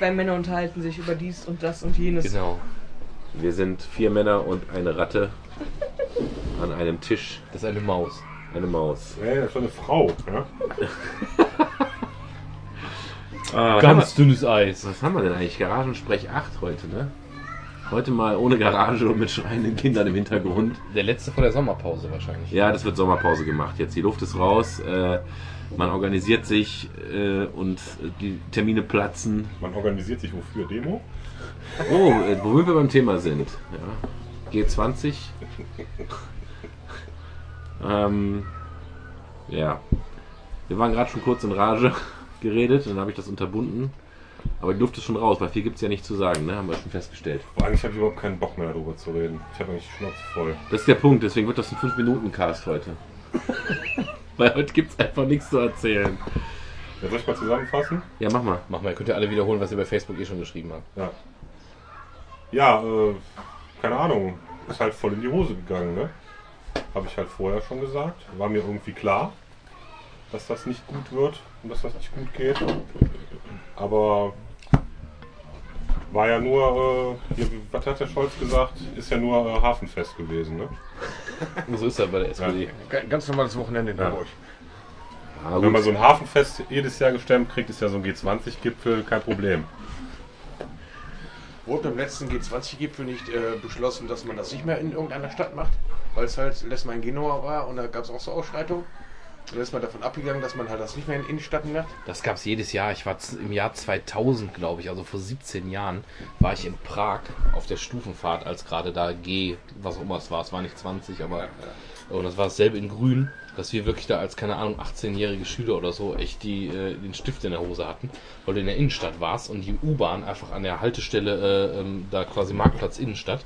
zwei Männer unterhalten sich über dies und das und jenes. Genau. Wir sind vier Männer und eine Ratte an einem Tisch, Das ist eine Maus. eine Maus. Nee, das ist schon eine Frau. Ja? Ah, Ganz dünnes Eis. Was haben wir denn eigentlich? Garagensprech 8 heute, ne? Heute mal ohne Garage und mit schreienden Kindern im Hintergrund. Der letzte vor der Sommerpause wahrscheinlich. Ja, das wird Sommerpause gemacht. Jetzt die Luft ist raus, äh, man organisiert sich äh, und die Termine platzen. Man organisiert sich wofür? Demo? Oh, äh, womit wir beim Thema sind. Ja. G20. ähm, ja. Wir waren gerade schon kurz in Rage geredet, dann habe ich das unterbunden. Aber die Luft ist schon raus, weil viel gibt es ja nicht zu sagen, ne? haben wir schon festgestellt. Aber eigentlich habe ich überhaupt keinen Bock mehr darüber zu reden. Ich habe eigentlich Schnauze voll. Das ist der Punkt, deswegen wird das ein 5-Minuten-Cast heute. weil heute gibt es einfach nichts zu erzählen. Ja, soll ich mal zusammenfassen? Ja, mach mal. Mach mal, ihr könnt ja alle wiederholen, was ihr bei Facebook eh schon geschrieben habt. Ja. Ja, äh, keine Ahnung. Ist halt voll in die Hose gegangen, ne? Habe ich halt vorher schon gesagt. War mir irgendwie klar, dass das nicht gut wird und dass das nicht gut geht. Aber war ja nur, äh, hier, was hat der Scholz gesagt? Ist ja nur äh, Hafenfest gewesen, ne? So ist er bei der SPD. Ga- Ganz normales Wochenende in Ja. Hamburg. Ja, Wenn gut. man so ein Hafenfest jedes Jahr gestemmt kriegt, ist ja so ein G20-Gipfel kein Problem. Wurde beim letzten G20-Gipfel nicht äh, beschlossen, dass man das nicht mehr in irgendeiner Stadt macht? Weil es halt letztes Mal in Genua war und da gab es auch so Ausschreitungen. Und da ist man davon abgegangen, dass man halt das nicht mehr in Innenstädten macht. Das gab es jedes Jahr. Ich war im Jahr 2000, glaube ich, also vor 17 Jahren, war ich in Prag auf der Stufenfahrt, als gerade da G, was auch immer es war. Es war nicht 20, aber. Und das war dasselbe in Grün, dass wir wirklich da als, keine Ahnung, 18-jährige Schüler oder so echt die, äh, den Stift in der Hose hatten, weil du in der Innenstadt warst und die U-Bahn einfach an der Haltestelle, äh, ähm, da quasi Marktplatz Innenstadt,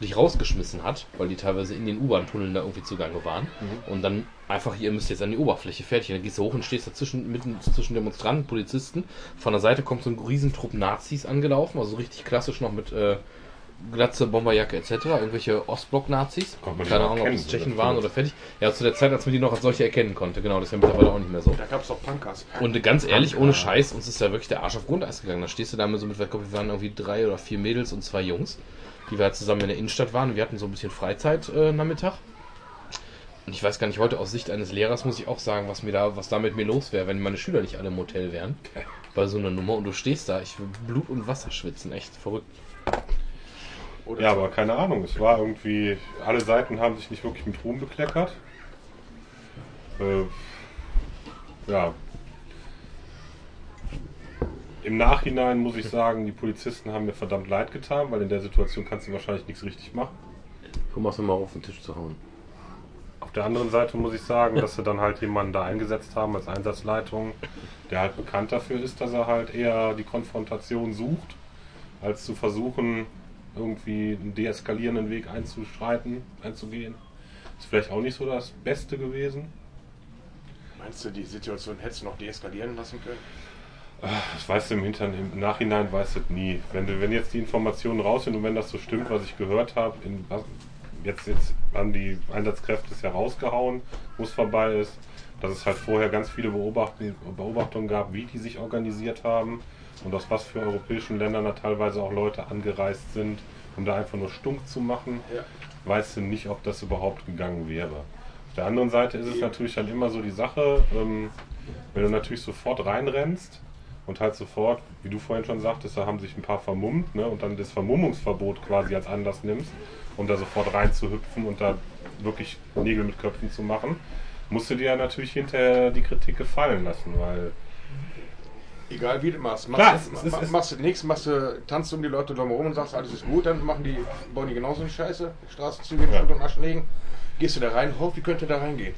dich rausgeschmissen hat, weil die teilweise in den U-Bahn-Tunneln da irgendwie zugange waren. Und dann einfach, ihr müsst jetzt an die Oberfläche fertig. Und dann gehst du hoch und stehst dazwischen, mitten zwischen Demonstranten, Polizisten. Von der Seite kommt so ein Riesentrupp Nazis angelaufen, also richtig klassisch noch mit äh, Glatze, Bomberjacke etc. Irgendwelche Ostblock-Nazis. Keine Ahnung, ob es Tschechen waren oder fertig. Ja, zu der Zeit, als man die noch als solche erkennen konnte. Genau, das ist ja mittlerweile auch nicht mehr so. Da gab es auch Punkers. Und ganz ehrlich, ohne Scheiß, uns ist ja wirklich der Arsch auf Grundeis gegangen. Da stehst du da mit so mit, ich glaube, wir waren irgendwie drei oder vier Mädels und zwei Jungs, die wir zusammen in der Innenstadt waren. Wir hatten so ein bisschen Freizeit äh, Nachmittag. Und ich weiß gar nicht, heute aus Sicht eines Lehrers muss ich auch sagen, was mir da, was da mit mir los wäre, wenn meine Schüler nicht alle im Hotel wären. Bei so einer Nummer und du stehst da, ich will Blut und Wasser schwitzen, echt verrückt. Oder Ja, aber keine Ahnung. Es war irgendwie, alle Seiten haben sich nicht wirklich mit Ruhm bekleckert. Äh, ja. Im Nachhinein muss ich sagen, die Polizisten haben mir verdammt leid getan, weil in der Situation kannst du wahrscheinlich nichts richtig machen. Komm mal mal auf den Tisch zu hauen. Auf der anderen Seite muss ich sagen, dass sie dann halt jemanden da eingesetzt haben als Einsatzleitung, der halt bekannt dafür ist, dass er halt eher die Konfrontation sucht, als zu versuchen, irgendwie einen deeskalierenden Weg einzuschreiten, einzugehen. Ist vielleicht auch nicht so das Beste gewesen. meinst du, die Situation hättest du noch deeskalieren lassen können? Das weißt du im, Hintern, im Nachhinein weißt du nie. Wenn, du, wenn jetzt die Informationen raus sind und wenn das so stimmt, was ich gehört habe, jetzt, jetzt haben die Einsatzkräfte es ja rausgehauen, wo es vorbei ist, dass es halt vorher ganz viele Beobachtungen, Beobachtungen gab, wie die sich organisiert haben und aus was für europäischen Ländern da teilweise auch Leute angereist sind, um da einfach nur stunk zu machen, Ja. weißt du nicht, ob das überhaupt gegangen wäre. Auf der anderen Seite ist es natürlich dann immer so die Sache, ähm, wenn du natürlich sofort reinrennst und halt sofort, wie du vorhin schon sagtest, da haben sich ein paar vermummt ne, und dann das Vermummungsverbot quasi als Anlass nimmst, um da sofort reinzuhüpfen und da wirklich Nägel mit Köpfen zu machen, musst du dir ja natürlich hinterher die Kritik gefallen lassen, weil Egal wie du machst. Klar, Machst, es ist- ma- es- machst du nichts, machst du, tanzt um die Leute drumherum und sagst, alles ist gut, dann machen die, bauen die genauso eine Scheiße, Straßenzüge Ja. Und Asche legen. Gehst du da rein, hoch, wie könnte da reingehen?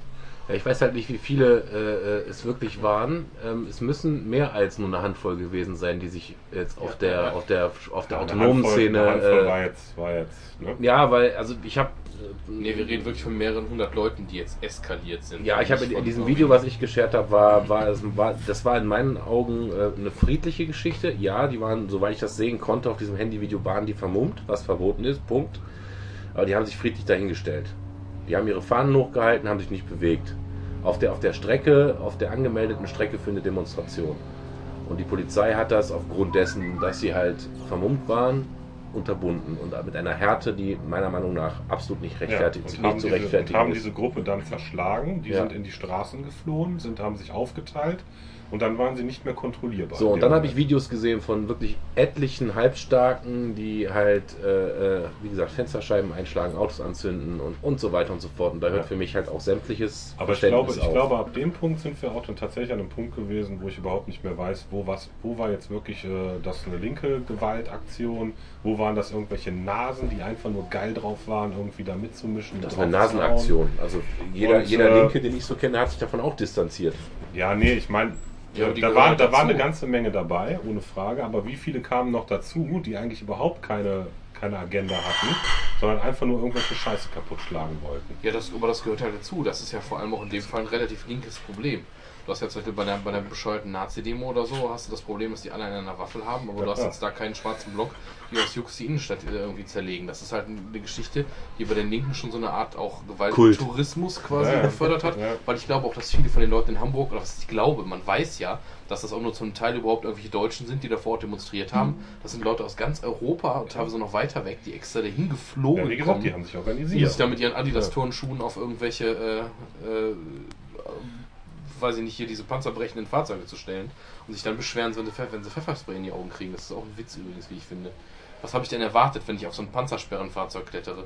Ja, ich weiß halt nicht, wie viele äh, äh, es wirklich waren. Ähm, es müssen mehr als nur eine Handvoll gewesen sein, die sich jetzt auf der auf der auf der autonomen Handvoll- Szene. eine Handvoll Äh, war jetzt, war jetzt, ne? ja, weil also ich habe Ne, wir reden wirklich von mehreren hundert Leuten, die jetzt eskaliert sind. Ja, ich habe in, in diesem Video, was ich geshared habe, war, war, es, war, das war in meinen Augen äh, eine friedliche Geschichte. Ja, die waren, soweit ich das sehen konnte, auf diesem Handyvideo waren die vermummt, was verboten ist, Punkt. Aber die haben sich friedlich dahingestellt. Die haben ihre Fahnen hochgehalten, haben sich nicht bewegt. Auf der, auf der Strecke, auf der angemeldeten Strecke für eine Demonstration. Und die Polizei hat das aufgrund dessen, dass sie halt vermummt waren, unterbunden und mit einer Härte, die meiner Meinung nach absolut nicht Ja, rechtfertigt, und nicht haben, zu diese, und rechtfertigen haben ist. diese Gruppe dann verschlagen, die Ja. sind in die Straßen geflohen, sind, haben sich aufgeteilt und dann waren sie nicht mehr kontrollierbar. So, und dann habe ich. Videos gesehen von wirklich etlichen Halbstarken, die halt, äh, äh, wie gesagt, Fensterscheiben einschlagen, Autos anzünden und, und so weiter und so fort. Und da hört Ja. für mich halt auch sämtliches Aber ich glaube, ich auf. glaube, ab dem Punkt sind wir auch dann tatsächlich an einem Punkt gewesen, wo ich überhaupt nicht mehr weiß, wo was, wo war jetzt wirklich äh, das eine linke Gewaltaktion, wo waren das irgendwelche Nasen, die einfach nur geil drauf waren, irgendwie da mitzumischen. Das war eine. Nasenaktion. Also jeder, Und, jeder äh, Linke, den ich so kenne, hat sich davon auch distanziert. Ja, nee, ich meine, Ja, da, war, da war eine ganze Menge dabei, ohne Frage, aber wie viele kamen noch dazu, die eigentlich überhaupt keine, keine Agenda hatten, sondern einfach nur irgendwelche Scheiße kaputt schlagen wollten. Ja, das, aber das gehört halt dazu. Das ist ja vor allem auch in dem Fall ein relativ linkes Problem. Du hast ja zum Beispiel bei einer, bei einer bescheuerten Nazi-Demo oder so, hast du das Problem, dass die alle in einer Waffel haben, aber Ja, du hast klar. jetzt da keinen schwarzen Block, die aus Jux die Innenstadt irgendwie zerlegen. Das ist halt eine Geschichte, die bei den Linken schon so eine Art auch. Gewalttourismus quasi Ja, gefördert hat, Ja. weil ich glaube auch, dass viele von den Leuten in Hamburg, oder was ich glaube, man weiß ja, dass das auch nur zum Teil überhaupt irgendwelche Deutschen sind, die da vor Ort demonstriert haben. Das sind Leute aus ganz Europa und teilweise noch weiter weg, die extra dahin geflogen Ja, wie gesagt, kommen die haben sich die organisiert. sich da mit ihren. Adidas-Turnschuhen auf irgendwelche, äh, äh, weiß ich nicht, hier diese panzerbrechenden Fahrzeuge zu stellen und sich dann beschweren, wenn sie, Pfeff- wenn sie Pfefferspray in die Augen kriegen. Das ist auch ein Witz übrigens, wie ich finde. Was habe ich denn erwartet, wenn ich auf so ein Panzersperrenfahrzeug klettere?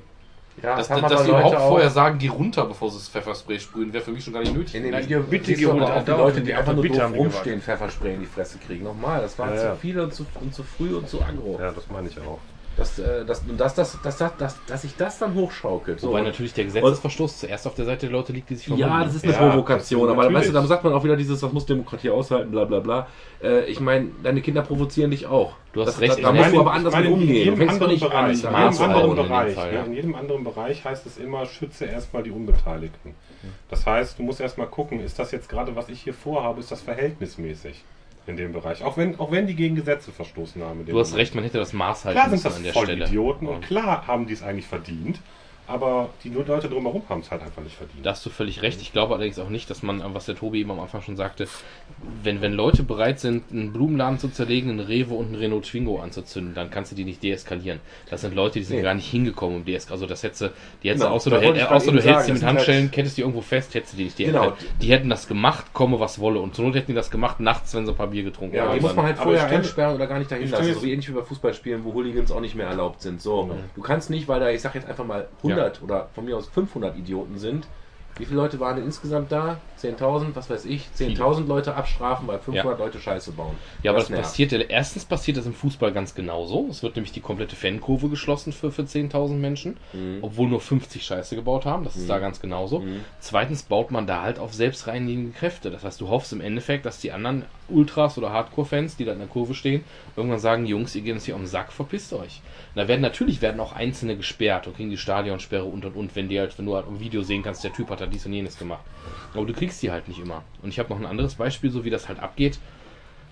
Ja, Dass, haben dass die Leute überhaupt auch- vorher sagen, geh runter, bevor sie das Pfefferspray sprühen, wäre für mich schon gar nicht nötig. In dem. Video bitte geh runter, auch die Leute, die einfach nur bitte doof rumstehen, Pfefferspray in die Fresse kriegen. Nochmal, das waren Ja, zu ja. viele und zu, und zu früh und zu aggro. Ja, das meine ich auch. Das, äh, das, und das, das, das, das, das, dass sich das dann hochschaukelt. So, Wobei natürlich der Gesetzesverstoß zuerst auf der Seite der Leute liegt, die sich Ja, vermummen. das ist eine Ja, Provokation, aber weißt du, dann sagt man auch wieder dieses, das muss Demokratie aushalten, bla bla bla. Äh, ich meine, deine Kinder provozieren dich auch. Du hast das, recht, Da, da musst du aber anders meine, mit umgehen. In jedem fängst anderen nicht an, Bereich, in jedem anderen bauen in Bereich, Fall, ja. in jedem anderen Bereich heißt es immer, schütze erstmal die Unbeteiligten. Das heißt, du musst erstmal gucken, ist das jetzt gerade, was ich hier vorhabe, ist das verhältnismäßig in dem Bereich? Auch wenn, auch wenn die gegen Gesetze verstoßen haben. Du hast Moment. recht, man hätte das Maß halten Klar sind müssen das an der voll Stelle. Idioten und klar haben die es eigentlich verdient, aber die Leute drumherum haben es halt einfach nicht verdient. Da hast du völlig recht. Ich glaube allerdings auch nicht, dass man, was der Tobi eben am Anfang schon sagte, wenn, wenn Leute bereit sind, einen Blumenladen zu zerlegen, einen Rewe und einen Renault Twingo anzuzünden, dann kannst du die nicht deeskalieren. Das sind Leute, die sind Nee. gar nicht hingekommen, um deeskalieren. Also das hättest du, die hättest Genau, du, außer du, ich außer du hältst sie mit Handschellen, halt- hättest die irgendwo fest, hättest du die nicht Genau. deeskaliert. Die hätten das gemacht, komme was wolle. Und zur Not hätten die das gemacht, nachts, wenn sie ein paar Bier getrunken Ja, haben. die muss man halt vorher einsperren oder gar nicht dahin lassen. So wie ähnlich wie bei Fußballspielen, wo Hooligans auch nicht mehr erlaubt sind. So, Mhm. du kannst nicht, weil da, ich sag jetzt einfach mal 100 oder von mir aus 500 Idioten sind. Wie viele Leute waren denn insgesamt da? 10.000, was weiß ich? 10.000 Leute abstrafen, weil 500 Leute Scheiße bauen. Ja, aber das, passiert ja, erstens passiert das im Fußball ganz genauso. Es wird nämlich die komplette Fankurve geschlossen für, für 10.000 Menschen, Mhm. obwohl nur 50 Scheiße gebaut haben. Das ist da ganz genauso. Zweitens baut man da halt auf selbstreinigende Kräfte. Das heißt, du hoffst im Endeffekt, dass die anderen Ultras oder Hardcore-Fans, die da in der Kurve stehen, irgendwann sagen, Jungs, ihr geht uns hier um den Sack, verpisst euch. Da werden natürlich werden auch Einzelne gesperrt und kriegen die Stadionsperre und und und, wenn die halt, wenn du halt im Video sehen kannst, der Typ hat da dies und jenes gemacht. Aber du kriegst die halt nicht immer. Und ich habe noch ein anderes Beispiel, so wie das halt abgeht.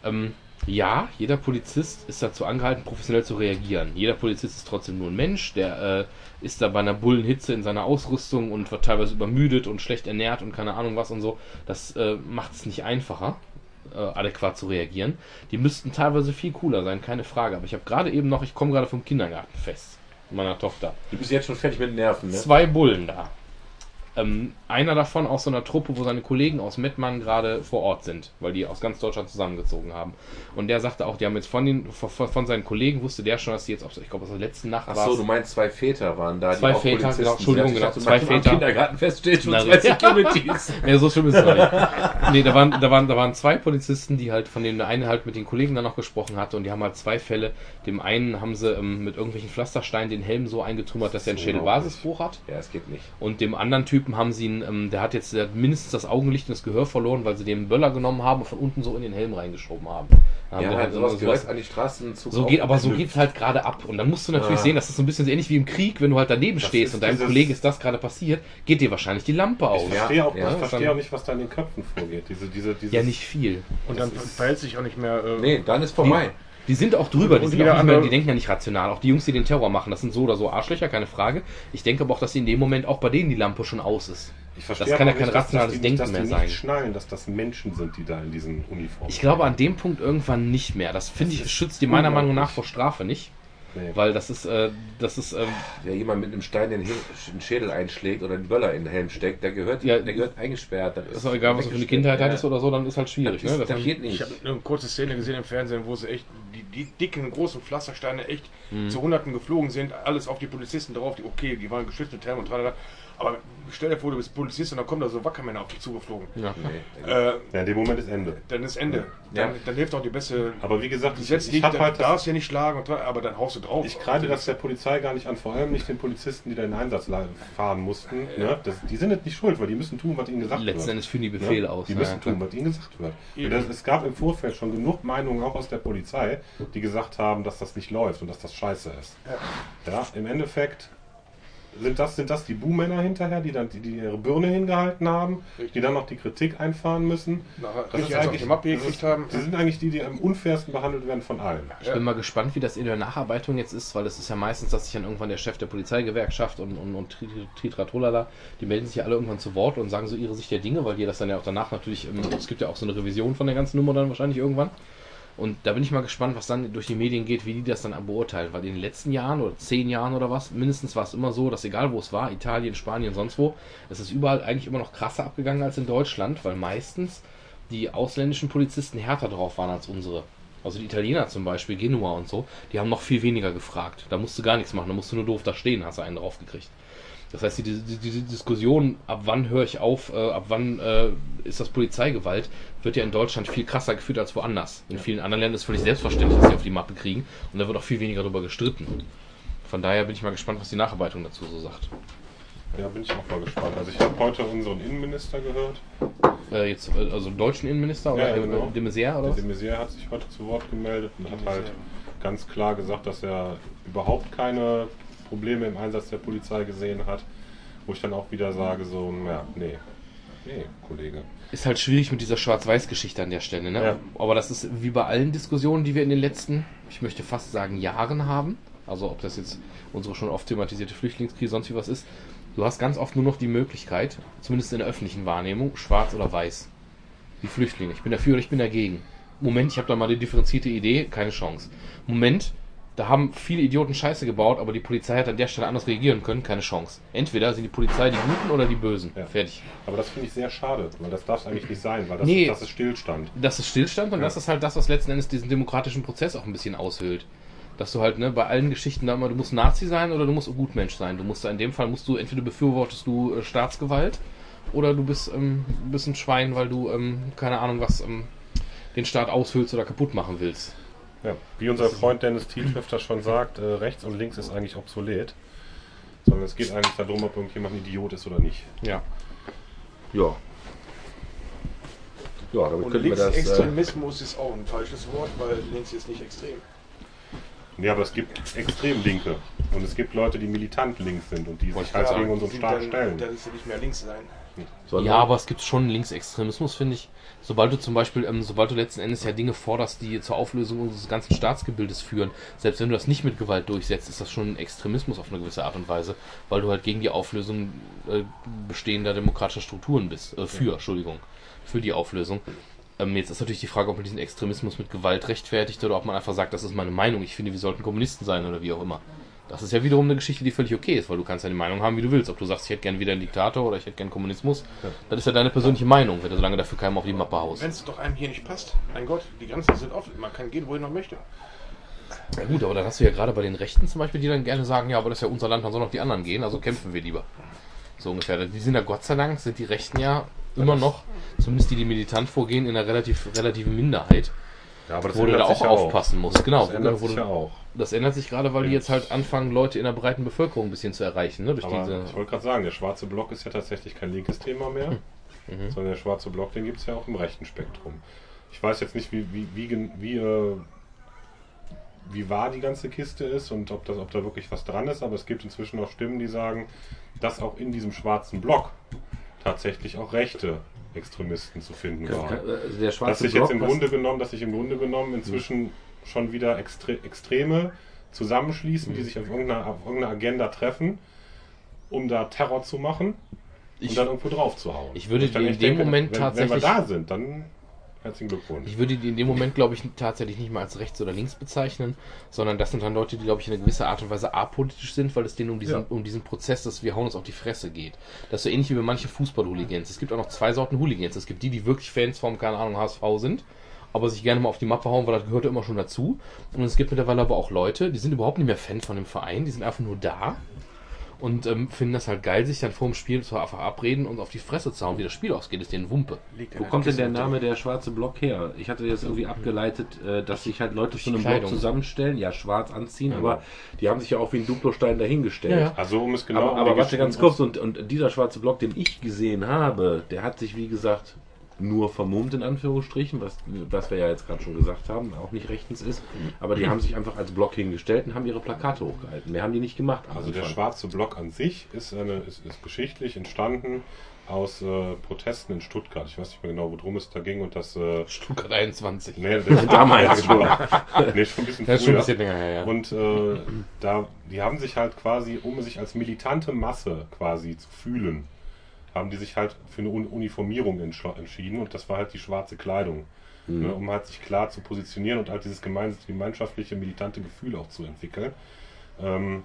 Ähm, ja, jeder Polizist ist dazu angehalten, professionell zu reagieren. Jeder Polizist ist trotzdem nur ein Mensch, der äh, ist da bei einer Bullenhitze in seiner Ausrüstung und wird teilweise übermüdet und schlecht ernährt und keine Ahnung was und so. Das äh, macht es nicht einfacher, äh, adäquat zu reagieren. Die müssten teilweise viel cooler sein, keine Frage. Aber ich habe gerade eben noch, ich komme gerade vom Kindergartenfest meiner Tochter Du bist jetzt schon fertig mit den Nerven, ne? zwei Bullen da. Ähm, einer davon aus so einer Truppe, wo seine Kollegen aus Mettmann gerade vor Ort sind, weil die aus ganz Deutschland zusammengezogen haben. Und der sagte auch, die haben jetzt von, den, von, von seinen Kollegen, wusste der schon, dass die jetzt, auf, ich glaube, aus der letzten Nacht Ach war's. so, du meinst zwei Väter waren da, Zwei auch Väter, Polizisten genau, Entschuldigung, genau, zwei Väter. Kindergartenfest steht schon zwei. Securities. Nee, so schlimm ist es noch nicht. Nee, da waren, da, waren, da waren zwei Polizisten, die halt von denen der eine halt mit den Kollegen dann noch gesprochen hatte und die haben halt zwei Fälle. Dem einen haben sie ähm, mit irgendwelchen Pflastersteinen den Helm so eingetrümmert, dass er einen Schädelbasisbruch hat. Ja, es geht nicht. Und dem anderen Typen haben sie ihn, ähm, der hat jetzt der hat mindestens das Augenlicht und das Gehör verloren, weil sie den Böller genommen haben und von unten so in den Helm reingeschoben haben. Haben Ja, die halt sowas sowas- an die Straßenzug. so geht, aber so geht's halt gerade ab. Und dann musst du natürlich Ah. sehen, das ist so ein bisschen so ähnlich wie im Krieg, wenn du halt daneben Das stehst und deinem Kollegen ist das gerade passiert, geht dir wahrscheinlich die Lampe aus. Ich Ja, verstehe, auch, ja, ich verstehe auch nicht, was da in den Köpfen vorgeht. Diese, diese, Ja, nicht viel. Und dann verhält sich auch nicht mehr. Äh, Nee, dann ist vorbei. Die sind auch drüber, die, sind auch nicht mehr, die denken ja nicht rational. Auch die Jungs, die den Terror machen, das sind so oder so Arschlöcher, keine Frage. Ich denke aber auch, dass in dem Moment auch bei denen die Lampe schon aus ist. Ich verstehe das kann ja kein rationales dass die, Denken dass mehr die sein. nicht schnallen, dass das Menschen sind, die da in diesen Uniformen Ich glaube an dem Punkt irgendwann nicht mehr. Das finde ich, schützt die meiner Meinung nach vor Strafe nicht. Nee. Weil das ist, äh, das ist, ähm, Wer jemand mit einem Stein den, Hin- den Schädel einschlägt oder einen Böller in den Helm steckt, der gehört, Ja. der gehört eingesperrt. Das ist auch egal, was du für eine Kindheit hattest oder so, dann ist halt schwierig. Das, Ne? ist, Das das geht Ich nicht. habe eine kurze Szene gesehen im Fernsehen, wo sie echt die, die dicken, großen Pflastersteine echt Mhm. zu Hunderten geflogen sind, alles auf die Polizisten drauf, die okay, die waren geschützt mit Helm und tralala. Aber stell dir vor, du bist Polizist und dann kommen da so Wackermänner auf dich zugeflogen. ja. Nee. Äh, Ja, in dem Moment ist Ende. dann ist Ende. Ja. Dann, dann hilft auch die beste. Aber wie gesagt, Du ich, ich habe halt das, darfst ja nicht schlagen, und, aber dann haust du drauf. ich kreide das der Polizei gar nicht an, vor allem nicht den Polizisten, die da in den Einsatz fahren mussten. Ne? Das, die sind jetzt nicht schuld, weil die müssen tun, was ihnen gesagt Letzten wird. Endes führen die Befehle Ne? aus. Die Ja, müssen ja, tun, was ihnen gesagt wird. Das, es gab im Vorfeld schon genug Meinungen, auch aus der Polizei, die gesagt haben, dass das nicht läuft und dass das scheiße ist. Ja, im Endeffekt sind das, sind das die Buhmänner hinterher, die dann die, die ihre Birne hingehalten haben, die dann noch die Kritik einfahren müssen. Das richtig ist eigentlich, die Mappe das gekriegt ist, haben. die sind eigentlich die, die am unfairsten behandelt werden von allen. Ich bin mal gespannt, wie das in der Nacharbeitung jetzt ist, weil es ist ja meistens, dass sich dann irgendwann der Chef der Polizeigewerkschaft und, und, und Tri- Tritratolala, die melden sich ja alle irgendwann zu Wort und sagen so ihre Sicht der Dinge, weil die das dann ja auch danach natürlich, ähm, es gibt ja auch so eine Revision von der ganzen Nummer dann wahrscheinlich irgendwann. Und da bin ich mal gespannt, was dann durch die Medien geht, wie die das dann beurteilen. Weil in den letzten Jahren oder zehn Jahren oder was, mindestens war es immer so, dass egal wo es war, Italien, Spanien, sonst wo, es ist überall eigentlich immer noch krasser abgegangen als in Deutschland, weil meistens die ausländischen Polizisten härter drauf waren als unsere. Also die Italiener zum Beispiel, Genua und so, die haben noch viel weniger gefragt. Da musst du gar nichts machen, da musst du nur doof da stehen, hast du einen draufgekriegt. Das heißt, diese, diese, diese Diskussion, ab wann höre ich auf, äh, ab wann äh, ist das Polizeigewalt, wird ja in Deutschland viel krasser geführt als woanders. In vielen anderen Ländern ist völlig selbstverständlich, dass sie auf die Mappe kriegen und da wird auch viel weniger darüber gestritten. Von daher bin ich mal gespannt, was die Nacharbeitung dazu so sagt. Ja, bin ich auch mal gespannt. Also ich habe heute unseren Innenminister gehört. Äh, jetzt, äh, also deutschen Innenminister oder Ja, ja, genau. de Maizière oder de Maizière hat sich heute zu Wort gemeldet und hat halt ganz klar gesagt, dass er überhaupt keine Probleme im Einsatz der Polizei gesehen hat. Wo ich dann auch wieder sage, so, ja, nee, nee, Kollege. Ist halt schwierig mit dieser Schwarz-Weiß-Geschichte an der Stelle, ne? Ja. Aber das ist wie bei allen Diskussionen, die wir in den letzten, ich möchte fast sagen, Jahren haben. Also ob das jetzt unsere schon oft thematisierte Flüchtlingskrise, sonst wie was ist. Du hast ganz oft nur noch die Möglichkeit, zumindest in der öffentlichen Wahrnehmung, schwarz oder weiß. Wie Flüchtlinge. Ich bin dafür oder ich bin dagegen. Moment, ich habe da mal eine differenzierte Idee, keine Chance. Moment, da haben viele Idioten Scheiße gebaut, aber die Polizei hat an der Stelle anders reagieren können, keine Chance. Entweder sind die Polizei die Guten oder die Bösen. Ja. Fertig. Aber das finde ich sehr schade, weil das darf es eigentlich nicht sein, weil das, Nee. ist, das ist Stillstand. Das ist Stillstand und Ja. das ist halt das, was letzten Endes diesen demokratischen Prozess auch ein bisschen aushöhlt. Dass du halt, ne, bei allen Geschichten da immer, du musst Nazi sein oder du musst ein Gutmensch sein. Du musst in dem Fall musst du, entweder befürwortest du äh, Staatsgewalt oder du bist, ähm, bist ein Schwein, weil du, ähm, keine Ahnung, was, ähm, den Staat aushöhlst oder kaputt machen willst. Ja, wie unser Freund Dennis Tietschrifter schon sagt, äh, rechts und links ist eigentlich obsolet. Sondern es geht eigentlich darum, ob irgendjemand ein Idiot ist oder nicht. Ja. Ja. Ja, damit Und könnten wir das. Äh, Linksextremismus ist auch ein falsches Wort, weil links ist nicht extrem. Ja, aber es gibt extrem Linke. Und es gibt Leute, die militant links sind und die sich halt sagen, gegen unseren Staat dann, stellen. Dann ist ja nicht mehr links sein. Sondern- Ja, aber es gibt schon Linksextremismus, finde ich. Sobald du zum Beispiel, ähm, sobald du letzten Endes ja Dinge forderst, die zur Auflösung unseres ganzen Staatsgebildes führen, selbst wenn du das nicht mit Gewalt durchsetzt, ist das schon ein Extremismus auf eine gewisse Art und Weise, weil du halt gegen die Auflösung äh, bestehender demokratischer Strukturen bist. Äh, für, Entschuldigung, für die Auflösung. Ähm, jetzt ist natürlich die Frage, ob man diesen Extremismus mit Gewalt rechtfertigt oder ob man einfach sagt, das ist meine Meinung, ich finde, wir sollten Kommunisten sein oder wie auch immer. Das ist ja wiederum eine Geschichte, die völlig okay ist, weil du kannst ja die Meinung haben, wie du willst. Ob du sagst, ich hätte gern wieder einen Diktator oder ich hätte gern Kommunismus, das ist ja deine persönliche Meinung, wenn du solange dafür keinem auf die Mappe haust. Wenn es doch einem hier nicht passt, mein Gott, die Grenzen sind offen. Man kann gehen, wohin man möchte. Ja gut, aber dann hast du ja gerade bei den Rechten zum Beispiel, die dann gerne sagen, ja, aber das ist ja unser Land, dann sollen auch die anderen gehen, also kämpfen wir lieber. So ungefähr. Die sind ja Gott sei Dank, sind die Rechten ja immer noch, zumindest die, die militant vorgehen, in einer relativ, relativen Minderheit, Ja, aber das wo du da auch ja aufpassen musst. Genau, Das wo sich du, ja auch. Das ändert sich gerade, weil die Ja. jetzt halt anfangen, Leute in der breiten Bevölkerung ein bisschen zu erreichen, ne? Durch Aber diese. ich wollte gerade sagen, der schwarze Block ist ja tatsächlich kein linkes Thema mehr, Mhm. sondern der schwarze Block, den gibt es ja auch im rechten Spektrum. Ich weiß jetzt nicht, wie, wie, wie, wie, äh, wie wahr die ganze Kiste ist und ob, das, ob da wirklich was dran ist, aber es gibt inzwischen auch Stimmen, die sagen, dass auch in diesem schwarzen Block tatsächlich auch rechte Extremisten zu finden waren. Also der Dass schwarze sich Block, jetzt im Grunde genommen, dass sich im Grunde genommen inzwischen schon wieder Extre Extreme zusammenschließen, die sich auf irgendeiner, auf irgendeiner Agenda treffen, um da Terror zu machen. Ich- und dann irgendwo drauf zu hauen. Ich würde dann in dem Moment wenn, tatsächlich- Wenn wir da sind, dann herzlichen Glückwunsch. Ich würde die in dem Moment, glaube ich, tatsächlich nicht mal als rechts oder links bezeichnen, sondern das sind dann Leute, die, glaube ich, in einer gewisser Art und Weise apolitisch sind, weil es denen um diesen, Ja. um diesen Prozess, dass wir hauen uns auf die Fresse geht. Das ist so ähnlich wie bei manchen Fußball-Hooligans. Es gibt auch noch zwei Sorten Hooligans. Es gibt die, die wirklich Fans vom, keine Ahnung, HSV sind, aber sich gerne mal auf die Mappe hauen, weil das gehört ja immer schon dazu. Und es gibt mittlerweile aber auch Leute, die sind überhaupt nicht mehr Fan von dem Verein, die sind einfach nur da und ähm, finden das halt geil, sich dann vor dem Spiel zu verabreden und auf die Fresse zu hauen, wie das Spiel ausgeht, ist denen Wumpe. Wo kommt denn der. Name der schwarze Block her? Ich hatte jetzt irgendwie abgeleitet, äh, dass sich halt Leute zu einem Block zusammenstellen, ja, schwarz anziehen, aber die haben sich ja auch wie ein Duplostein dahingestellt. Ja, ja. Also um es genau aber aber warte ganz kurz, und, und dieser schwarze Block, den ich gesehen habe, der hat sich, wie gesagt, nur vermummt in Anführungsstrichen, was, was wir ja jetzt gerade schon gesagt haben, auch nicht rechtens ist. Aber die haben sich einfach als Block hingestellt und haben ihre Plakate hochgehalten. Mehr haben die nicht gemacht. Also der schwarze Block an sich ist, eine, ist, ist geschichtlich entstanden aus äh, Protesten in Stuttgart. Ich weiß nicht mehr genau, worum es da ging und das. Äh, Stuttgart 21. nee, das Damals schon. nee, schon ein bisschen Das ist schon ein früher. bisschen länger her, ja. Und äh, da, die haben sich halt quasi, um sich als militante Masse quasi zu fühlen, haben die sich halt für eine Un Uniformierung entsch- entschieden und das war halt die schwarze Kleidung. Ne, um halt sich klar zu positionieren und halt dieses gemein gemeinschaftliche, militante Gefühl auch zu entwickeln. Ähm,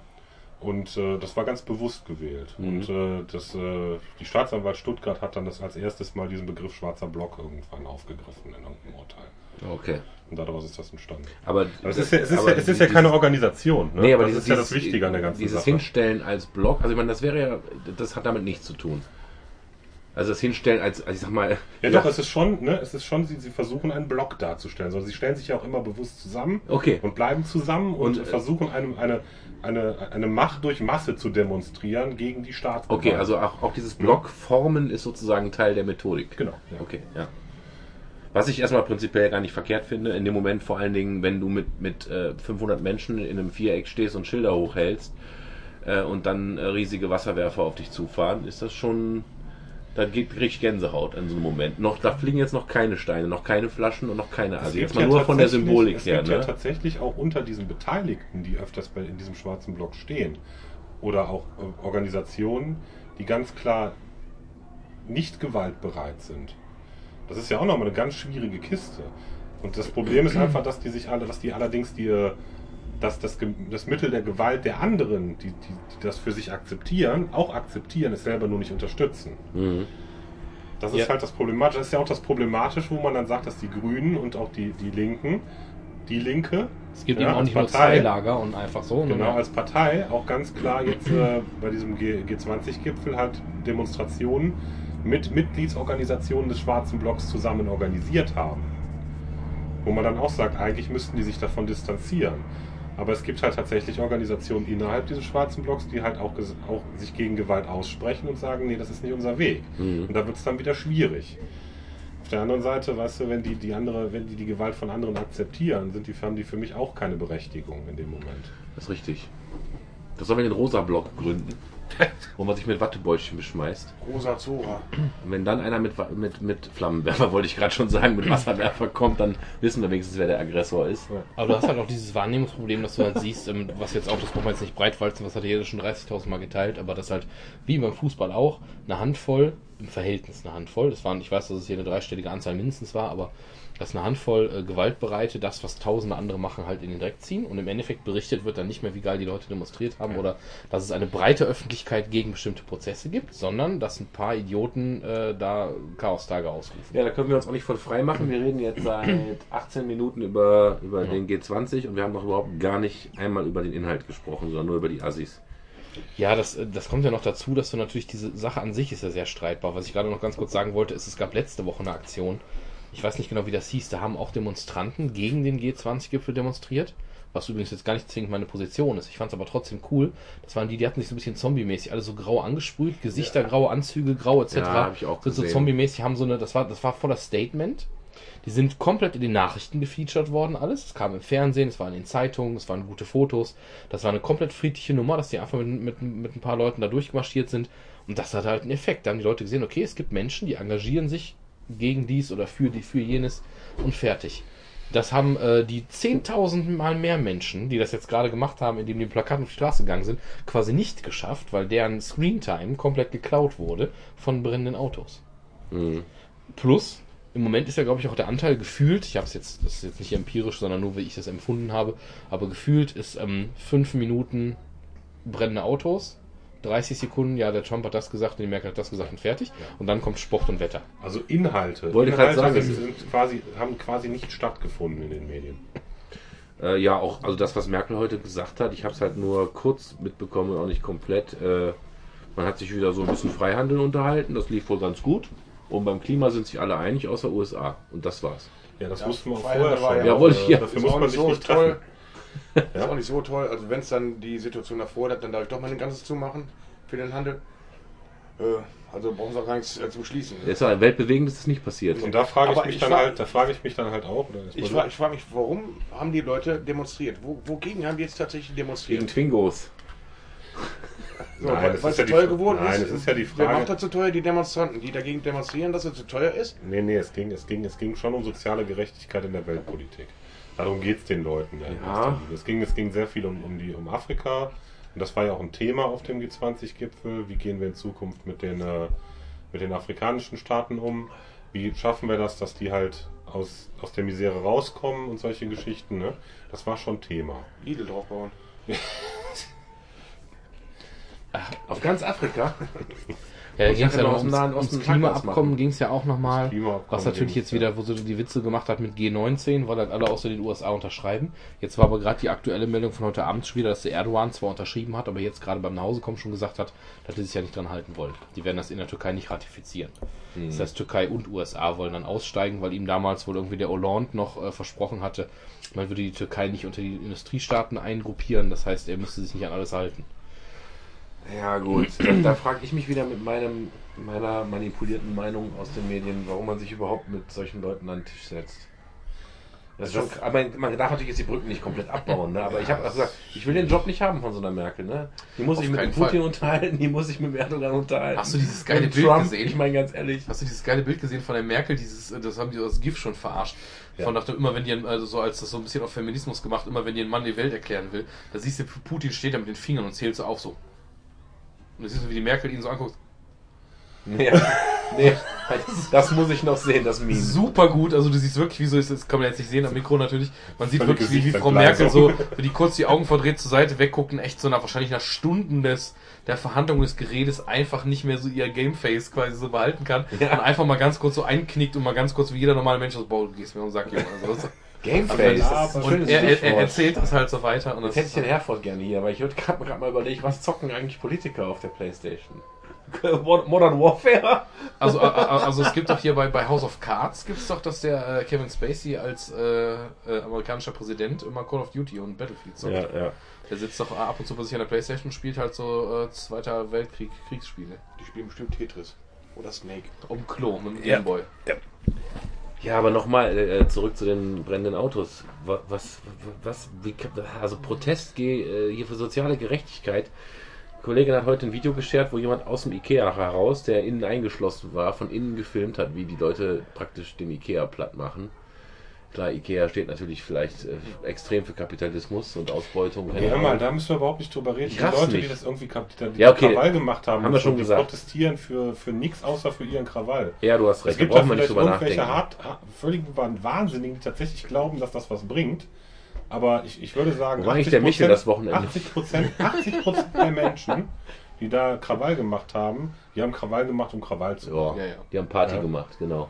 und äh, das war ganz bewusst gewählt. Und äh, das, äh, die Staatsanwalt Stuttgart hat dann das als erstes Mal diesen Begriff schwarzer Block irgendwann aufgegriffen in irgendeinem Urteil. Okay. Und daraus ist das entstanden. Aber, Aber es ist ja, es ist ja, es ist ja dieses- keine Organisation. Ne? Nee, aber das dieses, ist ja das dieses- Wichtige an der ganzen Dieses Sache. Hinstellen als Block, also ich meine, das wäre ja, das hat damit nichts zu tun. Also das Hinstellen als, als ich sag mal, Ja, doch, es ist schon, ne, es ist schon, sie, sie versuchen einen Block darzustellen, sondern sie stellen sich ja auch immer bewusst zusammen Okay. und bleiben zusammen und, Und, äh, versuchen eine, eine, eine, eine Macht durch Masse zu demonstrieren gegen die Staatsgewalt. Okay, also auch, auch dieses Blockformen ist sozusagen Teil der Methodik. Genau, ja. Okay, ja. Was ich erstmal prinzipiell gar nicht verkehrt finde, in dem Moment vor allen Dingen, wenn du mit, mit äh, 500 Menschen in einem Viereck stehst und Schilder hochhältst äh, und dann äh, riesige Wasserwerfer auf dich zufahren, ist das schon, da geht richtig Gänsehaut in so einem Moment. Noch, da fliegen jetzt noch keine Steine, noch keine Flaschen und noch keine, Es also gibt jetzt mal ja nur von der Symbolik es her, gibt ja ne? tatsächlich auch unter diesen Beteiligten, die öfters bei, in diesem schwarzen Block stehen, oder auch äh, Organisationen, die ganz klar nicht gewaltbereit sind. Das ist ja auch nochmal eine ganz schwierige Kiste. Und das Problem ist einfach, dass die sich alle, dass die allerdings die, dass das, das Mittel der Gewalt der anderen, die, die, die das für sich akzeptieren, auch akzeptieren, es selber nur nicht unterstützen. Mhm. Das Ja. ist halt das Problematische. Das ist ja auch das Problematische, wo man dann sagt, dass die Grünen und auch die, die Linken, die Linke, Es gibt ja, eben auch als nicht nur Partei, zwei Lager und einfach so. ne? genau als Partei auch ganz klar jetzt äh, bei diesem G- G20-Gipfel halt Demonstrationen mit Mitgliedsorganisationen des Schwarzen Blocks zusammen organisiert haben. Wo man dann auch sagt, eigentlich müssten die sich davon distanzieren. Aber es gibt halt tatsächlich Organisationen innerhalb dieses Schwarzen Blocks, die halt auch, auch sich gegen Gewalt aussprechen und sagen, nee, das ist nicht unser Weg. Mhm. Und da wird es dann wieder schwierig. Auf der anderen Seite, weißt du, wenn die, die andere, wenn die die Gewalt von anderen akzeptieren, sind die, haben die für mich auch keine Berechtigung in dem Moment. Das ist richtig. Das sollen wir den Rosa-Block gründen, wo man sich mit Wattebäuschen beschmeißt. Rosa Zora. Und wenn dann einer mit, mit, mit Flammenwerfer, wollte ich gerade schon sagen, mit Wasserwerfer kommt, dann wissen wir wenigstens, wer der Aggressor ist. Aber du hast halt auch dieses Wahrnehmungsproblem, dass du halt siehst, ähm, was jetzt auch, das braucht man jetzt nicht breitwalzen, was hat jeder schon 30.000 Mal geteilt, aber das halt, wie beim Fußball auch, eine Handvoll, im Verhältnis eine Handvoll, das waren, ich weiß, dass es hier eine dreistellige Anzahl mindestens war, aber dass eine Handvoll äh, Gewaltbereite das, was tausende andere machen, halt in den Dreck ziehen und im Endeffekt berichtet wird dann nicht mehr, wie geil die Leute demonstriert haben oder dass es eine breite Öffentlichkeit gegen bestimmte Prozesse gibt, sondern dass ein paar Idioten äh, da Chaostage ausrufen. Ja, da können wir uns auch nicht von frei machen. Wir reden jetzt seit 18 Minuten über, über den G20 und wir haben noch überhaupt gar nicht einmal über den Inhalt gesprochen, sondern nur über die Assis. Ja, das, äh, das kommt ja noch dazu, dass du natürlich diese Sache an sich ist ja sehr streitbar. Was ich gerade noch ganz kurz sagen wollte, ist, es gab letzte Woche eine Aktion. Ich weiß nicht genau, wie das hieß. Da haben auch Demonstranten gegen den G20-Gipfel demonstriert. Was übrigens jetzt gar nicht zwingend meine Position ist. Ich fand es aber trotzdem cool. Das waren die, die hatten sich so ein bisschen zombie-mäßig, alle so grau angesprüht, Gesichter grau, Anzüge grau etc. Ja, hab ich auch Sind so gesehen. zombie-mäßig, haben so eine, das war, das war voller Statement. Die sind komplett in den Nachrichten gefeatured worden, alles. Es kam im Fernsehen, es war in den Zeitungen, es waren gute Fotos. Das war eine komplett friedliche Nummer, dass die einfach mit, mit, mit ein paar Leuten da durchmarschiert sind. Und das hat halt einen Effekt. Da haben die Leute gesehen, okay, es gibt Menschen, die engagieren sich gegen dies oder für die, für jenes und fertig. Das haben äh, die 10.000 Mal mehr Menschen, die das jetzt gerade gemacht haben, indem die Plakate auf die Straße gegangen sind, quasi nicht geschafft, weil deren Screentime komplett geklaut wurde von brennenden Autos. Mhm. Plus, im Moment ist ja, glaube ich, auch der Anteil gefühlt, ich habe es jetzt, das ist jetzt nicht empirisch, sondern nur, wie ich das empfunden habe, aber gefühlt ist ähm, fünf Minuten brennende Autos, 30 Sekunden, ja, der Trump hat das gesagt, die Merkel hat das gesagt und fertig. Und dann kommt Sport und Wetter. Also Inhalte. Wollte Inhalte sagen, sind, sind quasi, haben quasi nicht stattgefunden in den Medien. Äh, ja, auch, also das, was Merkel heute gesagt hat, ich habe es halt nur kurz mitbekommen und auch nicht komplett. Äh, man hat sich wieder so ein bisschen Freihandel unterhalten, das lief wohl ganz gut. Und beim Klima sind sich alle einig, außer USA. Und das war's. Ja, das Ja, wussten wir auch vorher war schon. ja ich- Äh, ja. Dafür Ist muss man nicht sich so nicht toll. treffen. Ist auch nicht so toll. Also wenn es dann die Situation davor hat, dann darf ich doch mal ein ganzes zumachen für den Handel. Äh, also brauchen sie auch gar nichts äh, zum Schließen. Jetzt ist ja weltbewegendes ist nicht passiert. Und da frage ich mich ich dann frag- halt, da frage ich mich dann halt auch, Ich frage ich frag mich, warum haben die Leute demonstriert? Wo, wogegen haben die jetzt tatsächlich Gegen demonstriert? Twingos. So, Nein, weil das es ja teuer geworden Nein, ist. das ist ja die Wer Frage- macht das zu teuer? Die Demonstranten, die dagegen demonstrieren, dass es zu teuer ist? Nee, nee, es ging, es, ging, es ging schon um soziale Gerechtigkeit in der Weltpolitik. Darum geht es den Leuten ja. Ja. Es ging, es ging sehr viel um, um, die, um Afrika. Und das war ja auch ein Thema auf dem G20-Gipfel. Wie gehen wir in Zukunft mit den, äh, mit den afrikanischen Staaten um? Wie schaffen wir das, dass die halt aus, aus der Misere rauskommen und solche Geschichten? Ne? Das war schon Thema. Lidl draufbauen. Auf ganz Afrika. Ja, da ging es ja noch ums, Nahen ums Klimaabkommen ging es ja auch nochmal. Was natürlich jetzt wieder, wo sie die Witze gemacht hat mit G19, weil halt alle außer den USA unterschreiben. Jetzt war aber gerade die aktuelle Meldung von heute Abend schon wieder, dass der Erdogan zwar unterschrieben hat, aber jetzt gerade beim Nachhausekommen schon gesagt hat, dass er sich ja nicht dran halten wollen. Die werden das in der Türkei nicht ratifizieren. Das heißt, Türkei und USA wollen dann aussteigen, weil ihm damals wohl irgendwie der Hollande noch äh, versprochen hatte, man würde die Türkei nicht unter die Industriestaaten eingruppieren. Das heißt, er müsste sich nicht an alles halten. Ja gut, da, da frage ich mich wieder mit meinem, meiner manipulierten Meinung aus den Medien, warum man sich überhaupt mit solchen Leuten an den Tisch setzt. Das ist schon, aber man darf natürlich jetzt die Brücken nicht komplett abbauen, ne? aber ich habe gesagt, ich will den Job nicht haben von so einer Merkel. Ne? Die muss sich mit Putin Fall. unterhalten, die muss sich mit Erdogan unterhalten. Hast du dieses geile Bild Trump, gesehen? Ich meine ganz ehrlich. Hast du dieses geile Bild gesehen von der Merkel? Dieses, das haben die aus GIF schon verarscht. Ja. Von dachte immer, wenn die, also so als das so ein bisschen auf Feminismus gemacht, immer wenn dir ein Mann die Welt erklären will, da siehst du, Putin steht da mit den Fingern und zählt so auf so. Und du siehst, wie die Merkel ihn so anguckt. Ja, nee, das muss ich noch sehen, das Meme. Super gut, also du siehst wirklich, wie so ist, das kann man jetzt nicht sehen am Mikro natürlich. Man sieht Völlig wirklich, wie, wie Frau Merkel so, wie die kurz die Augen verdreht zur Seite wegguckt und echt so nach wahrscheinlich nach Stunden des, der Verhandlung des Geredes einfach nicht mehr so ihr Gameface quasi so behalten kann Ja. und einfach mal ganz kurz so einknickt und mal ganz kurz wie jeder normale Mensch so, boah, du gehst mir um den Sack, Junge. Also das, Gameface, das ist ein und schönes er, er, er erzählt das halt so weiter und Jetzt das hätte ich den Herford gerne hier, aber ich würde gerade mal überlegen, was zocken eigentlich Politiker auf der Playstation? Modern Warfare? Also, äh, äh, also es gibt doch hier bei, bei House of Cards gibt's doch, dass der äh, Kevin Spacey als äh, äh, amerikanischer Präsident immer Call of Duty und Battlefield zockt. ja. Der sitzt doch ab und zu bei sich an der Playstation und spielt halt so äh, Zweiter Weltkrieg, Kriegsspiele. Die spielen bestimmt Tetris. Oder Snake. Um Klo mit dem Ja. Gameboy. Ja, aber nochmal äh, zurück zu den brennenden Autos. Wa- Was, was, wie, also Protest ge- äh, hier für soziale Gerechtigkeit. Eine Kollegin hat heute ein Video geshared, wo jemand aus dem Ikea heraus, der innen eingeschlossen war, von innen gefilmt hat, wie die Leute praktisch den Ikea platt machen. Klar, Ikea steht natürlich vielleicht äh, extrem für Kapitalismus und Ausbeutung. Ja, mal, da müssen wir überhaupt nicht drüber reden. Ich Die Leute, nicht. die das irgendwie kap- die Ja, okay. Krawall gemacht haben, Haben wir schon gesagt. protestieren für, für nichts außer für ihren Krawall. ja, du hast Es recht, da gibt ja braucht man nicht drüber irgendwelche nachdenken. hart, völlig Wahnsinnigen, die tatsächlich glauben, dass das was bringt. Aber ich, ich würde sagen, Wo war eigentlich der Michel das Wochenende? 80 Prozent 80 der Menschen, die da Krawall gemacht haben, die haben Krawall gemacht, um Krawall zu machen. Ja, Ja, ja. die haben Party Ja. gemacht, genau.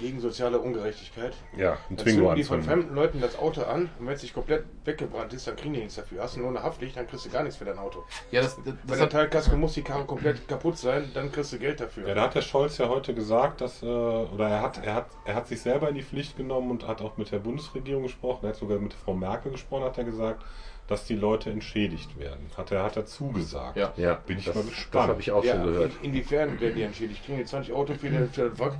Gegen soziale Ungerechtigkeit. Ja, ein Dann Twingo die von fremden Leuten das Auto an und wenn es sich komplett weggebrannt ist, dann kriegen die nichts dafür. Hast du nur eine Haftpflicht, dann kriegst du gar nichts für dein Auto. Ja, das, das, Bei das der hat, Teilkasko muss die Karre komplett kaputt sein, dann kriegst du Geld dafür. Ja, da hat der Scholz ja heute gesagt, dass, äh, oder er hat, er, hat, er hat sich selber in die Pflicht genommen und hat auch mit der Bundesregierung gesprochen, er hat sogar mit Frau Merkel gesprochen, hat er gesagt, dass die Leute entschädigt werden. Hat er, hat er zugesagt. Ja. Ja, Bin ich das, mal Das gespannt. habe ich auch ja, schon gehört. in, inwiefern werden die entschädigt? Kriegen die 20 Auto für den?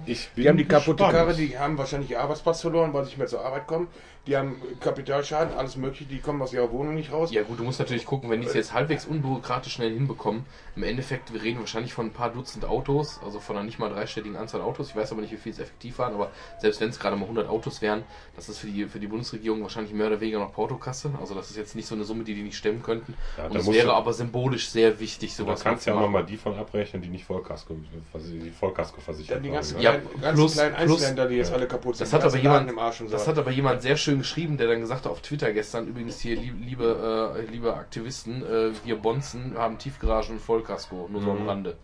Ich Die haben die kaputte. Karre, das- die haben wahrscheinlich ihr Arbeitsplatz verloren, weil sie nicht mehr zur Arbeit kommen. Die haben Kapitalschaden, alles mögliche, die kommen aus ihrer Wohnung nicht raus. Ja gut, du musst natürlich gucken, wenn die es jetzt halbwegs unbürokratisch schnell hinbekommen. Im Endeffekt, wir reden wahrscheinlich von ein paar Dutzend Autos, also von einer nicht mal dreistelligen Anzahl Autos. Ich weiß aber nicht, wie viel es effektiv waren, aber selbst wenn es gerade mal 100 Autos wären, das ist für die, für die Bundesregierung wahrscheinlich mehr oder weniger noch Portokasse. Also das ist jetzt nicht so eine Summe, die die nicht stemmen könnten. Ja, Und es wäre du- aber symbolisch sehr wichtig, Du sowas kannst ja auch zu machen. nochmal die von abrechnen, die nicht Vollkasko, die Vollkasko versichert Dann die waren. ganzen, ne? Ja, ganzen plus- kleinen Einzelländer, die jetzt alle kaputt sind. Das hat aber jemand, im Arsch und so. das hat aber jemand sehr schön geschrieben, der dann gesagt hat auf Twitter gestern, übrigens hier, lieb- liebe, äh, liebe Aktivisten, äh, wir Bonzen haben Tiefgaragen und Vollkasko, nur so am Rande.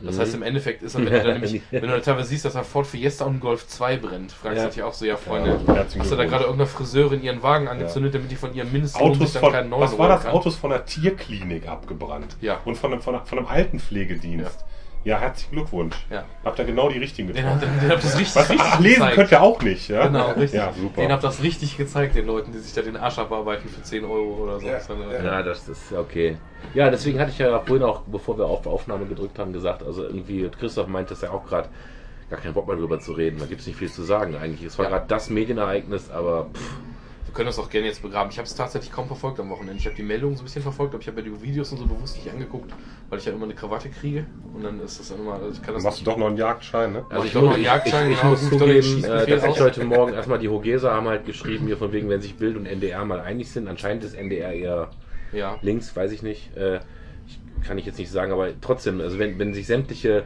Das heißt, im Endeffekt ist er, wenn du dann nämlich, wenn du dann teilweise siehst, dass er Ford Fiesta und Golf 2 brennt, fragst Ja. du dich auch so, ja Freunde, Ja, hast du da gerade irgendeiner Friseurin ihren Wagen angezündet, damit die von ihrem Mindestlohn Autos sich dann von, keinen neuen was war das? kann? Autos von der Tierklinik abgebrannt. Ja. Und von einem, von, einem- von einem Altenpflegedienst. Ja. herzlichen Glückwunsch. Ja. Habt ihr genau die richtigen Den, getroffen. hat, den habt das richtig, Was, richtig ach, lesen gezeigt. könnt ihr auch nicht, ja? Genau, richtig. Ja, super. Den habt das richtig gezeigt, den Leuten, die sich da den Arsch abarbeiten für 10 Euro oder so. Ja, Das ist dann, äh, ja. Ja, das ist okay. Ja, deswegen hatte ich ja vorhin auch, bevor wir auf Aufnahme gedrückt haben, gesagt, also irgendwie, Christoph meint das ja auch gerade, gar keinen Bock mehr drüber zu reden. Da gibt es nicht viel zu sagen eigentlich. Es war Ja. gerade das Medienereignis, aber pff, können das auch gerne jetzt begraben. Ich habe es tatsächlich kaum verfolgt am Wochenende. Ich habe die Meldungen so ein bisschen verfolgt, aber ich habe mir die Videos und so bewusst nicht angeguckt, weil ich ja immer eine Krawatte kriege. Und dann ist das dann immer. Also ich kann das machst du doch noch einen Jagdschein, ne? Also ich doch muss, noch einen ich, ich, Jagdschein, ich genau, muss ich den zugeben, äh, dass ich heute Morgen erstmal die Hogeser haben halt geschrieben, hier von wegen, wenn sich Bild und NDR mal einig sind, anscheinend ist NDR eher Ja. links, weiß ich nicht, äh, kann ich jetzt nicht sagen, aber trotzdem, also wenn, wenn sich sämtliche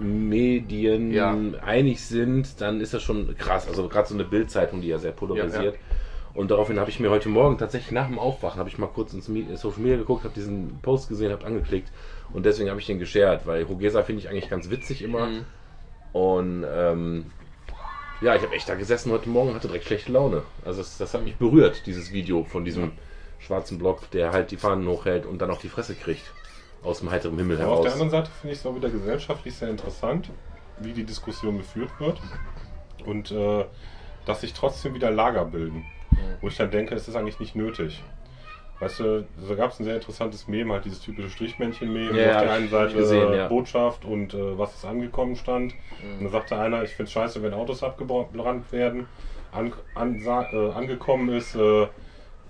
Medien Ja. einig sind, dann ist das schon krass. Also gerade so eine Bildzeitung, die ja sehr polarisiert. Ja, Und daraufhin habe ich mir heute Morgen tatsächlich nach dem Aufwachen, habe ich mal kurz ins Social Media geguckt, habe diesen Post gesehen, habe angeklickt und deswegen habe ich den geshared, weil Hogesa finde ich eigentlich ganz witzig immer. Mhm. Und ähm, ja, ich habe echt da gesessen heute Morgen hatte direkt schlechte Laune. Also das, das hat mich berührt, dieses Video von diesem schwarzen Block, der halt die Fahnen hochhält und dann auf die Fresse kriegt. Aus dem heiteren Himmel Aber auf der heraus. anderen Seite finde ich es auch wieder gesellschaftlich sehr interessant, wie die Diskussion geführt wird und äh, dass sich trotzdem wieder Lager bilden. Wo ich dann denke, es ist eigentlich nicht nötig. Weißt du, da gab es ein sehr interessantes Meme, halt dieses typische Strichmännchen-Meme, Ja, auf der einen Seite gesehen, ja. Botschaft und äh, was ist angekommen stand. Und dann sagte einer, ich finde es scheiße, wenn Autos abgebrannt werden. An, an, äh, angekommen ist, äh,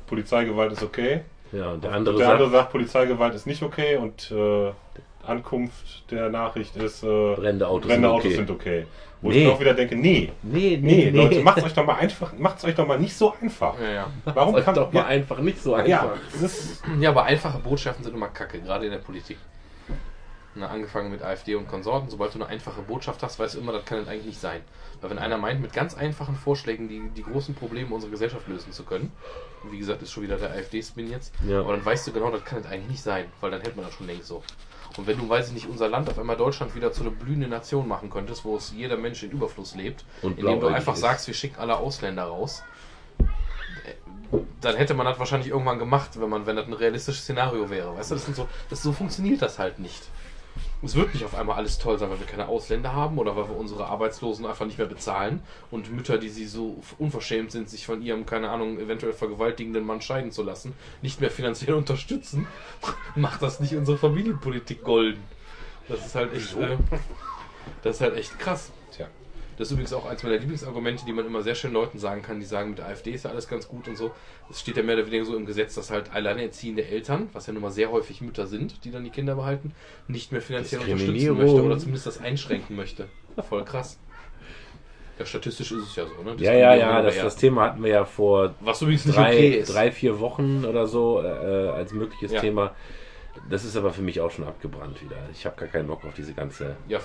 Polizeigewalt ist okay. Ja, und der Und andere der sagt, andere sagt, Polizeigewalt ist nicht okay und äh, Ankunft der Nachricht ist, äh, Brennende Autos brennende sind Autos okay. sind okay. Wo Nee. ich mir auch wieder denke, nee, nee, nee, Leute, macht's euch doch mal einfach, macht's euch doch mal nicht so einfach. Ja, ja. Warum Euch kann doch mal ja, einfach nicht so einfach. ja, das ist, ja, aber einfache Botschaften sind immer kacke, gerade in der Politik. Na, angefangen mit AfD und Konsorten, sobald du eine einfache Botschaft hast, weißt du immer, das kann es eigentlich nicht sein. Weil wenn einer meint, mit ganz einfachen Vorschlägen die, die großen Probleme unserer Gesellschaft lösen zu können, und wie gesagt, ist schon wieder der AfD-Spin jetzt, Ja. aber dann weißt du genau, das kann es eigentlich nicht sein, weil dann hätte man das schon längst so. Und wenn du, weiß ich nicht, unser Land auf einmal Deutschland wieder zu einer blühenden Nation machen könntest, wo es jeder Mensch in Überfluss lebt, Und indem du einfach ist. sagst, wir schicken alle Ausländer raus, äh, dann hätte man das wahrscheinlich irgendwann gemacht, wenn man, wenn das ein realistisches Szenario wäre. Weißt du, das sind so, das, so funktioniert das halt nicht. Es wird nicht auf einmal alles toll sein, weil wir keine Ausländer haben oder weil wir unsere Arbeitslosen einfach nicht mehr bezahlen und Mütter, die sie so unverschämt sind, sich von ihrem, keine Ahnung, eventuell vergewaltigenden Mann scheiden zu lassen, nicht mehr finanziell unterstützen, macht das nicht unsere Familienpolitik golden. Das ist halt echt, äh, das ist halt echt krass. Das ist übrigens auch eins meiner Lieblingsargumente, die man immer sehr schön Leuten sagen kann, die sagen, mit der AfD ist ja alles ganz gut und so. Es steht ja mehr oder weniger so im Gesetz, dass halt alleinerziehende Eltern, was ja nun mal sehr häufig Mütter sind, die dann die Kinder behalten, nicht mehr finanziell unterstützen möchte oder zumindest das einschränken möchte. Voll krass. Ja, statistisch ist es ja so, ne? Ja, ja, ja, das, das Thema hatten wir ja vor Was übrigens drei, okay drei, vier Wochen oder so äh, als mögliches Ja. Thema. Das ist aber für mich auch schon abgebrannt wieder. Ich habe gar keinen Bock auf diese ganze Ja,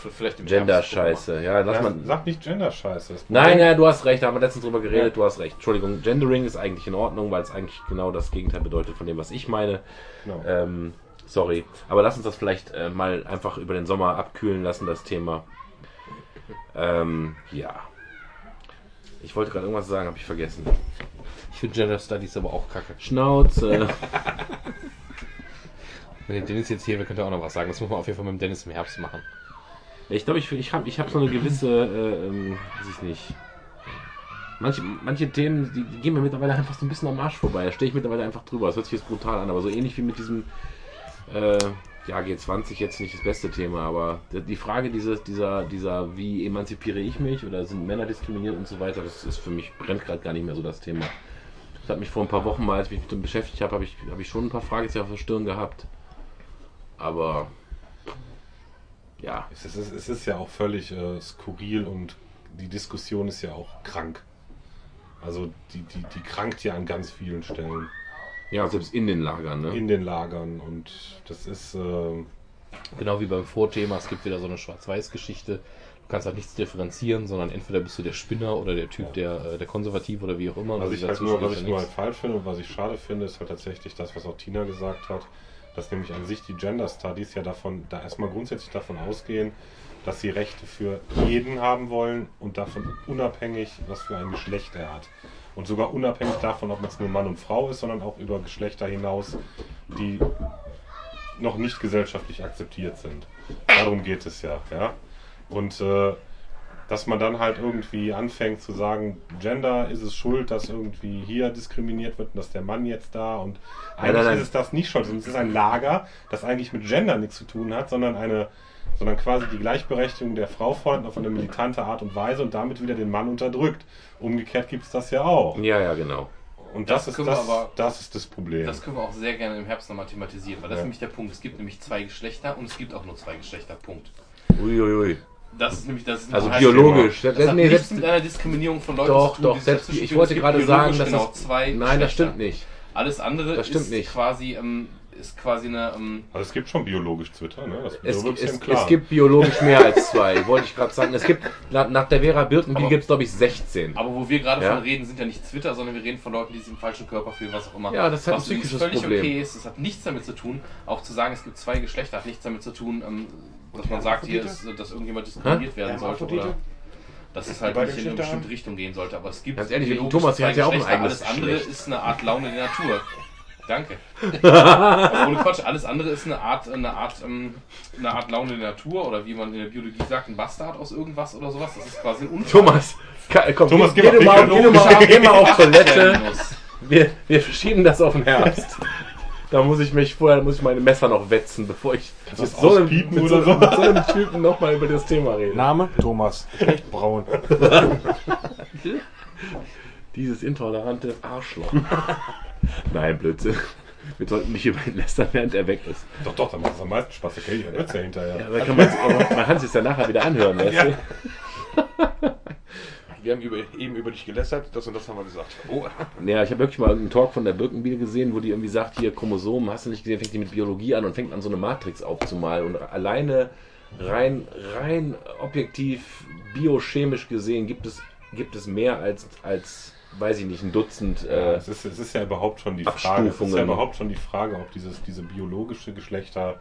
Gender-Scheiße. Ja, lass ja, man. sag nicht Gender-Scheiße. Nein, nein, du hast recht, da haben wir letztens drüber geredet, Ja. du hast recht. Entschuldigung, Gendering ist eigentlich in Ordnung, weil es eigentlich genau das Gegenteil bedeutet von dem, was ich meine. Genau. Ähm, sorry. Aber lass uns das vielleicht äh, mal einfach über den Sommer abkühlen lassen, das Thema. Ähm, ja. Ich wollte gerade irgendwas sagen, habe ich vergessen. Ich finde Gender Studies aber auch kacke. Schnauze. Wenn der Dennis jetzt hier wäre, könnte er auch noch was sagen. Das muss man auf jeden Fall mit dem Dennis im Herbst machen. ich glaube, ich, ich habe ich hab so eine gewisse, äh, ähm, weiß ich nicht. Manche, manche Themen, die, die gehen mir mittlerweile einfach so ein bisschen am Arsch vorbei. Da stehe ich mittlerweile einfach drüber. Das hört sich jetzt brutal an, aber so ähnlich wie mit diesem, äh, ja, G20 jetzt nicht das beste Thema, aber die- Frage dieses, dieser, dieser, wie emanzipiere ich mich oder sind Männer diskriminiert und so weiter, das ist für mich, brennt gerade gar nicht mehr so das Thema. Das hat mich vor ein paar Wochen mal, als ich mich damit beschäftigt habe, habe ich, habe ich schon ein paar Fragezeichen auf der Stirn gehabt. Aber, ja, Es ist, es ist ja auch völlig äh, skurril und die Diskussion ist ja auch krank. Also die, die, die krankt ja an ganz vielen Stellen ja, selbst in den Lagern, ne? in den Lagern und das ist äh, Genau wie beim Vorthema, es gibt wieder so eine Schwarz-Weiß-Geschichte. Du kannst halt nichts differenzieren, sondern entweder bist du der Spinner oder der Typ, der, äh, der Konservative oder wie auch immer. was ich halt nur, was ich ja nur halt falsch finde und was ich schade finde, ist halt tatsächlich das, was auch Tina gesagt hat, dass nämlich an sich die Gender Studies ja davon, da erstmal grundsätzlich davon ausgehen, dass sie Rechte für jeden haben wollen und davon unabhängig, was für ein Geschlecht er hat. Und sogar unabhängig davon, ob man es nur Mann und Frau ist, sondern auch über Geschlechter hinaus, die noch nicht gesellschaftlich akzeptiert sind. Darum geht es ja, ja. Und äh, dass man dann halt irgendwie anfängt zu sagen, Gender ist es schuld, dass irgendwie hier diskriminiert wird und dass der Mann jetzt da und eigentlich nein, nein. ist es das nicht schuld. Es ist ein Lager, das eigentlich mit Gender nichts zu tun hat, sondern eine sondern quasi die Gleichberechtigung der Frau fordert auf eine militante Art und Weise und damit wieder den Mann unterdrückt. Umgekehrt gibt es das ja auch. Ja, ja, genau. Und Das das, ist das, aber- das ist das Problem. Das können wir auch sehr gerne im Herbst nochmal thematisieren, weil das Ja. ist nämlich der Punkt. Es gibt nämlich zwei Geschlechter und es gibt auch nur zwei Geschlechter. Punkt. Uiuiui. Das ist nämlich das. Also heißt, biologisch. Das Das, hat nee, nichts selbst, mit einer Diskriminierung von Leuten doch, zu tun. doch, selbst, ich wollte gerade sagen, dass genau das, zwei Nein, das stimmt nicht. Alles andere Das stimmt ist nicht. quasi ähm, ist quasi eine ähm, also es gibt schon biologisch Twitter, ne? Das Es, es, es gibt biologisch mehr als zwei, wollte ich gerade sagen. Es gibt, nach, nach der Vera Birkenbiel gibt es, glaube ich, 16. Aber wo wir gerade Ja. von reden, sind ja nicht Twitter, sondern wir reden von Leuten, die sich im falschen Körper fühlen, was auch immer. Ja, das hat ein was übrigens psychisches völlig Problem. okay ist. Es hat nichts damit zu tun, auch zu sagen, es gibt zwei Geschlechter, hat nichts damit zu tun, ähm, dass man sagt, hier ist, dass irgendjemand diskriminiert werden sollte oder dass es halt nicht in eine bestimmte Richtung gehen sollte. Aber es gibt Ganz ehrlich, Thomas, zwei der hat ja auch ein eigenes Alles andere ist eine Art Laune der Natur. Danke. Ohne Quatsch, alles andere ist eine Art, eine Art, ähm, eine Art Laune der Natur oder wie man in der Biologie sagt, ein Bastard aus irgendwas oder sowas. Das ist quasi ein Unfall. Thomas, ka- komm, Thomas, geh, geh geh, mal du mal, geh, mal, geh mal auf Toilette. Wir, wir verschieben das auf den Herbst. Da muss ich mich vorher muss ich meine Messer noch wetzen, bevor ich mit so, einem, mit, so, so? mit so einem Typen nochmal über das Thema rede. Name? Thomas. Echt braun. Dieses intolerante Arschloch. Nein, Blödsinn. Wir sollten nicht über ihn lästern, während er weg ist. Doch, doch, dann macht es am meisten Spaß. Okay, ich hört's ja hinterher. Ja, aber kann man, man kann es sich ja nachher wieder anhören, weißt Ja. du? Wir haben über, eben über dich gelästert, das und das haben wir gesagt. Oh, Ja, ich habe wirklich mal einen Talk von der Birkenbiel gesehen, wo die irgendwie sagt, hier Chromosomen, hast du nicht gesehen, fängt die mit Biologie an und fängt an, so eine Matrix aufzumalen. Und alleine rein, rein objektiv, biochemisch gesehen gibt es, gibt es mehr als, als, weiß ich nicht, ein Dutzend. Ja, Äh, es, ist, es ist ja überhaupt schon die Frage, es ist ja überhaupt schon die Frage, ob dieses, diese biologische Geschlechter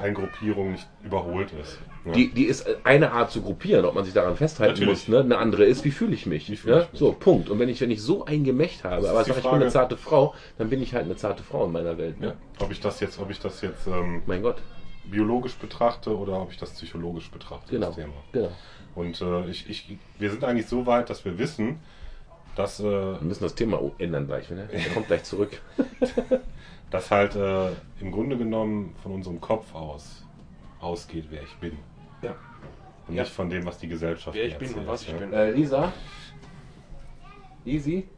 Eingruppierung nicht überholt ist. ne? die, die ist eine Art zu gruppieren, ob man sich daran festhalten Natürlich. muss. Ne? Eine andere ist, wie fühle ich mich. Wie fühle ne? ich mich? So, Punkt. Und wenn ich, wenn ich so ein Gemächt habe, aber sag, ich bin eine zarte Frau, dann bin ich halt eine zarte Frau in meiner Welt. Ne? ja. Ob ich das jetzt, ob ich das jetzt ähm, Mein Gott. biologisch betrachte oder ob ich das psychologisch betrachte, Genau. das Thema. genau. Und äh, ich, ich, wir sind eigentlich so weit, dass wir wissen, dass, äh, Wir müssen das Thema ändern gleich. Ne? Er kommt gleich zurück. dass halt äh, im Grunde genommen von unserem Kopf aus ausgeht, wer ich bin. Ja. Und Ja. nicht von dem, was die Gesellschaft Wer ich bin und erzählt, was ich ja. bin. Äh, Lisa? Easy?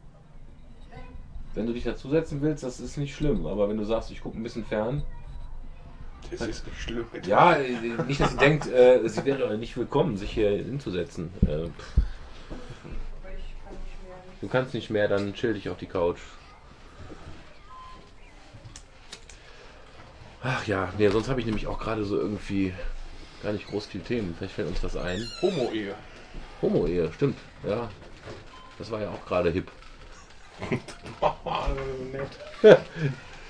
Wenn du dich dazusetzen willst, das ist nicht schlimm. Aber wenn du sagst, ich gucke ein bisschen fern. Das ist nicht schlimm. Ja, äh, nicht, dass sie denkt, äh, sie wäre nicht willkommen, sich hier hinzusetzen. Äh, pff. Du kannst nicht mehr, dann chill dich auf die Couch. Ach ja, nee, sonst habe ich nämlich auch gerade so irgendwie gar nicht groß viel Themen. Vielleicht fällt uns was ein. Homo-Ehe. Homo-Ehe, stimmt, ja. Das war ja auch gerade hip.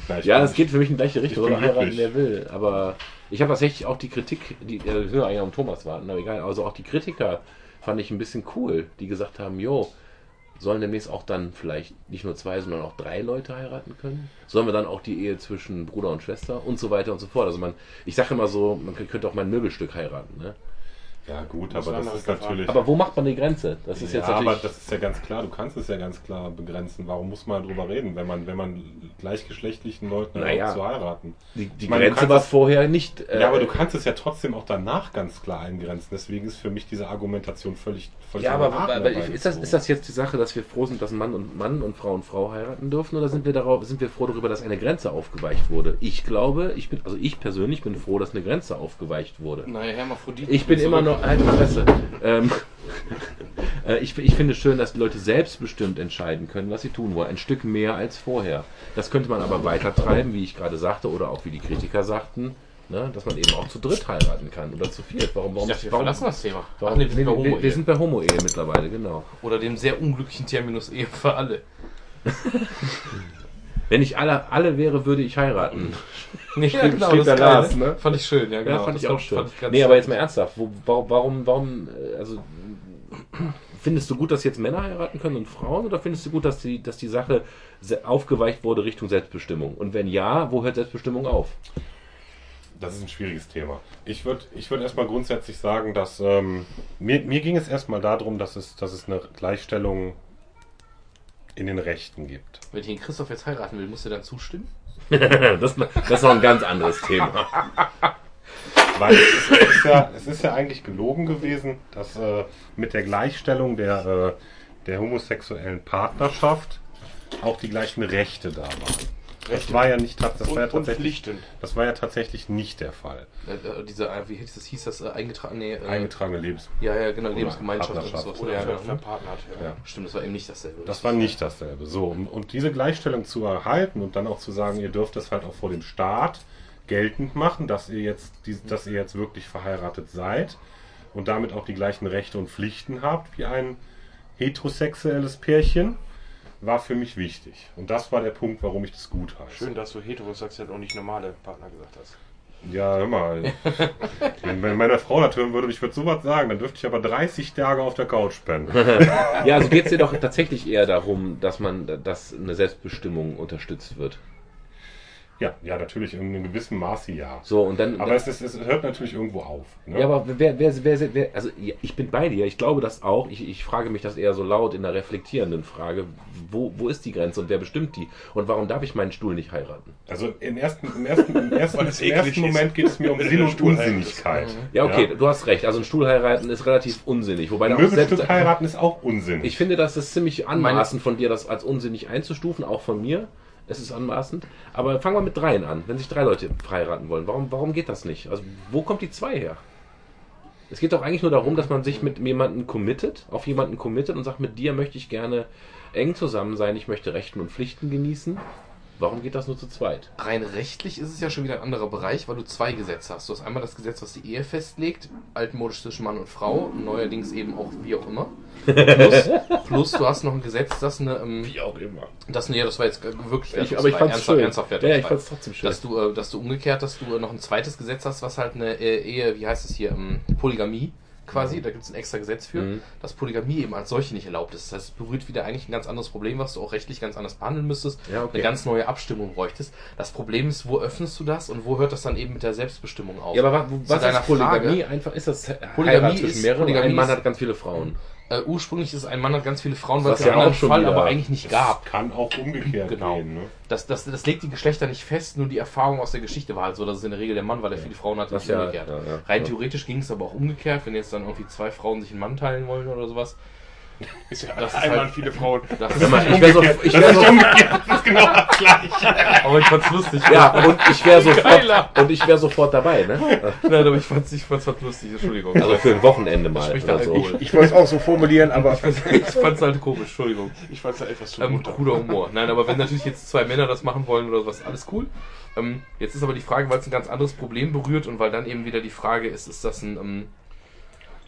Na, ich Ja, das geht für mich in die gleiche Richtung, man heiraten, wer will. Aber ich habe tatsächlich auch die Kritik, die äh, wir können eigentlich am Thomas warten, aber egal. Also auch die Kritiker fand ich ein bisschen cool, die gesagt haben, jo, sollen demnächst auch dann vielleicht nicht nur zwei, sondern auch drei Leute heiraten können? Sollen wir dann auch die Ehe zwischen Bruder und Schwester und so weiter und so fort? Also man, ich sage immer so, man könnte auch mal ein Möbelstück heiraten, ne? Ja gut, aber das ist natürlich... Aber wo macht man die Grenze? Das ist ja, jetzt aber natürlich. das ist ja ganz klar, du kannst es ja ganz klar begrenzen. Warum muss man drüber reden, wenn man, wenn man gleichgeschlechtlichen Leuten Naja. zu heiraten. Die, die meine, Grenze war vorher nicht. äh, Ja, aber du kannst es ja trotzdem auch danach ganz klar eingrenzen. Deswegen ist für mich diese Argumentation völlig, völlig Ja, aber, aber ist, das, ist das jetzt die Sache, dass wir froh sind, dass Mann und Mann und Frau und Frau heiraten dürfen, oder sind wir darauf, sind wir froh darüber, dass eine Grenze aufgeweicht wurde? Ich glaube, ich bin, also ich persönlich bin froh, dass eine Grenze aufgeweicht wurde. Naja, Hermaphrodit. Ich bin immer noch, halt die Fresse. Ähm, äh, ich, ich finde es schön, dass die Leute selbstbestimmt entscheiden können, was sie tun wollen. Ein Stück mehr als vorher. Das könnte man aber weiter treiben, wie ich gerade sagte, oder auch wie die Kritiker sagten, ne, dass man eben auch zu dritt heiraten kann oder zu viert. Warum, Ich warum, dachte, wir warum, verlassen das Thema. warum Ach nee, wir sind bei wir, wir, sind bei Homo-Ehe mittlerweile, genau. Oder dem sehr unglücklichen Terminus Ehe für alle. Wenn ich alle, alle wäre, würde ich heiraten. Der ist geil, Lars, ne? Fand ich schön, ja, genau. ja, fand ich Das auch schön. fand ich ganz nee, aber jetzt mal ernsthaft. Wo, wa- warum, warum, äh, also, findest du gut, dass jetzt Männer heiraten können und Frauen? Oder findest du gut, dass die, dass die Sache aufgeweicht wurde Richtung Selbstbestimmung? Und wenn ja, wo hört Selbstbestimmung auf? Das ist ein schwieriges Thema. Ich würde ich würd erstmal grundsätzlich sagen, dass ähm, mir, mir ging es erstmal darum, dass es, dass es eine Gleichstellung in den Rechten gibt. Wenn ich den Christoph jetzt heiraten will, musst du dann zustimmen? das, das ist noch ein ganz anderes Thema. Weil es ist, es ist, ja, es ist ja eigentlich gelogen gewesen, dass äh, mit der Gleichstellung der, äh, der homosexuellen Partnerschaft auch die gleichen Rechte da waren. Das war ja nicht das Und, war ja tatsächlich, das war ja tatsächlich nicht der Fall. Äh, äh, diese, äh, wie hieß das, hieß das äh, eingetragen? Nee, äh, Eingetragene Lebens. Ja, ja, genau, Lebensgemeinschaft und Partnerschaft. so. Oder ja, ver ja, verpartnert. Ja. Ja. Stimmt, das war eben nicht dasselbe. Das war nicht dasselbe. So, und, und diese Gleichstellung zu erhalten und dann auch zu sagen, ihr dürft es halt auch vor dem Staat geltend machen, dass ihr jetzt, die, dass ihr jetzt wirklich verheiratet seid und damit auch die gleichen Rechte und Pflichten habt wie ein heterosexuelles Pärchen, war für mich wichtig. Und das war der Punkt, warum ich das gut heiße. Schön, dass du heterosexuell und nicht normale Partner gesagt hast. Ja, hör mal. wenn, meine Frau das hören würde und ich würde sowas sagen, dann dürfte ich aber 30 Tage auf der Couch pennen. Ja, also geht es dir doch tatsächlich eher darum, dass man, dass eine Selbstbestimmung unterstützt wird. Ja, ja, natürlich in einem gewissen Maße ja. So, und dann. Aber es, ist, es hört natürlich irgendwo auf. Ne? Ja, aber wer, wer, wer, wer also ja, ich bin bei dir, ich glaube das auch. Ich, ich frage mich das eher so laut in einer reflektierenden Frage. Wo, wo ist die Grenze und wer bestimmt die? Und warum darf ich meinen Stuhl nicht heiraten? Also im ersten, im ersten, im ersten, im ersten. Moment geht es mir um Sinn und Unsinnigkeit. Ja, okay, du hast recht. Also ein Stuhl heiraten ist relativ unsinnig. Wobei Ein Möbelstück selbst, heiraten ist auch unsinnig. ich finde, das ist ziemlich anmaßend von dir, das als unsinnig einzustufen, auch von mir. Es ist anmaßend. Aber fangen wir mit dreien an. Wenn sich drei Leute heiraten wollen, warum, warum geht das nicht? Also wo kommt die zwei her? Es geht doch eigentlich nur darum, dass man sich mit jemandem committet, auf jemanden committet und sagt, mit dir möchte ich gerne eng zusammen sein, ich möchte Rechten und Pflichten genießen. Warum geht das nur zu zweit? Rein rechtlich ist es ja schon wieder ein anderer Bereich, weil du zwei Gesetze hast. Du hast einmal das Gesetz, was die Ehe festlegt, altmodisch zwischen Mann und Frau, neuerdings eben auch wie auch immer. Plus, plus du hast noch ein Gesetz, das eine, ähm, Wie auch immer. das, nee, das war jetzt wirklich Ich, aber ich wertungsfrei, fand's ernsthaft, schön. ernsthaft ja, ich fand's trotzdem schön. dass du, äh, dass du umgekehrt, dass du noch ein zweites Gesetz hast, was halt eine äh, Ehe, wie heißt es hier, ähm, Polygamie quasi, da gibt es ein extra Gesetz für, Mhm. dass Polygamie eben als solche nicht erlaubt ist. Das heißt, es berührt wieder eigentlich ein ganz anderes Problem, was du auch rechtlich ganz anders behandeln müsstest, Ja, okay. eine ganz neue Abstimmung bräuchtest. Das Problem ist, wo öffnest du das und wo hört das dann eben mit der Selbstbestimmung auf? ja, aber was deiner ist Polygamie? Frage, Einfach ist das Polygamie zwischen ist- mehreren. Polygamie ein Mann hat ganz viele Frauen. Äh, ursprünglich ist ein Mann hat ganz viele Frauen, weil es ja schon Fall aber eigentlich nicht gab. Kann auch umgekehrt Genau. gehen. Ne? Das, das, das legt die Geschlechter nicht fest, nur die Erfahrung aus der Geschichte war halt so, dass es in der Regel der Mann war, der viele Frauen hatte, nicht ja- umgekehrt. ja. Rein theoretisch ging es aber auch umgekehrt, wenn jetzt dann irgendwie zwei Frauen sich einen Mann teilen wollen oder sowas. Ist ja Das ist einmal halt- viele Frauen. Das Hör mal, ich wäre so, ich wär so, Das ist genau das Gleiche. aber ich fand's lustig. ja, und ich wäre sofort, und ich wäre sofort dabei, ne? Nein, aber ich fand's, ich fand's halt lustig, Entschuldigung. Also für ein Wochenende mal oder der so. Alkohol. Ich wollte es auch so formulieren, aber ich fand's halt komisch, Entschuldigung. ich fand es etwas zu Ähm, cooler Humor. Nein, aber wenn natürlich jetzt zwei Männer das machen wollen oder sowas, alles cool. Ähm, jetzt ist aber die Frage, weil es ein ganz anderes Problem berührt und weil dann eben wieder die Frage ist, ist das ein. Ähm,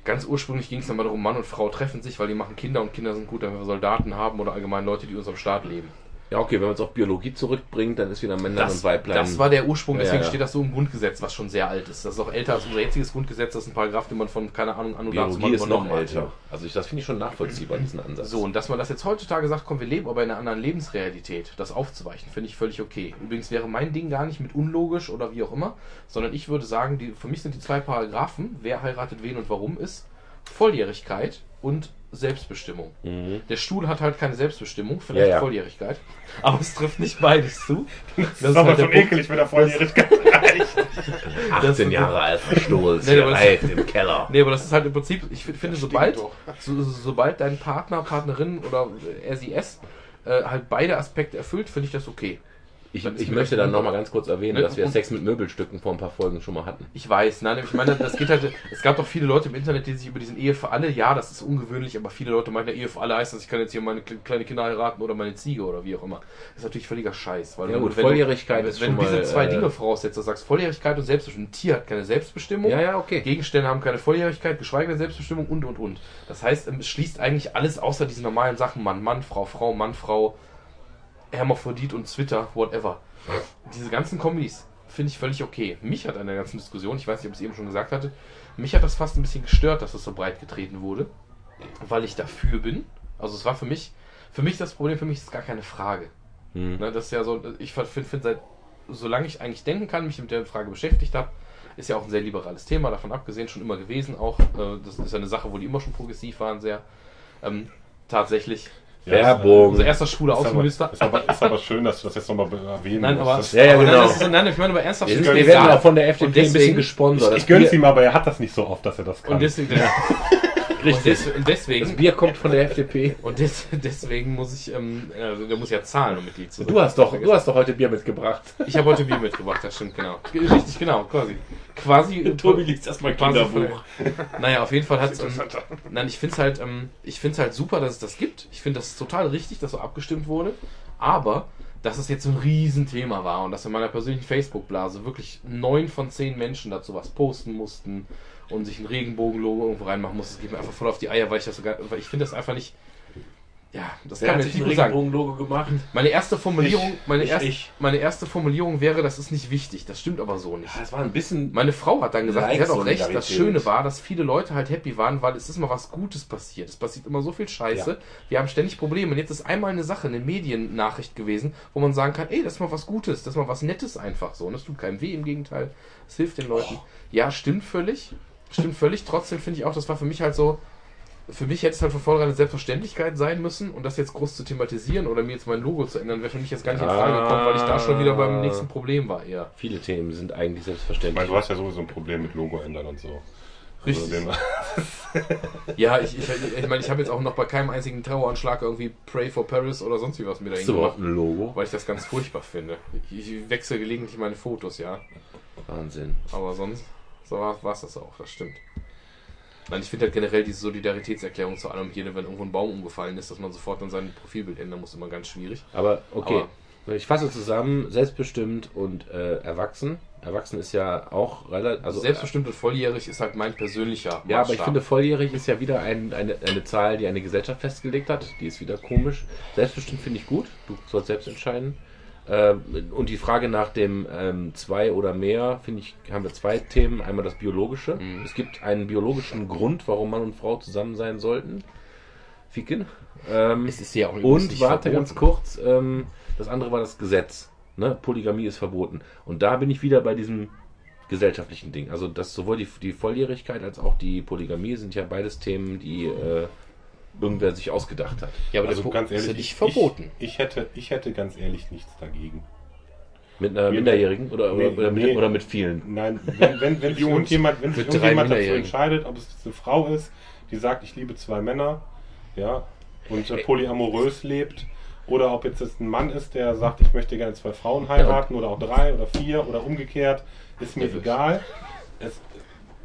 ganz ursprünglich ging es dann mal darum, Mann und Frau treffen sich, weil die machen Kinder und Kinder sind gut, wenn wir Soldaten haben oder allgemein Leute, die in unserem Staat leben. Ja, okay, wenn man es auf Biologie zurückbringt, dann ist wieder Männlein und Weiblein. das war der Ursprung, Ja, deswegen ja. steht das so im Grundgesetz, was schon sehr alt ist. Das ist auch älter als unser jetziges Grundgesetz, das ist ein Paragraph, den man von, keine Ahnung, Anno dazu Biologie ist noch übernommen hat. älter. Also ich, das finde ich schon nachvollziehbar, diesen Ansatz. So, und dass man das jetzt heutzutage sagt, komm, wir leben aber in einer anderen Lebensrealität, das aufzuweichen, finde ich völlig okay. Übrigens wäre mein Ding gar nicht mit unlogisch oder wie auch immer, sondern ich würde sagen, die, für mich sind die zwei Paragraphen, wer heiratet wen und warum, ist Volljährigkeit und Selbstbestimmung. Mhm. Der Stuhl hat halt keine Selbstbestimmung, vielleicht Ja, ja. Volljährigkeit, aber es trifft nicht beides zu. Das, ist ist aber halt der schon ekelig, wenn er Volljährigkeit reicht. 18 Jahre alter Stuhl, Nee, aber das- reift im Keller. Nee, aber das ist halt im Prinzip, ich fi- finde, sobald, so, sobald dein Partner, Partnerin oder er, sie, es äh, halt beide Aspekte erfüllt, finde ich das okay. Ich, ich möchte dann nochmal ganz kurz erwähnen, Ne? dass wir Sex mit Möbelstücken vor ein paar Folgen schon mal hatten. Ich weiß, nein, ich meine, das geht halt, es gab doch viele Leute im Internet, die sich über diesen Ehe für alle, ja, das ist ungewöhnlich, aber viele Leute meinen, ja, Ehe für alle heißt, dass ich kann jetzt hier meine kle- kleine Kinder heiraten oder meine Ziege oder wie auch immer. Das ist natürlich völliger Scheiß. Weil Ja gut, wenn Volljährigkeit wenn, ist Wenn du diese mal, zwei äh, Dinge voraussetzt, du sagst Volljährigkeit und Selbstbestimmung, ein Tier hat keine Selbstbestimmung, Ja, ja, okay. Gegenstände haben keine Volljährigkeit, geschweige denn Selbstbestimmung und und und. Das heißt, es schließt eigentlich alles außer diesen normalen Sachen Mann, Mann, Frau, Frau, Mann, Frau, Hermaphrodit und Twitter, whatever. Diese ganzen Kombis finde ich völlig okay. Mich hat an der ganzen Diskussion, ich weiß nicht, ob ich es eben schon gesagt hatte, mich hat das fast ein bisschen gestört, dass das so breit getreten wurde, weil ich dafür bin. Also es war für mich, für mich das Problem, für mich ist gar keine Frage. Hm. Ne, das ist ja so, ich finde, find, seit solange ich eigentlich denken kann, mich mit der Frage beschäftigt habe, ist ja auch ein sehr liberales Thema, davon abgesehen, schon immer gewesen auch. Äh, das ist ja eine Sache, wo die immer schon progressiv waren, sehr. Ähm, tatsächlich. Werbung. Unser erster schwuler Ist aber, Außenminister. ist, aber, ist aber schön, dass du das jetzt nochmal erwähnen Nein, aber, musstest. Ja, ja, aber genau. ist, nein, ich meine aber ernsthaft. Wir, ist wir werden auch von der FDP Und ein bisschen deswegen- gesponsert. Ich gönn's Bier- ihm, aber er hat das nicht so oft, dass er das kann. Und deswegen, und Richtig. des, und Das deswegen, Bier kommt von der FDP. und des, deswegen muss ich, ähm, also, der muss ja zahlen, um Mitglied zu sein. Du hast doch, du hast doch heute Bier mitgebracht. Ich habe heute Bier mitgebracht, das stimmt, genau. Richtig, genau, quasi. Quasi. liest erstmal der- Naja, auf jeden Fall hat es. Ähm, nein, ich finde es halt, ähm, ich find's halt super, dass es das gibt. Ich finde das total richtig, dass so abgestimmt wurde. Aber, dass es jetzt so ein Riesenthema war und dass in meiner persönlichen Facebook-Blase wirklich neun von zehn Menschen dazu was posten mussten und sich ein Regenbogenlogo irgendwo reinmachen mussten, das geht mir einfach voll auf die Eier, weil ich das sogar, weil ich finde das einfach nicht. Ja, das Wer kann mir nicht sagen. Regenbogen-Logo gemacht? Meine erste Formulierung, meine, Ich, erste, ich. meine erste Formulierung wäre, das ist nicht wichtig. Das stimmt aber so nicht. Das war ein bisschen. Meine Frau hat dann gesagt, sie hat auch recht, das. Schöne war, dass viele Leute halt happy waren, weil es ist mal was Gutes passiert. Es passiert immer so viel Scheiße. Ja. Wir haben ständig Probleme. Und jetzt ist einmal eine Sache, eine Mediennachricht gewesen, wo man sagen kann, ey, das ist mal was Gutes, das ist mal was Nettes einfach so. Und das tut keinem weh, im Gegenteil. Es hilft den Leuten. Ja, stimmt völlig. Stimmt völlig. Trotzdem finde ich auch, das war für mich halt so, für mich hätte es halt von vornherein eine Selbstverständlichkeit sein müssen und das jetzt groß zu thematisieren oder mir jetzt mein Logo zu ändern, wäre für mich jetzt gar nicht in Frage gekommen, weil ich da schon wieder beim nächsten Problem war eher. Viele Themen sind eigentlich Ich selbstverständlich. meine, du hast ja sowieso ein Problem mit Logo ändern und so. Richtig. Also Ja, ich, ich, ich meine, ich habe jetzt auch noch bei keinem einzigen Terroranschlag irgendwie Pray for Paris oder sonst wie was mir da Hast du gemacht, überhaupt ein Logo? weil ich das ganz furchtbar finde. Ich, ich wechsle gelegentlich meine Fotos, ja. Wahnsinn. Aber sonst so war es das auch, das stimmt. Nein, ich finde halt generell diese Solidaritätserklärung zu allem hier, wenn irgendwo ein Baum umgefallen ist, dass man sofort dann sein Profilbild ändern muss, immer ganz schwierig. Aber okay, ich fasse zusammen, selbstbestimmt und äh, erwachsen. Erwachsen ist ja auch relativ. Also Also, selbstbestimmt und volljährig ist halt mein persönlicher Ja, aber ich Maßstab. finde, volljährig ist ja wieder ein, eine, eine Zahl, die eine Gesellschaft festgelegt hat. Die ist wieder komisch. Selbstbestimmt finde ich gut. Du sollst selbst entscheiden. Ähm, und die Frage nach dem ähm, zwei oder mehr, finde ich, haben wir zwei Themen. Einmal das Biologische. Mhm. Es gibt einen biologischen Grund, warum Mann und Frau zusammen sein sollten. Ficken. Ähm, Es ist ja auch und warte verboten. ganz kurz, ähm, das andere war das Gesetz. Ne? Polygamie ist verboten. Und da bin ich wieder bei diesem gesellschaftlichen Ding. Also das sowohl die, die Volljährigkeit als auch die Polygamie sind ja beides Themen, die äh, irgendwer sich ausgedacht hat. Ja, aber also ganz ehrlich, ist ja nicht ich, verboten. Ich, ich, hätte, ich hätte ganz ehrlich nichts dagegen. Mit einer Nee, Minderjährigen oder, nee, oder, oder, mit, nee. oder mit vielen. Nein, wenn, wenn, wenn sich irgendjemand, wenn sich irgendjemand dazu entscheidet, ob es jetzt eine Frau ist, die sagt, ich liebe zwei Männer, ja, und äh, polyamorös lebt, oder ob jetzt es ein Mann ist, der sagt, ich möchte gerne zwei Frauen heiraten, oder auch drei oder vier oder umgekehrt, ist mir Ja, egal. Es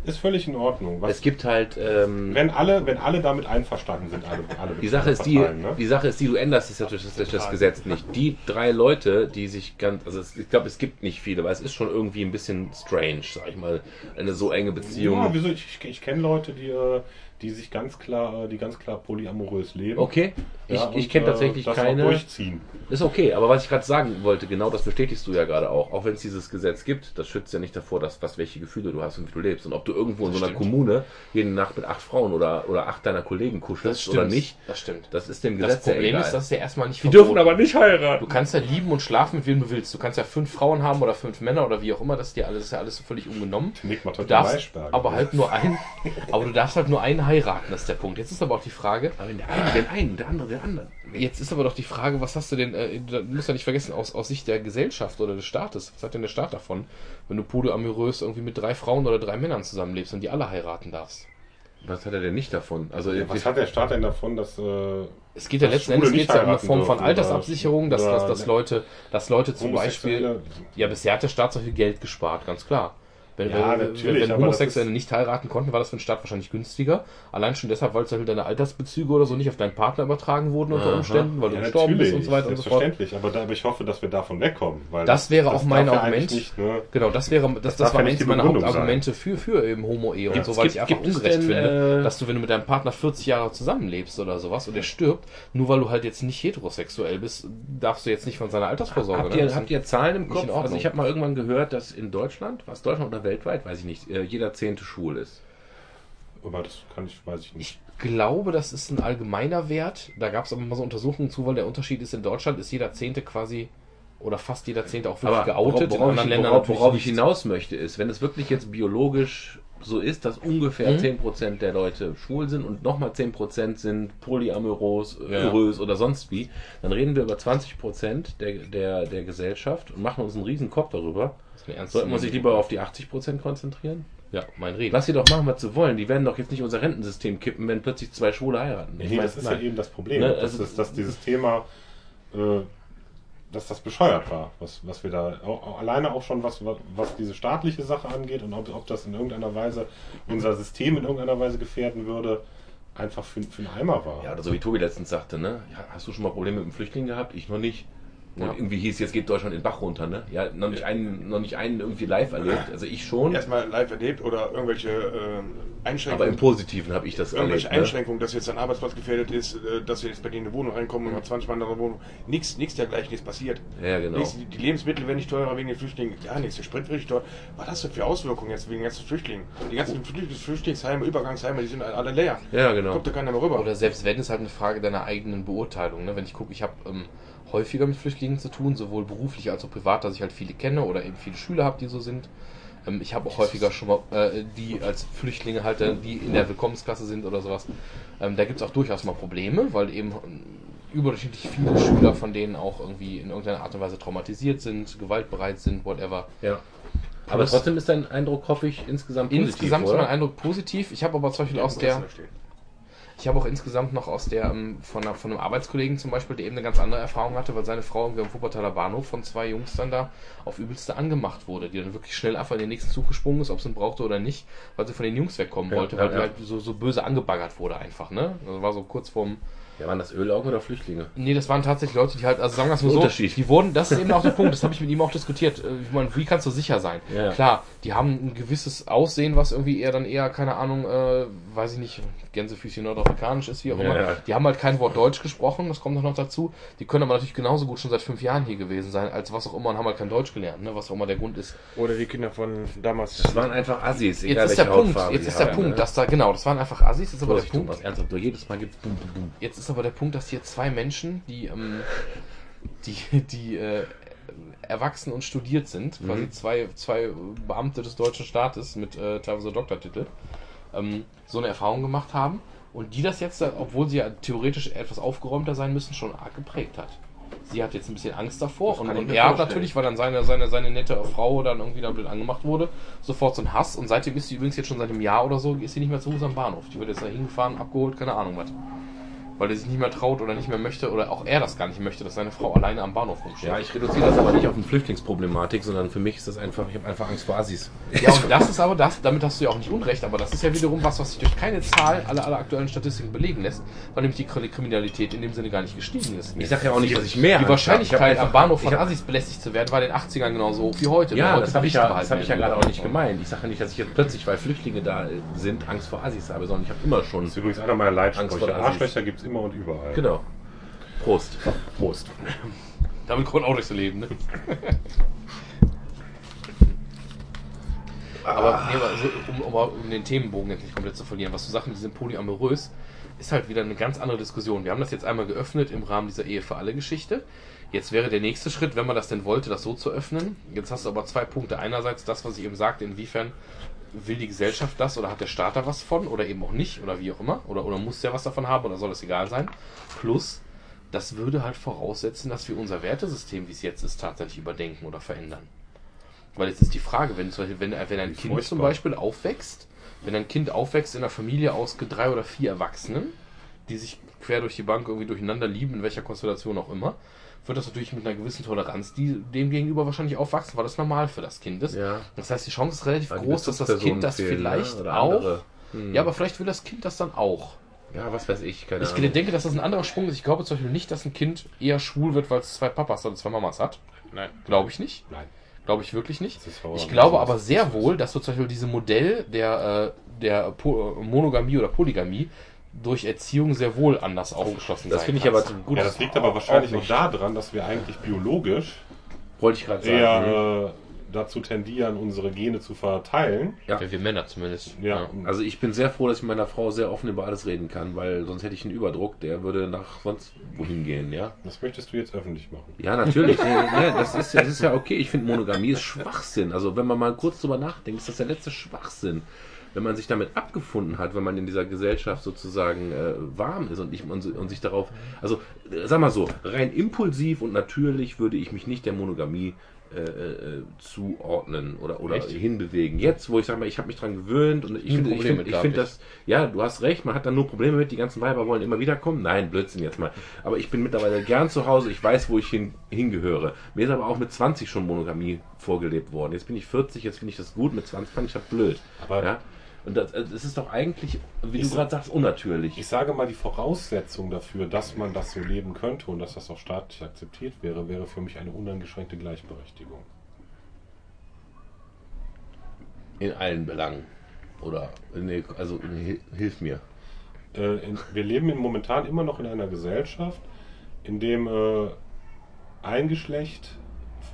ist völlig in Ordnung. Was, Es gibt halt. Ähm, wenn alle, wenn alle damit einverstanden sind, alle, alle die Sache ist die, ne? die Sache ist die, du änderst das, das, das, Gesetz nicht. Die drei Leute, die sich ganz, also es, ich glaube, es gibt nicht viele, weil es ist schon irgendwie ein bisschen strange, sag ich mal, eine so enge Beziehung. Ja, wieso? Ich, ich, ich kenne Leute, die, äh, die sich ganz klar, die ganz klar polyamorös leben. Okay, ich, Ja, ich kenne äh, tatsächlich das auch keine. durchziehen. Ist okay, aber was ich gerade sagen wollte, genau das bestätigst du ja gerade auch. Auch wenn es dieses Gesetz gibt, das schützt ja nicht davor, dass was welche Gefühle du hast und wie du lebst. Und ob du irgendwo in so einer stimmt. Kommune jede Nacht mit acht Frauen oder, oder acht deiner Kollegen kuschelst oder nicht, Das stimmt. das ist dem Das Gesetz ja Problem egal. ist, dass ja erstmal nicht die verboten. dürfen aber nicht heiraten. Du kannst ja lieben und schlafen mit wem du willst. Du kannst ja fünf Frauen haben oder fünf Männer oder wie auch immer. Das ist dir alles, das ist ja alles völlig ungenommen. Nick macht Du darfst aber halt nur einen, aber du darfst halt nur einen einen heiraten, das ist der Punkt. Jetzt ist aber auch die Frage, Aber wenn der eine den einen, der andere den anderen. Jetzt ist aber doch die Frage, was hast du denn, äh, du musst ja nicht vergessen, aus, aus Sicht der Gesellschaft oder des Staates, was hat denn der Staat davon, wenn du polyamorös irgendwie mit drei Frauen oder drei Männern zusammenlebst und die alle heiraten darfst? Was hat er denn nicht davon? Also Ja, was hat der Staat denn davon, dass. Äh, Es geht ja letzten Endes geht's ja um eine Form von Altersabsicherung, dass, dass, dass Leute, dass Leute zum Beispiel, ja, bisher hat der Staat so viel Geld gespart, ganz klar. Wenn, Ja, wenn, wenn, Homosexuelle das nicht heiraten konnten, war das für den Staat wahrscheinlich günstiger. Allein schon deshalb, weil zum Beispiel deine Altersbezüge oder so nicht auf deinen Partner übertragen wurden unter Aha. Umständen, weil du Ja, gestorben bist und so weiter und so fort. selbstverständlich. Aber, da, aber ich hoffe, dass wir davon wegkommen. Weil Das wäre auch mein ja Argument. Nicht, ne? Genau, das wäre, das, das, darf war ja eins die meiner Hauptargumente für, für eben Homo-Ehe und Gibt's- so, weil ich gibt- einfach gibt es ungerecht denn, finde, äh, dass du, wenn du mit deinem Partner 40 Jahre zusammenlebst oder sowas und er stirbt, nur weil du halt jetzt nicht heterosexuell bist, darfst du jetzt nicht von seiner Altersvorsorge. Habt ne? ihr, Das habt ihr Zahlen im Kopf? Also ich habe mal irgendwann gehört, dass in Deutschland, was Deutschland oder weltweit, weiß ich nicht, äh, jeder zehnte schwul ist. Aber das kann ich, weiß ich nicht. Ich glaube, das ist ein allgemeiner Wert. Da gab es aber mal so Untersuchungen zu, weil der Unterschied ist, in Deutschland ist jeder Zehnte quasi oder fast jeder Zehnte auch wirklich geoutet. worauf, in anderen ich, Ländern worauf, worauf ich hinaus möchte, ist, wenn es wirklich jetzt biologisch so ist, dass ungefähr Mhm. 10% der Leute schwul sind und nochmal 10% sind polyamorös Ja. oder sonst wie, dann reden wir über 20% der, der, der Gesellschaft und machen uns einen riesen Kopf darüber. Das ist eine ernste Sollte man sich lieber auf die 80% konzentrieren? Ja, mein Reden. Lass sie doch machen, was sie wollen. Die werden doch jetzt nicht unser Rentensystem kippen, wenn plötzlich zwei Schwule heiraten. Nee, das ist ja eben das Problem. Ne, dass, also- dass, dass dieses Thema, äh, dass das bescheuert war, was, was wir da, auch, auch, alleine auch schon was, was, diese staatliche Sache angeht und ob, ob das in irgendeiner Weise unser System in irgendeiner Weise gefährden würde, einfach für, für einen Eimer war. Ja, oder so wie Tobi letztens sagte, ne? Ja, hast du schon mal Probleme mit dem Flüchtling gehabt? Ich noch nicht. Und Ja. irgendwie hieß, jetzt geht Deutschland in den Bach runter, ne? Ja, noch nicht einen, noch nicht einen irgendwie live erlebt. Also ich schon, Erstmal live erlebt oder irgendwelche äh, aber Einschränkungen. im Positiven habe ich das Irgendwelche erlebt. Ne? Einschränkungen, dass jetzt ein Arbeitsplatz gefährdet ist, äh, dass wir jetzt bei denen in eine Wohnung reinkommen und haben 20 Mann in der Wohnung. Nichts, nichts dergleichen ist passiert. Ja, genau. Nichts, die Lebensmittel werden nicht teurer wegen den Flüchtlingen. Gar nichts. Der Sprit wird nicht teurer. Was hast du für Auswirkungen jetzt wegen den ganzen Flüchtlingen? Die ganzen Flü- Flüchtlingsheime, Übergangsheime, die sind alle leer. Ja, genau. Kommt da keiner mehr rüber. Oder selbst wenn, ist halt eine Frage deiner eigenen Beurteilung. Ne? Wenn ich gucke, ich habe ähm, häufiger mit Flüchtlingen zu tun, sowohl beruflich als auch privat, dass ich halt viele kenne oder eben viele Schüler habe, die so sind. Ähm, ich habe auch häufiger schon mal äh, die als Flüchtlinge halt, äh, die in der Willkommensklasse sind oder sowas. Ähm, da gibt es auch durchaus mal Probleme, weil eben ähm, überdurchschnittlich viele Schüler von denen auch irgendwie in irgendeiner Art und Weise traumatisiert sind, gewaltbereit sind, whatever. Ja. Aber trotzdem ist dein Eindruck, hoffe ich, insgesamt positiv, Insgesamt ist oder? mein Eindruck positiv. Ich habe aber zum Beispiel aus der dass sie da stehen. Ich habe auch insgesamt noch aus der, ähm, von, einer, von einem Arbeitskollegen zum Beispiel, der eben eine ganz andere Erfahrung hatte, weil seine Frau irgendwie am Wuppertaler Bahnhof von zwei Jungs dann da auf übelste angemacht wurde, die dann wirklich schnell einfach in den nächsten Zug gesprungen ist, ob sie ihn brauchte oder nicht, weil sie von den Jungs wegkommen Ja, wollte, ja, weil die ja. halt so, so böse angebaggert wurde einfach, ne? Also war so kurz vorm, Ja, waren das Ölaugen oder Flüchtlinge? Nee, das waren tatsächlich Leute, die halt, also sagen wir es mal so, Unterschied. die wurden, das ist eben auch der Punkt, das habe ich mit ihm auch diskutiert. Äh, Ich meine, wie kannst du sicher sein? Ja. Klar, die haben ein gewisses Aussehen, was irgendwie eher dann eher, keine Ahnung, äh, weiß ich nicht, Gänsefüßchen nordafrikanisch ist, wie auch Ja, immer. ja. Die haben halt kein Wort Deutsch gesprochen, das kommt doch noch dazu. Die können aber natürlich genauso gut schon seit fünf Jahren hier gewesen sein, als was auch immer und haben halt kein Deutsch gelernt, ne? was auch immer der Grund ist. Oder die Kinder von damals. Das waren einfach Assis, Jetzt egal ist der welche Punkt, Hautfarbe jetzt ist der haben, Punkt, ne? dass da, genau, das waren einfach Assis, jetzt ist aber der Punkt, was ernsthaft, nur jedes Mal gibt bum, bum, bum. Jetzt ist aber der Punkt, dass hier zwei Menschen, die, ähm, die, die äh, erwachsen und studiert sind, quasi Mhm. zwei, zwei Beamte des deutschen Staates mit äh, teilweise Doktortitel, ähm, so eine Erfahrung gemacht haben und die das jetzt, obwohl sie ja theoretisch etwas aufgeräumter sein müssen, schon arg geprägt hat. Sie hat jetzt ein bisschen Angst davor und, und er hat natürlich, weil dann seine, seine, seine nette Frau dann irgendwie da blöd angemacht wurde, sofort so ein Hass und seitdem ist sie übrigens jetzt schon seit einem Jahr oder so, ist sie nicht mehr zu Hause am Bahnhof. Die wird jetzt da hingefahren, abgeholt, keine Ahnung was. Weil er sich nicht mehr traut oder nicht mehr möchte oder auch er das gar nicht möchte, dass seine Frau alleine am Bahnhof rumsteht. Ja, ich reduziere das aber nicht auf eine Flüchtlingsproblematik, sondern für mich ist das einfach, ich habe einfach Angst vor Assis. Ja, und das ist aber das, damit hast du ja auch nicht Unrecht, aber das ist ja wiederum was, was sich durch keine Zahl aller, aller aktuellen Statistiken belegen lässt, weil nämlich die Kriminalität in dem Sinne gar nicht gestiegen ist. Ich sage ja auch nicht, dass ich mehr die Angst Wahrscheinlichkeit am Bahnhof von Assis belästigt zu werden, war in den 80ern genauso hoch wie heute. Ja, heute das habe ich, ja, hab ich ja gerade auch nicht gemeint. Ich sage ja nicht, dass ich jetzt plötzlich, weil Flüchtlinge da sind, Angst vor Assis habe, sondern ich habe immer schon. Das ist übrigens einer meiner Angst vor Leitsprüche. Arschlöcher gibt es immer und überall. Genau. Prost. Prost. Damit kommt auch durchs Leben, ne? Aber nee, aber so, um, um, um den Themenbogen jetzt nicht komplett zu verlieren, was du sagst, die sind polyamorös, ist halt wieder eine ganz andere Diskussion. Wir haben das jetzt einmal geöffnet im Rahmen dieser Ehe für alle Geschichte. Jetzt wäre der nächste Schritt, wenn man das denn wollte, das so zu öffnen. Jetzt hast du aber zwei Punkte. Einerseits das, was ich eben sagte, inwiefern will die Gesellschaft das oder hat der Staat da was von oder eben auch nicht oder wie auch immer? Oder, oder muss der was davon haben oder soll das egal sein? Plus, das würde halt voraussetzen, dass wir unser Wertesystem, wie es jetzt ist, tatsächlich überdenken oder verändern. Weil jetzt ist die Frage, wenn, zum Beispiel, wenn, wenn ein Kind zum. Beispiel aufwächst, wenn ein Kind aufwächst in einer Familie aus drei oder vier Erwachsenen, die sich quer durch die Bank irgendwie durcheinander lieben, in welcher Konstellation auch immer, wird das natürlich mit einer gewissen Toleranz die, dem gegenüber wahrscheinlich aufwachsen, weil das normal für das Kind ist. Ja. Das heißt, die Chance ist relativ Weil groß, dass das Kind das fehlen, vielleicht ne? Auch. Hm. Ja, aber vielleicht will das Kind das dann auch. Ja, was weiß ich, keine Ich Ahnung. denke, dass das ein anderer Sprung ist. Ich glaube zum Beispiel nicht, dass ein Kind eher schwul wird, weil es zwei Papas oder zwei Mamas hat. Nein. Glaube ich nicht. Nein. Glaube ich wirklich nicht. Das ist verrückt. Ich glaube aber sehr wohl, dass so zum Beispiel diese Modell der, äh, der Monogamie oder Polygamie durch Erziehung sehr wohl anders aufgeschlossen das sein finde ich aber zum gut. Ja, das liegt aber wahrscheinlich auch daran, dass wir eigentlich biologisch Wollte ich gerade sagen. eher äh, dazu tendieren, unsere Gene zu verteilen. Ja. Ja, wir Männer zumindest. Ja. Also ich bin sehr froh, dass ich mit meiner Frau sehr offen über alles reden kann, weil sonst hätte ich einen Überdruck, der würde nach sonst wohin gehen, ja. Das möchtest du jetzt öffentlich machen. Ja, natürlich. ne, das, ist, ja- das ist ja okay. Ich finde Monogamie ist Schwachsinn. Also wenn man mal kurz drüber nachdenkt, ist das der letzte Schwachsinn. Wenn man sich damit abgefunden hat, wenn man in dieser Gesellschaft sozusagen äh, warm ist und, ich, und, und sich darauf, also äh, sag mal so, rein impulsiv und natürlich würde ich mich nicht der Monogamie äh, äh, zuordnen oder, oder Echt? hinbewegen. Jetzt, wo ich sage mal, ich habe mich dran gewöhnt und ich finde, ich finde, finde ich. das, ja, du hast recht, man hat dann nur Probleme mit, die ganzen Weiber wollen immer wieder kommen. Nein, Blödsinn jetzt mal. Aber ich bin mittlerweile gern zu Hause, ich weiß, wo ich hin, hingehöre. Mir ist aber auch mit 20 schon Monogamie vorgelebt worden. Jetzt bin ich 40, jetzt finde ich das gut, mit 20 fand ich das blöd. Aber- ja? Und das, das ist doch eigentlich, wie Ich- du gerade sagst, unnatürlich. Ich sage mal, die Voraussetzung dafür, dass man das so leben könnte und dass das auch staatlich akzeptiert wäre, wäre für mich eine uneingeschränkte Gleichberechtigung. In allen Belangen. Oder, nee, also hil- hilf mir. Äh, in, wir leben momentan immer noch in einer Gesellschaft, in dem äh, ein Geschlecht,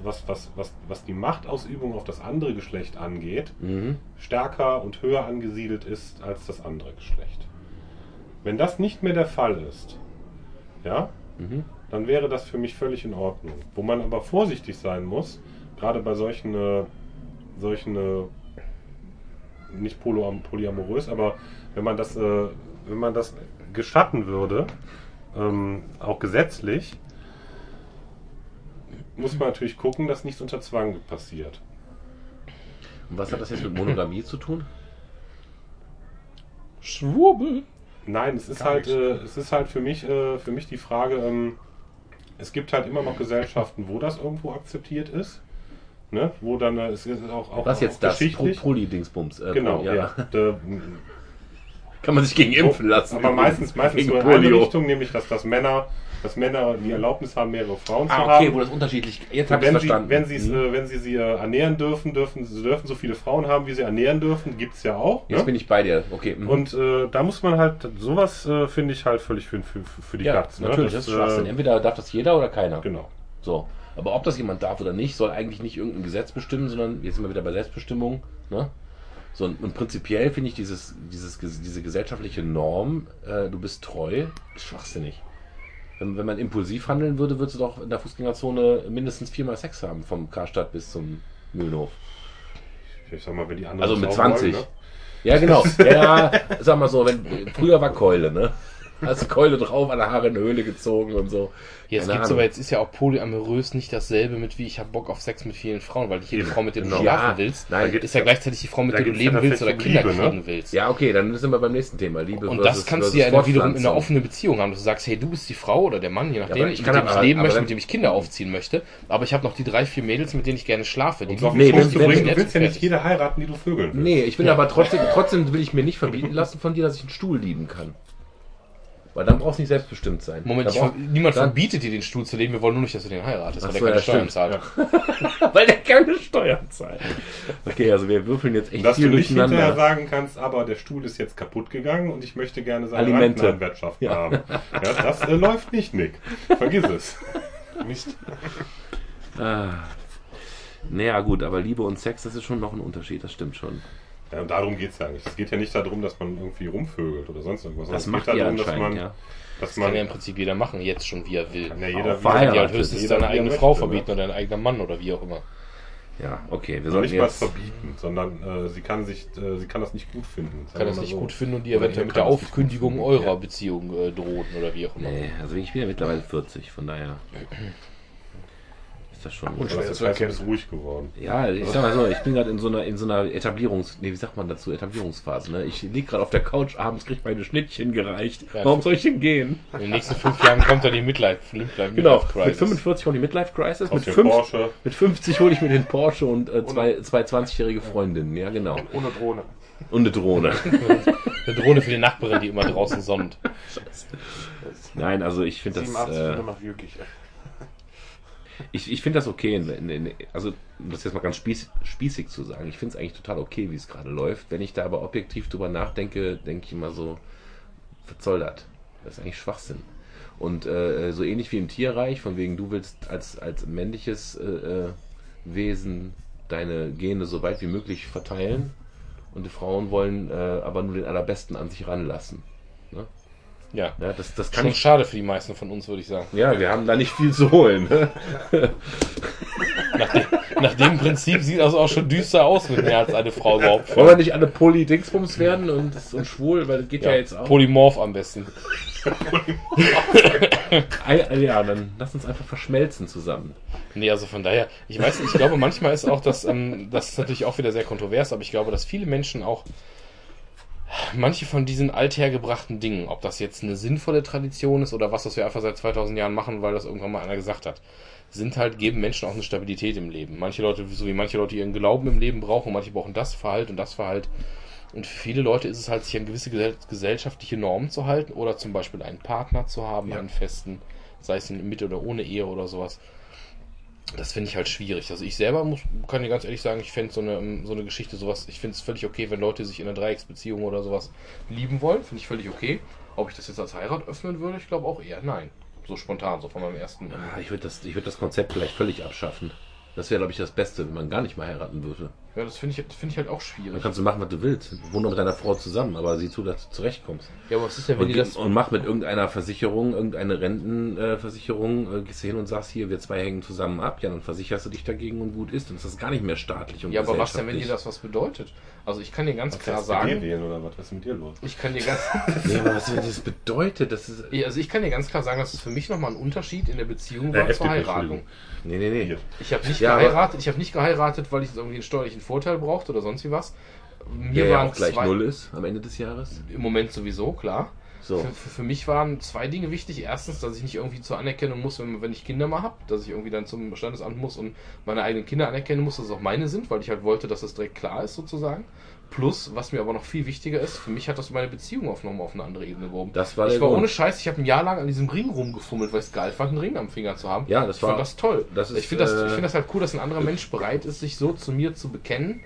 was, was, was, was die Machtausübung auf das andere Geschlecht angeht, Mhm. stärker und höher angesiedelt ist als das andere Geschlecht. Wenn das nicht mehr der Fall ist, ja, Mhm. dann wäre das für mich völlig in Ordnung. Wo man aber vorsichtig sein muss, gerade bei solchen, äh, solchen äh, nicht polyam polyamorös, aber wenn man das, äh, wenn man das gestatten würde, ähm, auch gesetzlich, muss man natürlich gucken, dass nichts unter Zwang passiert. Und was hat das jetzt mit Monogamie zu tun? Schwurbel. Nein, es ist Gar halt, äh, es ist halt für mich, äh, für mich die Frage, ähm, es gibt halt immer noch Gesellschaften, wo das irgendwo akzeptiert ist. Ne? Wo dann, äh, es ist auch, auch Was jetzt auch das? Pro. Poly-Dingsbums. Äh, Genau, ja. Da- Kann man sich gegen impfen lassen. Aber meistens, meistens Gegen nur in eine. Richtung, nämlich dass, dass Männer, dass Männer die Erlaubnis haben, mehrere Frauen zu Ah, haben. okay, wo das unterschiedlich. Jetzt habe ich wenn, sie, verstanden. wenn, sie, Mhm. äh, wenn sie sie äh, ernähren dürfen, dürfen sie dürfen so viele Frauen haben, wie sie ernähren dürfen, gibt es ja auch. Jetzt Ne? bin ich bei dir. Okay. mhm. Und äh, da muss man halt, sowas äh, finde ich halt völlig für, für, für die ja, Katz. ne? natürlich, das ist Schwachsinn. äh, Entweder darf das jeder oder keiner. Genau. So. Aber ob das jemand darf oder nicht, soll eigentlich nicht irgendein Gesetz bestimmen, sondern jetzt sind wir wieder bei Selbstbestimmung. Ne? So, und, und prinzipiell finde ich dieses, dieses, diese gesellschaftliche Norm, äh, du bist treu, schwachsinnig. Wenn, wenn man impulsiv handeln würde, würdest du doch in der Fußgängerzone mindestens viermal Sex haben, vom Karstadt bis zum Mühlenhof. Ich sag mal, wenn die anderen Also mit auch 20. wollen, ne? Ja, genau. Ja, sag mal so, wenn, früher war Keule, ne? Hast du Keule drauf, an der Haare in die Höhle gezogen und so. Jetzt Keine gibt's Ahnung. aber jetzt ist ja auch polyamorös nicht dasselbe mit wie ich habe Bock auf Sex mit vielen Frauen, weil nicht jede Frau mit der du Genau. schlafen Ja, willst, nein, ist ja gleichzeitig die Frau mit der du ja leben willst oder Kinder Liebe, ne? kriegen willst. Ja, okay, dann sind wir beim nächsten Thema. Liebe Und versus- das kannst du ja wiederum in einer offenen Beziehung haben, dass du sagst, hey, du bist die Frau oder der Mann, je nachdem, aber ich mit dem ich aber- leben aber möchte, mit dem ich Kinder aufziehen möchte, aber ich habe noch die drei, vier Mädels, mit denen ich gerne schlafe. Die den Nee, zu bringen, du willst ja nicht jede heiraten, die du vögeln willst. Nee, ich will aber trotzdem, trotzdem will ich mir nicht verbieten lassen von dir, dass ich einen Stuhl lieben kann. Weil dann brauchst du nicht selbstbestimmt sein. Moment, ich, brauch- niemand dann- verbietet dir den Stuhl zu leben, wir wollen nur nicht, dass du den heiratest, weil der so, keine ja, Steuern zahlt. Weil der keine Steuern zahlt. Okay, also wir würfeln jetzt echt Dass viel du nicht hinterher sagen kannst, aber der Stuhl ist jetzt kaputt gegangen und ich möchte gerne seine Alimente. Rentenanwirtschaft Ja. haben. Ja, das äh, läuft nicht, Nick. Vergiss es. Mist. Ah. Naja, gut, aber Liebe und Sex, das ist schon noch ein Unterschied, das stimmt schon. Ja, und darum geht es ja eigentlich. Es geht ja nicht darum, dass man irgendwie rumvögelt oder sonst irgendwas. Das macht geht darum, dass man, ja. dass Das kann ja im man Prinzip jeder machen, jetzt schon, wie er will. kann ja jeder Auch verheiratet. ja halt höchstens jeder er eigene möchte, Frau ne? verbieten oder ein eigener Mann oder wie auch immer. Ja, okay, wir sollten nicht mal jetzt... verbieten, sondern äh, sie kann sich, äh, sie kann das nicht gut finden. kann das nicht mal so. gut finden und die eventuell mit der Aufkündigung eurer Ja. Beziehung äh, drohen oder wie auch immer. Nee, also ich bin ja mittlerweile 40, von daher ist das schon... Aber das Schwer ist bist ruhig geworden. Ja, ich sag mal so, ich bin gerade in so einer in so einer Etablierungs, nee, wie sagt man dazu, Etablierungsphase, ne? Ich lieg gerade auf der Couch, abends krieg meine Schnittchen gereicht. Ja, Warum soll ich denn gehen? In den nächsten fünf Jahren kommt dann die Midlife, Midlife, Genau, mit Crisis. 45 kommt die Midlife Crisis, mit, Porsche. mit 50 hole ich mir den Porsche und äh, zwei, zwei 20-jährige Freundinnen, ja genau. Ohne Drohne. Und eine Drohne. Eine Drohne für die Nachbarin, die immer draußen sonnt. Nein, also ich finde das, 87 äh. Ich, ich finde das okay, in, in, also um das jetzt mal ganz spieß, spießig zu sagen, ich finde es eigentlich total okay, wie es gerade läuft. Wenn ich da aber objektiv drüber nachdenke, denke ich immer so, das? Das ist eigentlich Schwachsinn. Und äh, so ähnlich wie im Tierreich, von wegen du willst als, als männliches äh, äh, Wesen deine Gene so weit wie möglich verteilen und die Frauen wollen äh, aber nur den allerbesten an sich ranlassen. Ja. Ja, das, das kann Schon ich schade für die meisten von uns, würde ich sagen. ja, wir haben da nicht viel zu holen. Ne? Nach dem, nach dem Prinzip sieht das auch schon düster aus, mit mehr als eine Frau überhaupt. Wollen wir nicht alle Poly-Dingsbums werden und, und schwul, weil das geht ja, jetzt auch. Polymorph am besten. Ja, dann lass uns einfach verschmelzen zusammen. Nee, also von daher, ich weiß nicht, ich glaube, manchmal ist auch das, ähm, das ist natürlich auch wieder sehr kontrovers, aber ich glaube, dass viele Menschen auch manche von diesen althergebrachten Dingen, ob das jetzt eine sinnvolle Tradition ist oder was, was wir einfach seit 2000 Jahren machen, weil das irgendwann mal einer gesagt hat, sind halt, geben Menschen auch eine Stabilität im Leben. Manche Leute, so wie manche Leute ihren Glauben im Leben brauchen, manche brauchen das Verhalt und das Verhalt. Und für viele Leute ist es halt, sich an gewisse gesell gesellschaftliche Normen zu halten oder zum Beispiel einen Partner zu haben, Ja. einen festen, sei es mit oder ohne Ehe oder sowas. Das finde ich halt schwierig. Also ich selber muss, kann dir ganz ehrlich sagen, ich fände so eine, ähm, so eine Geschichte, sowas, ich finde es völlig okay, wenn Leute sich in einer Dreiecksbeziehung oder sowas lieben wollen, finde ich völlig okay. Ob ich das jetzt als Heirat öffnen würde, ich glaube auch eher nein. So spontan, so von meinem ersten. ähm, Ah, Ich würde das, würd das Konzept vielleicht völlig abschaffen. Das wäre, glaube ich, das Beste, wenn man gar nicht mal heiraten würde. Ja, das finde ich, das finde ich halt auch Dann schwierig. kannst du machen, was du willst. Wohne mit deiner Frau zusammen, aber sieh zu, dass du zurechtkommst. Ja, aber was ist denn, wenn Und, die das. und mach mit irgendeiner Versicherung, irgendeine Rentenversicherung, äh, gehst du hin und sagst, hier, wir zwei hängen zusammen ab. Ja, dann versicherst du dich dagegen und gut ist. Dann ist das gar nicht mehr staatlich und Ja, aber was denn, wenn dir das was bedeutet? Also ich kann dir ganz Was klar sagen, wählen oder was? Was ist mit dir los? ich kann dir ganz, Nee, aber was das bedeutet, das ist... Ja, also ich kann dir ganz klar sagen, dass es für mich nochmal ein Unterschied in der Beziehung Äh, war zur Heiratung. Nee, nee, nee. Ich habe nicht Ja, geheiratet, ich habe nicht geheiratet, weil ich jetzt irgendwie einen steuerlichen Vorteil brauchte oder sonst wie was. Mir ja waren auch gleich zwei, null ist am Ende des Jahres. im Moment sowieso, klar. So. Für, für, für mich waren zwei Dinge wichtig. Erstens, dass ich nicht irgendwie zur Anerkennung muss, wenn, wenn ich Kinder mal habe, dass ich irgendwie dann zum Standesamt muss und meine eigenen Kinder anerkennen muss, dass es auch meine sind, weil ich halt wollte, dass das direkt klar ist sozusagen. Plus, was mir aber noch viel wichtiger ist, für mich hat das meine Beziehung auf nochmal auf eine andere Ebene gehoben. Das war ich war Grund. ohne Scheiß, ich habe ein Jahr lang an diesem Ring rumgefummelt, weil ich es geil fand, einen Ring am Finger zu haben. Ja, das ich war- fand das toll. das ist, ich finde das, äh, ich find das halt cool, dass ein anderer Mensch bereit ist, sich so zu mir zu bekennen,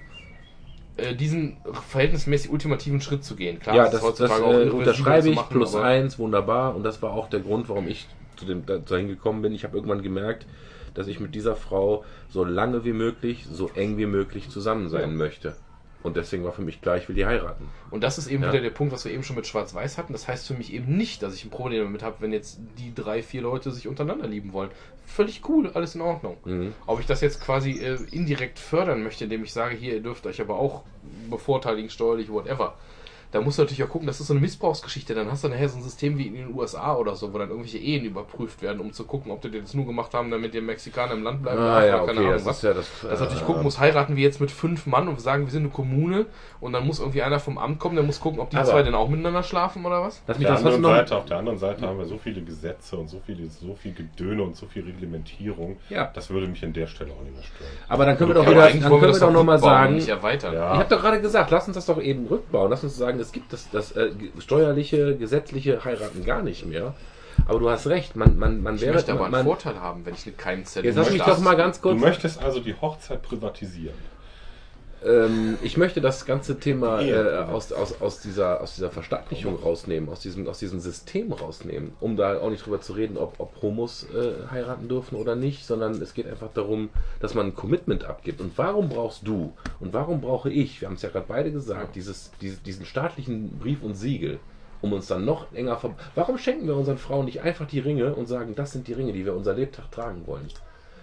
äh, diesen verhältnismäßig ultimativen Schritt zu gehen. Klar, ja, das, das auch äh, unterschreibe ich, machen, plus eins, wunderbar. Und das war auch der Grund, warum ich zu dem, da- dahin gekommen bin. Ich habe irgendwann gemerkt, dass ich mit dieser Frau so lange wie möglich, so eng wie möglich zusammen sein Ja. möchte. Und deswegen war für mich klar, ich will die heiraten. Und das ist eben Ja. wieder der Punkt, was wir eben schon mit Schwarz-Weiß hatten. Das heißt für mich eben nicht, dass ich ein Problem damit habe, wenn jetzt die drei, vier Leute sich untereinander lieben wollen. Völlig cool, alles in Ordnung. Mhm. Ob ich das jetzt quasi äh, indirekt fördern möchte, indem ich sage, hier, ihr dürft euch aber auch bevorteiligen, steuerlich, whatever. Da musst du natürlich auch gucken, das ist so eine Missbrauchsgeschichte. Dann hast du nachher so ein System wie in den USA oder so, wo dann irgendwelche Ehen überprüft werden, um zu gucken, ob die das nur gemacht haben, damit die Mexikaner im Land bleiben. Ah oder ja, keine okay, Ahnung das was. ist ja das. Das natürlich äh, gucken muss, heiraten wir jetzt mit fünf Mann und sagen, wir sind eine Kommune und dann muss irgendwie einer vom Amt kommen, der muss gucken, ob die zwei denn auch miteinander schlafen oder was? Lass Auf mich der, das trotzdem anderen noch. Seite, auf der anderen Seite haben wir so viele Gesetze und so, viele, so viel Gedöne und so viel Reglementierung. Ja. Das würde mich an der Stelle auch nicht mehr stören. Aber dann können wir doch Ja, wieder, dann können wir das doch noch mal rückbauen, sagen, nicht erweitern. Ja. Ich habe doch gerade gesagt, lass uns das doch eben rückbauen. Lass uns sagen, es gibt das, das äh, steuerliche, gesetzliche Heiraten gar nicht mehr. Aber du hast recht, man, man, man Ich wäre. möchte aber einen man, Vorteil haben, wenn ich keinen Zettel jetzt lass mich doch mal ganz Du kurz. möchtest also die Hochzeit privatisieren. Ähm, ich möchte das ganze Thema äh, aus, aus, aus, dieser, aus dieser Verstaatlichung rausnehmen, aus diesem, aus diesem System rausnehmen, um da auch nicht drüber zu reden, ob, ob Homos äh, heiraten dürfen oder nicht, sondern es geht einfach darum, dass man ein Commitment abgibt. Und warum brauchst du und warum brauche ich, wir haben es ja gerade beide gesagt, dieses, diese, diesen staatlichen Brief und Siegel, um uns dann noch enger ver Warum schenken wir unseren Frauen nicht einfach die Ringe und sagen, das sind die Ringe, die wir unser Lebtag tragen wollen?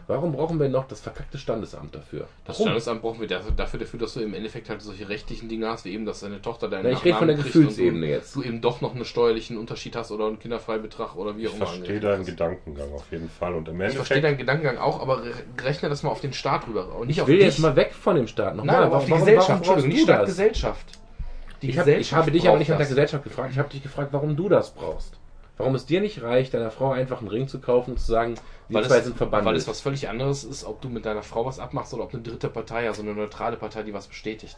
Warum brauchen wir noch das verkackte Standesamt dafür? Das Warum? Standesamt brauchen wir dafür, dafür, dafür, dass du im Endeffekt halt solche rechtlichen Dinge hast, wie eben, dass deine Tochter deinen Na, ich rede von der Gefühlsebene du, jetzt. Du eben doch noch einen steuerlichen Unterschied hast oder einen Kinderfreibetrag oder wie Ich auch immer. verstehe angerechnet deinen hast. Gedankengang auf jeden Fall. Und im Ich Endeffekt, verstehe deinen Gedankengang auch, aber re- rechne das mal auf den Staat rüber. Und nicht Ich auf will dich. jetzt mal weg von dem Staat. Nochmal, Nein, aber auf die warum- Gesellschaft. warum Entschuldigung, nicht Staat, das? Gesellschaft. Die Ich, hab, ich habe dich aber nicht nach braucht der. Gesellschaft gefragt. Ich habe dich gefragt, warum du das brauchst. Warum es dir nicht reicht, deiner Frau einfach einen Ring zu kaufen und zu sagen, die Weil zwei es, sind verbandelt. weil es was völlig anderes ist, ob du mit deiner Frau was abmachst oder ob eine dritte Partei, also eine neutrale Partei, die was bestätigt.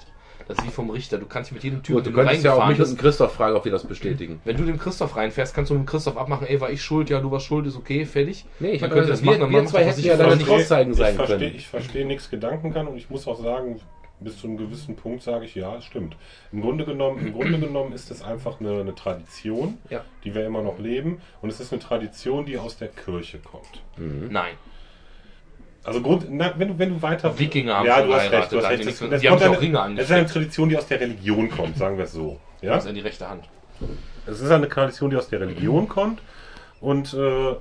Das ist wie vom Richter. Du kannst mit jedem Typen, Gut, du könntest ja auch mich und Christoph fragen, ob wir das bestätigen. wenn du dem Christoph reinfährst, kannst du mit Christoph abmachen, ey, war ich schuld, ja, du warst schuld, ist okay, fertig. Nee, ich könnte das das machen, wir, aber wir zwei hätten ja nicht vor. verstehe- Vorzeigen sein ich verstehe, können. ich verstehe nichts Gedankengang und ich muss auch sagen, bis zu einem gewissen Punkt sage ich, ja, es stimmt. Im Grunde genommen, im Grunde genommen ist es einfach eine, eine Tradition, Ja. die wir immer noch leben und es ist eine Tradition, die aus der Kirche kommt. Nein. Also Grund, na, wenn du wenn du weiter Wikinger haben ja, du hast recht, du hast recht. Das, nichts- das die haben auch eine- Ringe Das ist eine Tradition, die aus der Religion kommt, sagen wir es so. Ja? Das ist in die rechte Hand. Es ist eine Tradition, die aus der Religion kommt. Und äh,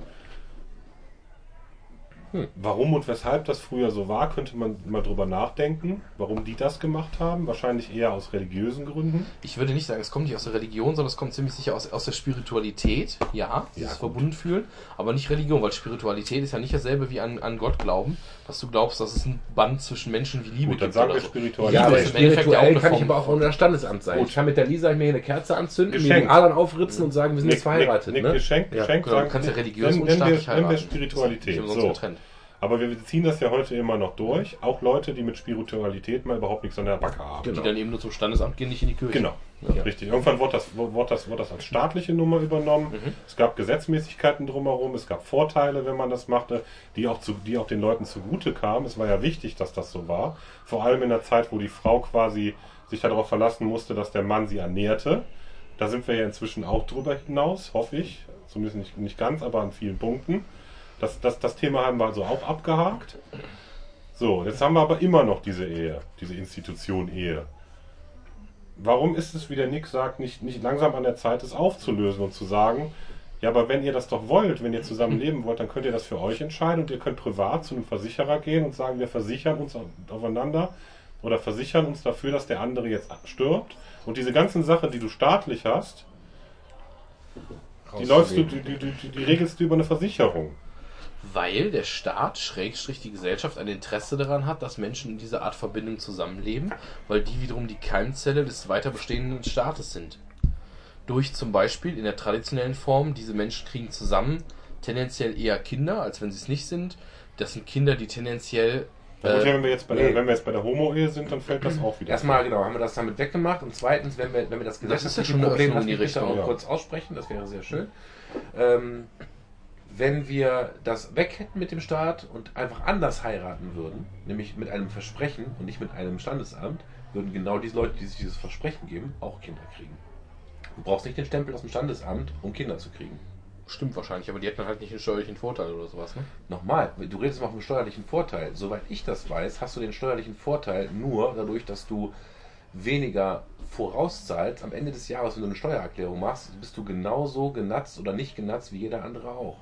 warum und weshalb das früher so war, könnte man mal drüber nachdenken. Warum die das gemacht haben. Wahrscheinlich eher aus religiösen Gründen. Ich würde nicht sagen, es kommt nicht aus der Religion, sondern es kommt ziemlich sicher aus, aus der Spiritualität. Ja, dieses gut. verbunden fühlen, aber nicht Religion, weil Spiritualität ist ja nicht dasselbe wie an, an Gott glauben, dass du glaubst, dass es ein Band zwischen Menschen wie Liebe Gut, dann gibt sagen oder wir so. Spiritualität. Ja, aber ja spirituell eine kann ich aber auch von- unter Standesamt sein. Gut. Ich kann mit der Lisa mir eine Kerze anzünden, mir Geschenkt. den Adern aufritzen und sagen, wir sind jetzt verheiratet. Nick, ne? Nick, Geschenk, Ja. Geschenk Genau, du kannst ja religiös und staatlich wir, nennen wir heiraten. Spiritualität. So. getrennt. Aber wir ziehen das ja heute immer noch durch. Auch Leute, die mit Spiritualität mal überhaupt nichts an der Backe haben. Genau. Die dann eben nur zum Standesamt gehen, nicht in die Kirche. Genau, richtig. Irgendwann wurde das, wurde, das, wurde das als staatliche Nummer übernommen. Mhm. Es gab Gesetzmäßigkeiten drumherum, es gab Vorteile, wenn man das machte, die auch, zu, die auch den Leuten zugute kamen. Es war ja wichtig, dass das so war. Vor allem in der Zeit, wo die Frau quasi sich darauf verlassen musste, dass der Mann sie ernährte. Da sind wir ja inzwischen auch drüber hinaus, hoffe ich. Zumindest nicht, nicht ganz, aber an vielen Punkten. Das, das, das Thema haben wir also auch abgehakt. So, jetzt haben wir aber immer noch diese Ehe, diese Institution Ehe. Warum ist es, wie der Nick sagt, nicht, nicht langsam an der Zeit, es aufzulösen und zu sagen, ja, aber wenn ihr das doch wollt, wenn ihr zusammen leben wollt, dann könnt ihr das für euch entscheiden und ihr könnt privat zu einem Versicherer gehen und sagen, wir versichern uns aufeinander oder versichern uns dafür, dass der andere jetzt stirbt. Und diese ganzen Sachen, die du staatlich hast, die läufst du, die, die, die, die regelst du über eine Versicherung. Weil der Staat, Schrägstrich die Gesellschaft, ein Interesse daran hat, dass Menschen in dieser Art Verbindung zusammenleben, weil die wiederum die Keimzelle des weiter bestehenden Staates sind. Durch zum Beispiel in der traditionellen Form, diese Menschen kriegen zusammen tendenziell eher Kinder, als wenn sie es nicht sind. Das sind Kinder, die tendenziell. Gut, Äh, ja, wenn, wir jetzt bei der, nee. wenn wir jetzt bei der Homo-Ehe sind, dann fällt das auch wieder. Erstmal, genau, haben wir das damit weggemacht. Und zweitens, wenn wir, wenn wir das Das ist ja gesetzliche schon Problem in die Richtung, auch ja. kurz aussprechen, das wäre sehr schön. Ähm, wenn wir das weg hätten mit dem Staat und einfach anders heiraten würden, nämlich mit einem Versprechen und nicht mit einem Standesamt, würden genau diese Leute, die sich dieses Versprechen geben, auch Kinder kriegen. Du brauchst nicht den Stempel aus dem Standesamt, um Kinder zu kriegen. Stimmt wahrscheinlich, aber die hätten dann halt nicht einen steuerlichen Vorteil oder sowas, ne? Nochmal, du redest mal vom steuerlichen Vorteil. Soweit ich das weiß, hast du den steuerlichen Vorteil nur dadurch, dass du weniger vorauszahlst. Am Ende des Jahres, wenn du eine Steuererklärung machst, bist du genauso genatzt oder nicht genatzt wie jeder andere auch.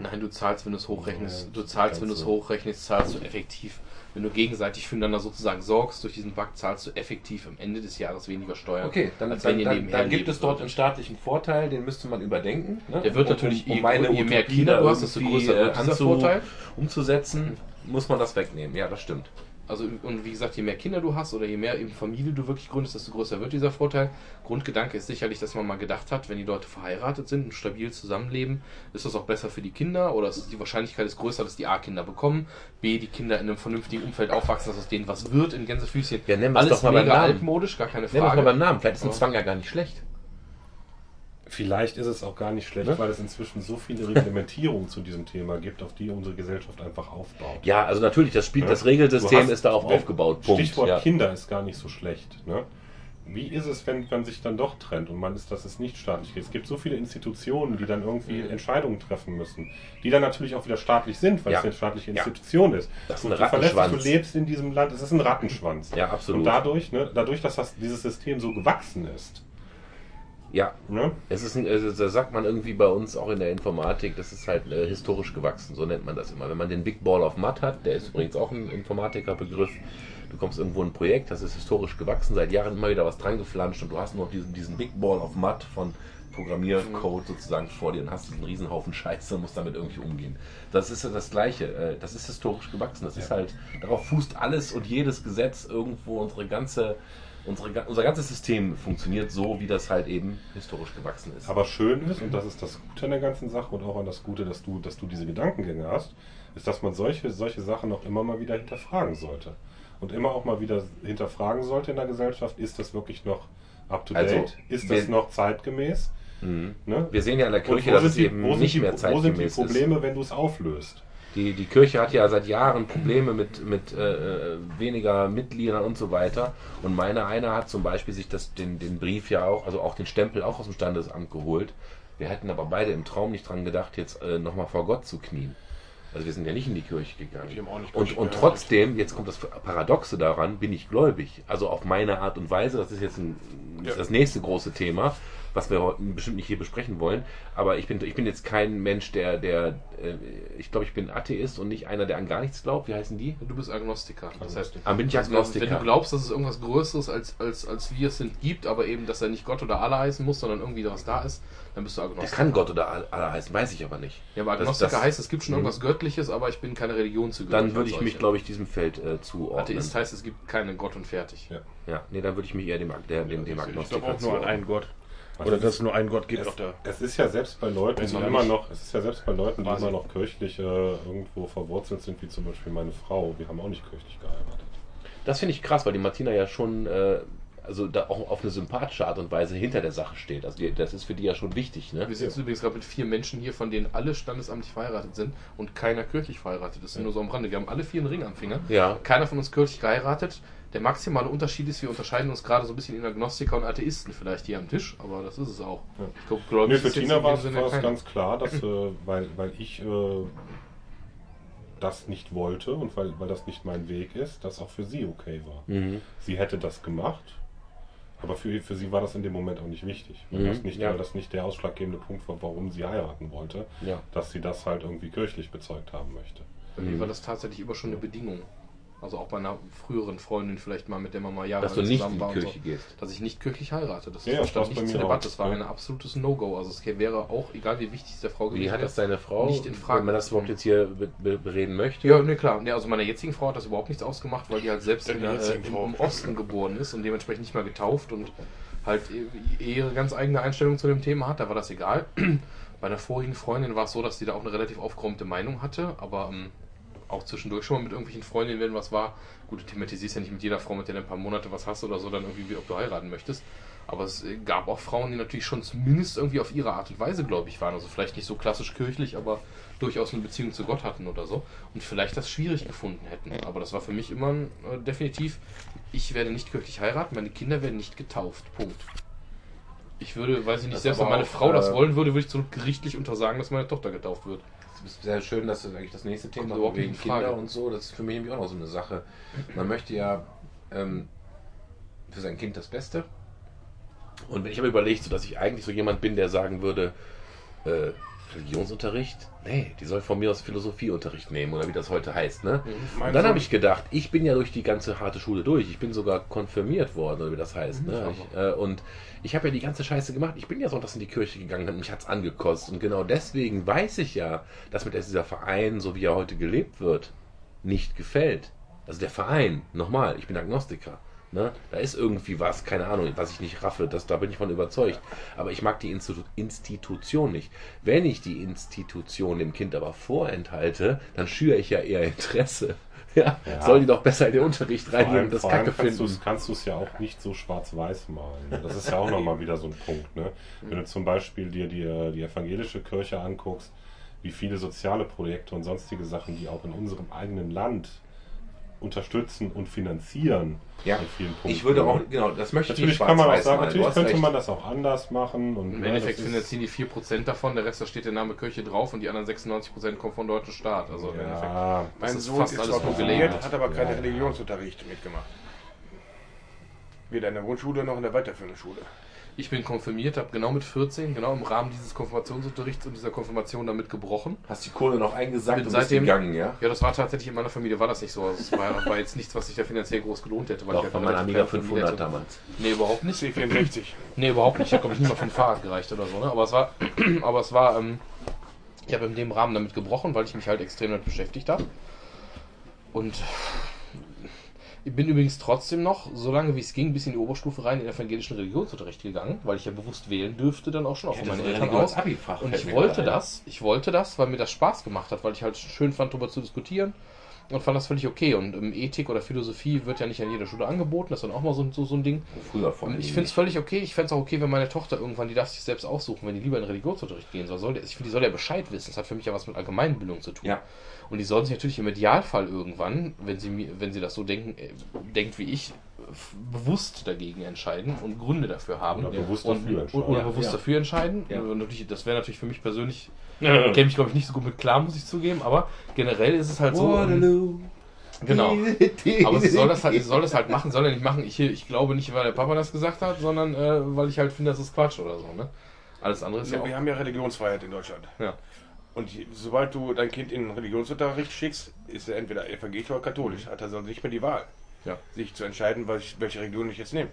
Nein, du zahlst, wenn du es hochrechnest. Ja, Du zahlst, wenn du es hochrechnest, zahlst du effektiv. Wenn du gegenseitig füreinander sozusagen sorgst durch diesen Pakt, zahlst du effektiv am Ende des Jahres weniger Steuern. Okay, dann, als wenn dann, ihr dann, dann gibt es dort einen staatlichen Vorteil, den müsste man überdenken. Ne? Der wird natürlich, je- je Utopie mehr Kinder du hast, desto größer wird äh, dieser Vorteil. umzusetzen, muss man das wegnehmen. Ja, das stimmt. Also, und wie gesagt, je mehr Kinder du hast oder je mehr eben Familie du wirklich gründest, desto größer wird dieser Vorteil. Grundgedanke ist sicherlich, dass man mal gedacht hat, wenn die Leute verheiratet sind und stabil zusammenleben, ist das auch besser für die Kinder oder ist die Wahrscheinlichkeit ist größer, dass die A Kinder bekommen, B die Kinder in einem vernünftigen Umfeld aufwachsen, dass aus denen was wird in Gänsefüßchen. Ja, nennen wir es doch mal beim Namen. altmodisch, gar keine Nehmen wir es mal Frage. beim Namen. Vielleicht ist ein Zwang ja gar nicht schlecht. Vielleicht ist es auch gar nicht schlecht, Ne? weil es inzwischen so viele Reglementierungen zu diesem Thema gibt, auf die unsere Gesellschaft einfach aufbaut. Ja, also natürlich, das Spiel, Ja? das Regelsystem hast- ist darauf aufgebaut. Punkt. Stichwort ja. Kinder ist gar nicht so schlecht. Ne? Wie ist es, wenn man sich dann doch trennt und man ist, dass es nicht staatlich ist? Es gibt so viele Institutionen, die dann irgendwie Entscheidungen treffen müssen, die dann natürlich auch wieder staatlich sind, weil Ja. es eine staatliche Ja. Institution ist. Das ist Und ein du verlässt du lebst in diesem Land, es ist ein Rattenschwanz. Ja, absolut. Und dadurch, ne, dadurch, dass das, dieses System so gewachsen ist, Ja, Ne? es ist, also, da sagt man irgendwie bei uns auch in der Informatik, das ist halt äh, historisch gewachsen, so nennt man das immer. Wenn man den Big Ball of Mud hat, der ist übrigens auch ein Informatikerbegriff, du kommst irgendwo in ein Projekt, das ist historisch gewachsen, seit Jahren immer wieder was dran geflanscht und du hast noch diesen, diesen Big Ball of Mud von Programmiercode sozusagen vor dir und hast einen Riesenhaufen Scheiße und musst damit irgendwie umgehen. Das ist ja das Gleiche, äh, das ist historisch gewachsen, das ist halt, darauf fußt alles und jedes Gesetz irgendwo, unsere ganze, unsere, unser ganzes System funktioniert so, wie das halt eben historisch gewachsen ist. Aber schön ist, und das ist das Gute an der ganzen Sache und auch an das Gute, dass du, dass du diese Gedankengänge hast, ist, dass man solche, solche Sachen auch immer mal wieder hinterfragen sollte. Und immer auch mal wieder hinterfragen sollte in der Gesellschaft, ist das wirklich noch up to Also, date? ist wir- das noch zeitgemäß? Mhm. Ne? Wir sehen ja in der Kirche, wo dass sind es die- eben die- mehr Wo sind die zeitgemäß ist. Probleme, wenn du es auflöst? Die, die Kirche hat ja seit Jahren Probleme mit, mit äh, weniger Mitgliedern und so weiter. Und meine eine hat zum Beispiel sich das, den, den Brief ja auch, also auch den Stempel auch aus dem Standesamt geholt. Wir hätten aber beide im Traum nicht dran gedacht, jetzt äh, nochmal vor Gott zu knien. Also wir sind ja nicht in die Kirche gegangen. Und, und trotzdem, jetzt kommt das Paradoxe daran, bin ich gläubig. Also auf meine Art und Weise, das ist jetzt ein, Ja. das nächste große Thema, was wir heute bestimmt nicht hier besprechen wollen. Aber ich bin, ich bin jetzt kein Mensch, der, der äh, ich glaube, ich bin Atheist und nicht einer, der an gar nichts glaubt. Wie heißen die? Du bist Agnostiker. Das heißt, Ah, bin ich Agnostiker. wenn du glaubst, dass es irgendwas Größeres als, als, als wir es sind gibt, aber eben, dass er nicht Gott oder Allah heißen muss, sondern irgendwie was da ist, dann bist du Der Agnostiker. kann Gott oder Allah heißen, weiß ich aber nicht. Ja, aber Das- Agnostiker das- heißt, es gibt schon Mhm. irgendwas Göttliches, aber ich bin keine Religion zugehörig. Dann würde ich mich, glaube ich, diesem Feld äh, zuordnen. Atheist heißt, es gibt keinen Gott und fertig. Ja. Ja, nee, dann würde ich mich eher dem, der, dem, dem Ich Agnostiker glaube auch nur an einen Gott. Also Oder dass es nur einen Gott gibt Es, auf der. es ist ja selbst bei Leuten, die immer noch, es ist ja selbst bei Leuten, die immer noch kirchlich äh, irgendwo verwurzelt sind, wie zum Beispiel meine Frau. Wir haben auch nicht kirchlich geheiratet. Das finde ich krass, weil die Martina ja schon, äh, also da auch auf eine sympathische Art und Weise hinter der Sache steht. Also die, das ist für die ja schon wichtig, ne? Wir sind jetzt übrigens gerade mit vier Menschen hier, von denen alle standesamtlich verheiratet sind und keiner kirchlich verheiratet ist. Nur so am Rande. Wir haben alle vier einen Ring am Finger. Ja. Keiner von uns kirchlich geheiratet. Der maximale Unterschied ist, wir unterscheiden uns gerade so ein bisschen in Agnostiker und Atheisten vielleicht hier am Tisch, aber das ist es auch. Ja. Ich glaube, glaub, Nee, für Tina in war es ganz klar, dass, äh, weil, weil ich äh, das nicht wollte und weil, weil das nicht mein Weg ist, das auch für sie okay war. Mhm. Sie hätte das gemacht, aber für, für sie war das in dem Moment auch nicht wichtig. Weil, Mhm, das nicht, ja. weil das nicht der ausschlaggebende Punkt war, warum sie heiraten wollte, Ja. dass sie das halt irgendwie kirchlich bezeugt haben möchte. Bei mir war das tatsächlich immer schon eine Bedingung. Also auch bei einer früheren Freundin vielleicht mal, mit der man mal Jahre Dass du nicht in zusammen die war und Kirche so. gehst. Dass ich nicht kirchlich heirate. Das Ja, ja, stand nicht zur Debatte. Das war ja. ein absolutes No-Go. Also es wäre auch, egal wie wichtig es der Frau Wie gewesen hat wäre, das deine Frau, nicht in Frage wenn man das überhaupt jetzt hier be be bereden möchte? Ja, ne, klar. Ne, also meiner jetzigen Frau hat das überhaupt nichts ausgemacht, weil die halt selbst in der, äh, im, Frau. im Osten geboren ist und dementsprechend nicht mal getauft und halt ihre ganz eigene Einstellung zu dem Thema hat. Da war das egal. Bei einer vorigen Freundin war es so, dass die da auch eine relativ aufgeräumte Meinung hatte, aber ähm, auch zwischendurch schon mal mit irgendwelchen Freundinnen, wenn was war. Gut, du thematisierst ja nicht mit jeder Frau, mit der du ein paar Monate was hast oder so, dann irgendwie, wie, ob du heiraten möchtest. Aber es gab auch Frauen, die natürlich schon zumindest irgendwie auf ihre Art und Weise gläubig waren. Also vielleicht nicht so klassisch kirchlich, aber durchaus eine Beziehung zu Gott hatten oder so. Und vielleicht das schwierig gefunden hätten. Aber das war für mich immer äh, definitiv, ich werde nicht kirchlich heiraten, meine Kinder werden nicht getauft. Punkt. Ich würde, weiß ich nicht, Das selbst wenn meine Frau das äh, wollen würde, würde ich zurück gerichtlich untersagen, dass meine Tochter getauft wird. Es ist sehr schön, dass das eigentlich das nächste Thema überhaupt wegen. Kinder und so. Das ist für mich nämlich auch noch so eine Sache. Man möchte ja ähm, für sein Kind das Beste. Und wenn ich habe überlegt, so dass ich eigentlich so jemand bin, der sagen würde, äh, Religionsunterricht? Nee, die soll von mir aus Philosophieunterricht nehmen oder wie das heute heißt, ne? Mein Und dann habe ich gedacht, ich bin ja durch die ganze harte Schule durch. Ich bin sogar konfirmiert worden, oder wie das heißt. Ne? Ich, äh, und ich habe ja die ganze Scheiße gemacht. Ich bin ja sonntags in die Kirche gegangen und mich hat's angekostet. Und genau deswegen weiß ich ja, dass mir dieser Verein, so wie er heute gelebt wird, nicht gefällt. Also der Verein, nochmal, ich bin Agnostiker. Ne? Da ist irgendwie was, keine Ahnung, was ich nicht raffe, das, da bin ich von überzeugt. Aber ich mag die Institu Institution nicht. Wenn ich die Institution dem Kind aber vorenthalte, dann schüre ich ja eher Interesse. Ja, Ja. soll die doch besser in den Unterricht reingehen und das Kacke kannst finden. kannst du es ja auch nicht so schwarz-weiß malen. Das ist ja auch nochmal wieder so ein Punkt. Ne? Wenn du zum Beispiel dir die, die evangelische Kirche anguckst, wie viele soziale Projekte und sonstige Sachen, die auch in unserem eigenen Land unterstützen und finanzieren. Ja, in vielen Punkten. Ich würde auch, genau, das möchte ich Natürlich nicht kann man auch sagen, malen. natürlich könnte recht. man das auch anders machen. Und Im ne, Endeffekt finanzieren die 4% davon, der Rest, da steht der Name Kirche drauf und die anderen 96% kommen vom deutschen Staat. Also im Endeffekt. ja, Das Mein ist Sohn fast ist alles zwar konfirmiert, hat aber keinen ja. Religionsunterricht mitgemacht. Weder in der Grundschule noch in der weiterführenden Schule. Ich bin konfirmiert, habe genau mit 14, genau im Rahmen dieses Konfirmationsunterrichts und dieser Konfirmation damit gebrochen. Hast die Kohle noch eingesackt Bin und bist seitdem- gegangen, ja? Ja, das war tatsächlich in meiner Familie, war das nicht so. Also Es war, war jetzt nichts, was sich da finanziell groß gelohnt hätte. Weil Doch, ich von halt meiner relativ Amiga kleine Familie 500 hatte. damals. Nee, überhaupt nicht. C64. Nee, überhaupt nicht. Ich habe, glaube ich, nicht mal vom Fahrrad gereicht oder so. Ne? Aber es war, aber es war, ähm, ich habe in dem Rahmen damit gebrochen, weil ich mich halt extrem damit beschäftigt habe. Und ich bin übrigens trotzdem noch, so lange wie es ging, bis in die Oberstufe rein in den evangelischen Religionsunterricht gegangen, weil ich ja bewusst wählen dürfte, dann auch schon auch von meinen Eltern aus. Abifach. Und ich wollte das, ich wollte das, weil mir das Spaß gemacht hat, weil ich halt schön fand, darüber zu diskutieren und fand das völlig okay. Und ähm, Ethik oder Philosophie wird ja nicht an jeder Schule angeboten, das ist dann auch mal so, so, so ein Ding. Früher Und ich finde es völlig okay. Ich fände es auch okay, wenn meine Tochter irgendwann, die darf sich selbst aussuchen, wenn die lieber in Religionsunterricht gehen soll. soll der, ich finde, die soll ja Bescheid wissen. Das hat für mich ja was mit Allgemeinbildung zu tun. Ja. Und die soll sich natürlich im Idealfall irgendwann, wenn sie, mir- wenn sie das so denken, äh, denkt wie ich, bewusst dagegen entscheiden und Gründe dafür haben. Oder bewusst und, dafür entscheiden. Oder Ja, bewusst ja. dafür entscheiden. Ja. Natürlich, das wäre natürlich für mich persönlich, käme ich glaube ich nicht so gut mit klar, muss ich zugeben. Aber generell ist es halt so. ähm, Waterloo. Genau. Aber sie soll das halt, sie soll das halt machen, soll er nicht machen. Ich, ich glaube nicht, weil der Papa das gesagt hat, sondern äh, weil ich halt finde, das ist Quatsch oder so. Ne? Alles andere ist ja Ja, auch. wir haben ja Religionsfreiheit in Deutschland. Ja. Und sobald du dein Kind in den Religionsunterricht schickst, ist er entweder evangelisch oder katholisch. Hat er sonst nicht mehr die Wahl, Ja. sich zu entscheiden, welche, welche Religion ich jetzt nehme.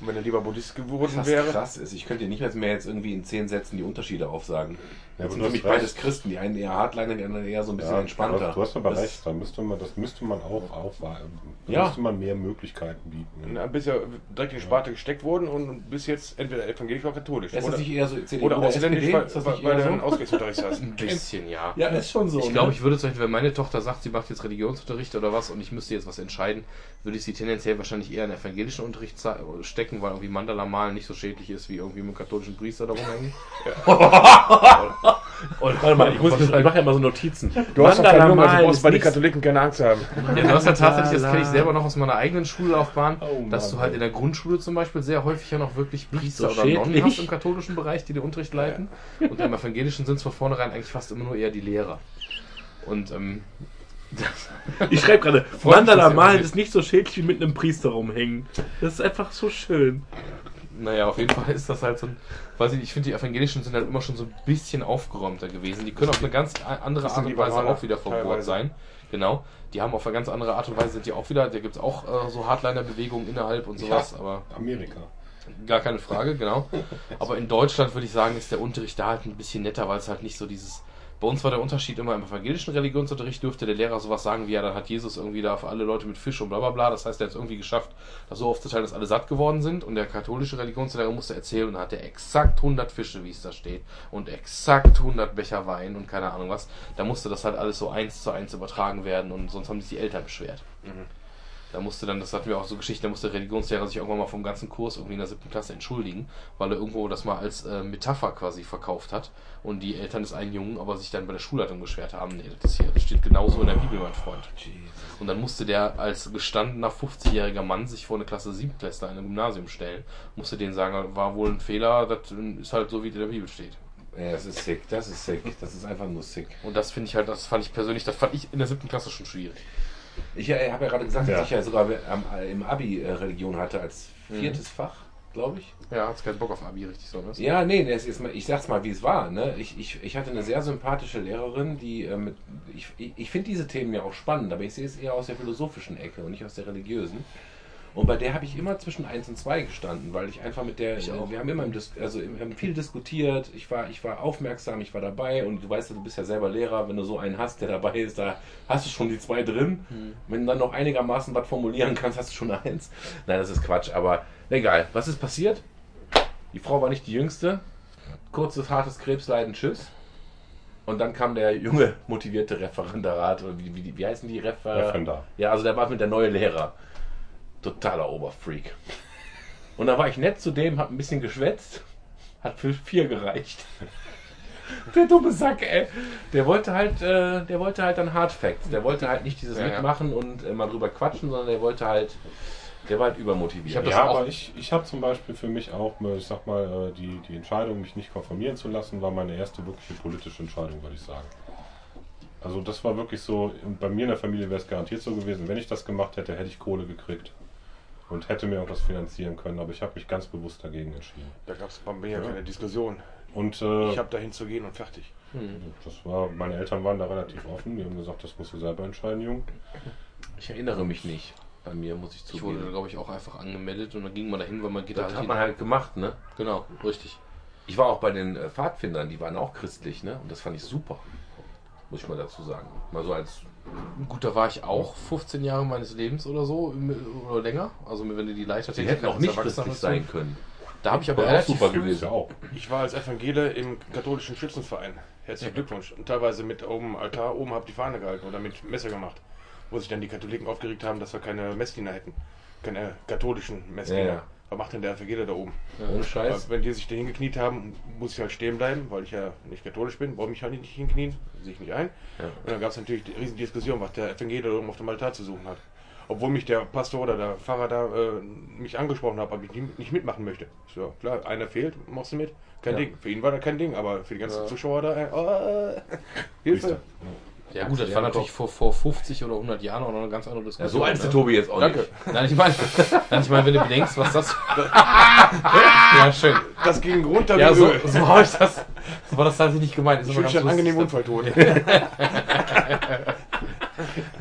Und wenn er lieber Buddhist geworden Was wäre, krass ist, ich könnte nicht mehr jetzt irgendwie in zehn Sätzen die Unterschiede aufsagen. Ja, Das sind für mich recht. beides Christen, die einen eher Hardliner, die anderen eher so ein bisschen Ja, entspannter. Du hast, du hast aber Das- recht, da müsste man, das müsste man auch aufweisen. Da Ja. müsste man mehr Möglichkeiten bieten. dann bist ja direkt in die Sparte gesteckt worden und bist jetzt entweder evangelisch oder katholisch. Ist das oder nicht eher so CDU oder ausländisch, SPD? weil, Ist das weil, nicht weil eher du einen so? Ausgangsunterricht hast. Ein bisschen, ja. Ja, ist schon so. Ich ne? glaube, ich würde zum Beispiel, wenn meine Tochter sagt, sie macht jetzt Religionsunterricht oder was und ich müsste jetzt was entscheiden, würde ich sie tendenziell wahrscheinlich eher in evangelischen Unterricht stecken, weil irgendwie Mandala malen nicht so schädlich ist, wie irgendwie mit einem katholischen Priester da rumhängen. Und, Warte mal, ich, muss, ich mache ja mal so Notizen. Du hast doch keine Nummer, malen du brauchst bei den Katholiken keine Angst haben. Ja, du hast ja tatsächlich, das kenne ich selber noch aus meiner eigenen Schullaufbahn, Oh dass du halt in der Grundschule zum Beispiel sehr häufig ja noch wirklich Priester so oder Nonnen hast im katholischen Bereich, die den Unterricht leiten. Und im evangelischen sind es von vornherein eigentlich fast immer nur eher die Lehrer. Und ähm, Ich schreibe gerade, Mandala malen ist nicht so schädlich wie mit einem Priester rumhängen. Das ist einfach so schön. naja, auf jeden Fall ist das halt so ein. Weiß ich, ich finde, die Evangelischen sind halt immer schon so ein bisschen aufgeräumter gewesen. Die können auf eine ganz andere Art und Weise auch wieder verbohrt sein. Genau. Die haben auf eine ganz andere Art und Weise sind die auch wieder. Da gibt es auch äh, so Hardliner-Bewegungen innerhalb und sowas, aber Amerika. gar keine Frage, genau. Aber in Deutschland würde ich sagen, ist der Unterricht da halt ein bisschen netter, weil es halt nicht so dieses. Bei uns war der Unterschied immer im evangelischen Religionsunterricht dürfte der Lehrer sowas sagen wie, ja, dann hat Jesus irgendwie da für alle Leute mit Fisch und bla bla bla. Das heißt, er hat es irgendwie geschafft, das so aufzuteilen, dass alle satt geworden sind. Und der katholische Religionslehrer musste erzählen und er exakt 100 Fische, wie es da steht. Und exakt 100 Becher Wein und keine Ahnung was. Da musste das halt alles so eins zu eins übertragen werden und sonst haben sich die Eltern beschwert. Da musste dann, das hatten wir auch so Geschichten, da musste der Religionslehrer sich irgendwann mal vom ganzen Kurs irgendwie in der siebten Klasse entschuldigen, weil er irgendwo das mal als äh, Metapher quasi verkauft hat und die Eltern des einen Jungen aber sich dann bei der Schulleitung beschwert haben, nee, das hier, das steht genauso in der Bibel, mein Freund. Und dann musste der als gestandener 50-jähriger Mann sich vor eine Klasse Siebtklässler in einem Gymnasium stellen, musste denen sagen, war wohl ein Fehler, das ist halt so, wie in der Bibel steht. Ja, das ist sick, das ist sick. Das ist einfach nur sick. Und das finde ich halt, das fand ich persönlich, das fand ich in der siebten Klasse schon schwierig. Ich äh, habe ja gerade gesagt, Ja. dass ich ja sogar am, äh, im Abi äh, Religion hatte als viertes Fach, glaube ich. Ja, hat's keinen Bock auf Abi, richtig so, ne? Ja, nee, das ist mal, ich sag's mal, wie es war. Ne? Ich, ich, ich hatte eine sehr sympathische Lehrerin, die äh, mit. Ich, ich finde diese Themen ja auch spannend, aber ich sehe es eher aus der philosophischen Ecke und nicht aus der religiösen. Und bei der habe ich immer zwischen 1 und 2 gestanden, weil ich einfach mit der. Ich auch. Wir haben immer im Dis also wir haben viel diskutiert, ich war, ich war aufmerksam, ich war dabei und du weißt ja, du bist ja selber Lehrer, wenn du so einen hast, der dabei ist, da hast du schon die zwei drin. Wenn du dann noch einigermaßen was formulieren kannst, hast du schon eins. Nein, das ist Quatsch, aber egal. Was ist passiert? Die Frau war nicht die jüngste. Kurzes, hartes Krebsleiden, tschüss. Und dann kam der junge, motivierte Referendarat, oder wie, wie, wie heißen die? Refer Referendar. Ja, also der war mit der neue Lehrer. Totaler Oberfreak. Und da war ich nett zu dem, hab ein bisschen geschwätzt, hat für vier gereicht. Der dumme Sack, ey. Der wollte halt, äh, der wollte halt dann Hard Facts. Der wollte halt nicht dieses Ja, ja. Mitmachen und äh, mal drüber quatschen, sondern der wollte halt, der war halt übermotiviert. Ich hab das ja, auch- aber ich, ich habe zum Beispiel für mich auch, ich sag mal, äh, die, die Entscheidung, mich nicht konformieren zu lassen, war meine erste wirkliche politische Entscheidung, würde ich sagen. Also das war wirklich so, bei mir in der Familie wäre es garantiert so gewesen, wenn ich das gemacht hätte, hätte ich Kohle gekriegt. Und hätte mir auch das finanzieren können, aber ich habe mich ganz bewusst dagegen entschieden. Da gab es bei mir ja keine Diskussion. Und äh, Ich habe dahin zu gehen und fertig. das war, meine Eltern waren da relativ offen, die haben gesagt, das musst du selber entscheiden, Jung. Ich erinnere mich nicht. Bei mir muss ich Ich wurde, zugeben. glaube ich, auch einfach angemeldet und dann ging man dahin, weil man geht da Das halt hat hin. man halt gemacht, ne? Genau, richtig. Ich war auch bei den äh, Pfadfindern, die waren auch christlich, ne? Und das fand ich super. Muss ich mal dazu sagen. Mal so als. Gut, da war ich auch 15 Jahre meines Lebens oder so oder länger. Also wenn du die Leiter Die hätten auch nicht christlich sein können. Da habe ich aber relativ super gewesen. Ja auch. Ich war als Evangele im katholischen Schützenverein. Herzlichen Glückwunsch. Und teilweise mit oben Altar, oben hab die Fahne gehalten oder mit Messe gemacht. Wo sich dann die Katholiken aufgeregt haben, dass wir keine Messdiener hätten. Keine katholischen Messdiener. Ja, ja. Was macht denn der Evangele da oben? Ohne Scheiß. Wenn die sich da hingekniet haben, muss ich halt stehen bleiben, weil ich ja nicht katholisch bin. Brauche mich halt nicht hinknien, sehe ich nicht ein. Ja. Und dann gab es natürlich die riesen Diskussion, was der Evangele da oben auf dem Altar zu suchen hat. Obwohl mich der Pastor oder der Pfarrer da äh, mich angesprochen hat, ob ich nicht mitmachen möchte. So, klar, einer fehlt, machst du mit. Kein Ja. Ding. Für ihn war das kein Ding, aber für die ganzen Ja. Zuschauer da, äh, oh, Hilfe. Ja gut, das Ja, war natürlich vor, vor 50 oder 100 Jahren auch noch eine ganz andere Ja, Diskussion. so alt ist der ne? Tobi jetzt auch Danke. nicht. Nein, ich meine, nein, ich meine, wenn du bedenkst, was das... ja, schön. Das ging runter Ja, wie so, Öl. so ich das... So war das tatsächlich nicht gemeint. Ist Ich wünsche dir einen angenehmen. Unfalltod.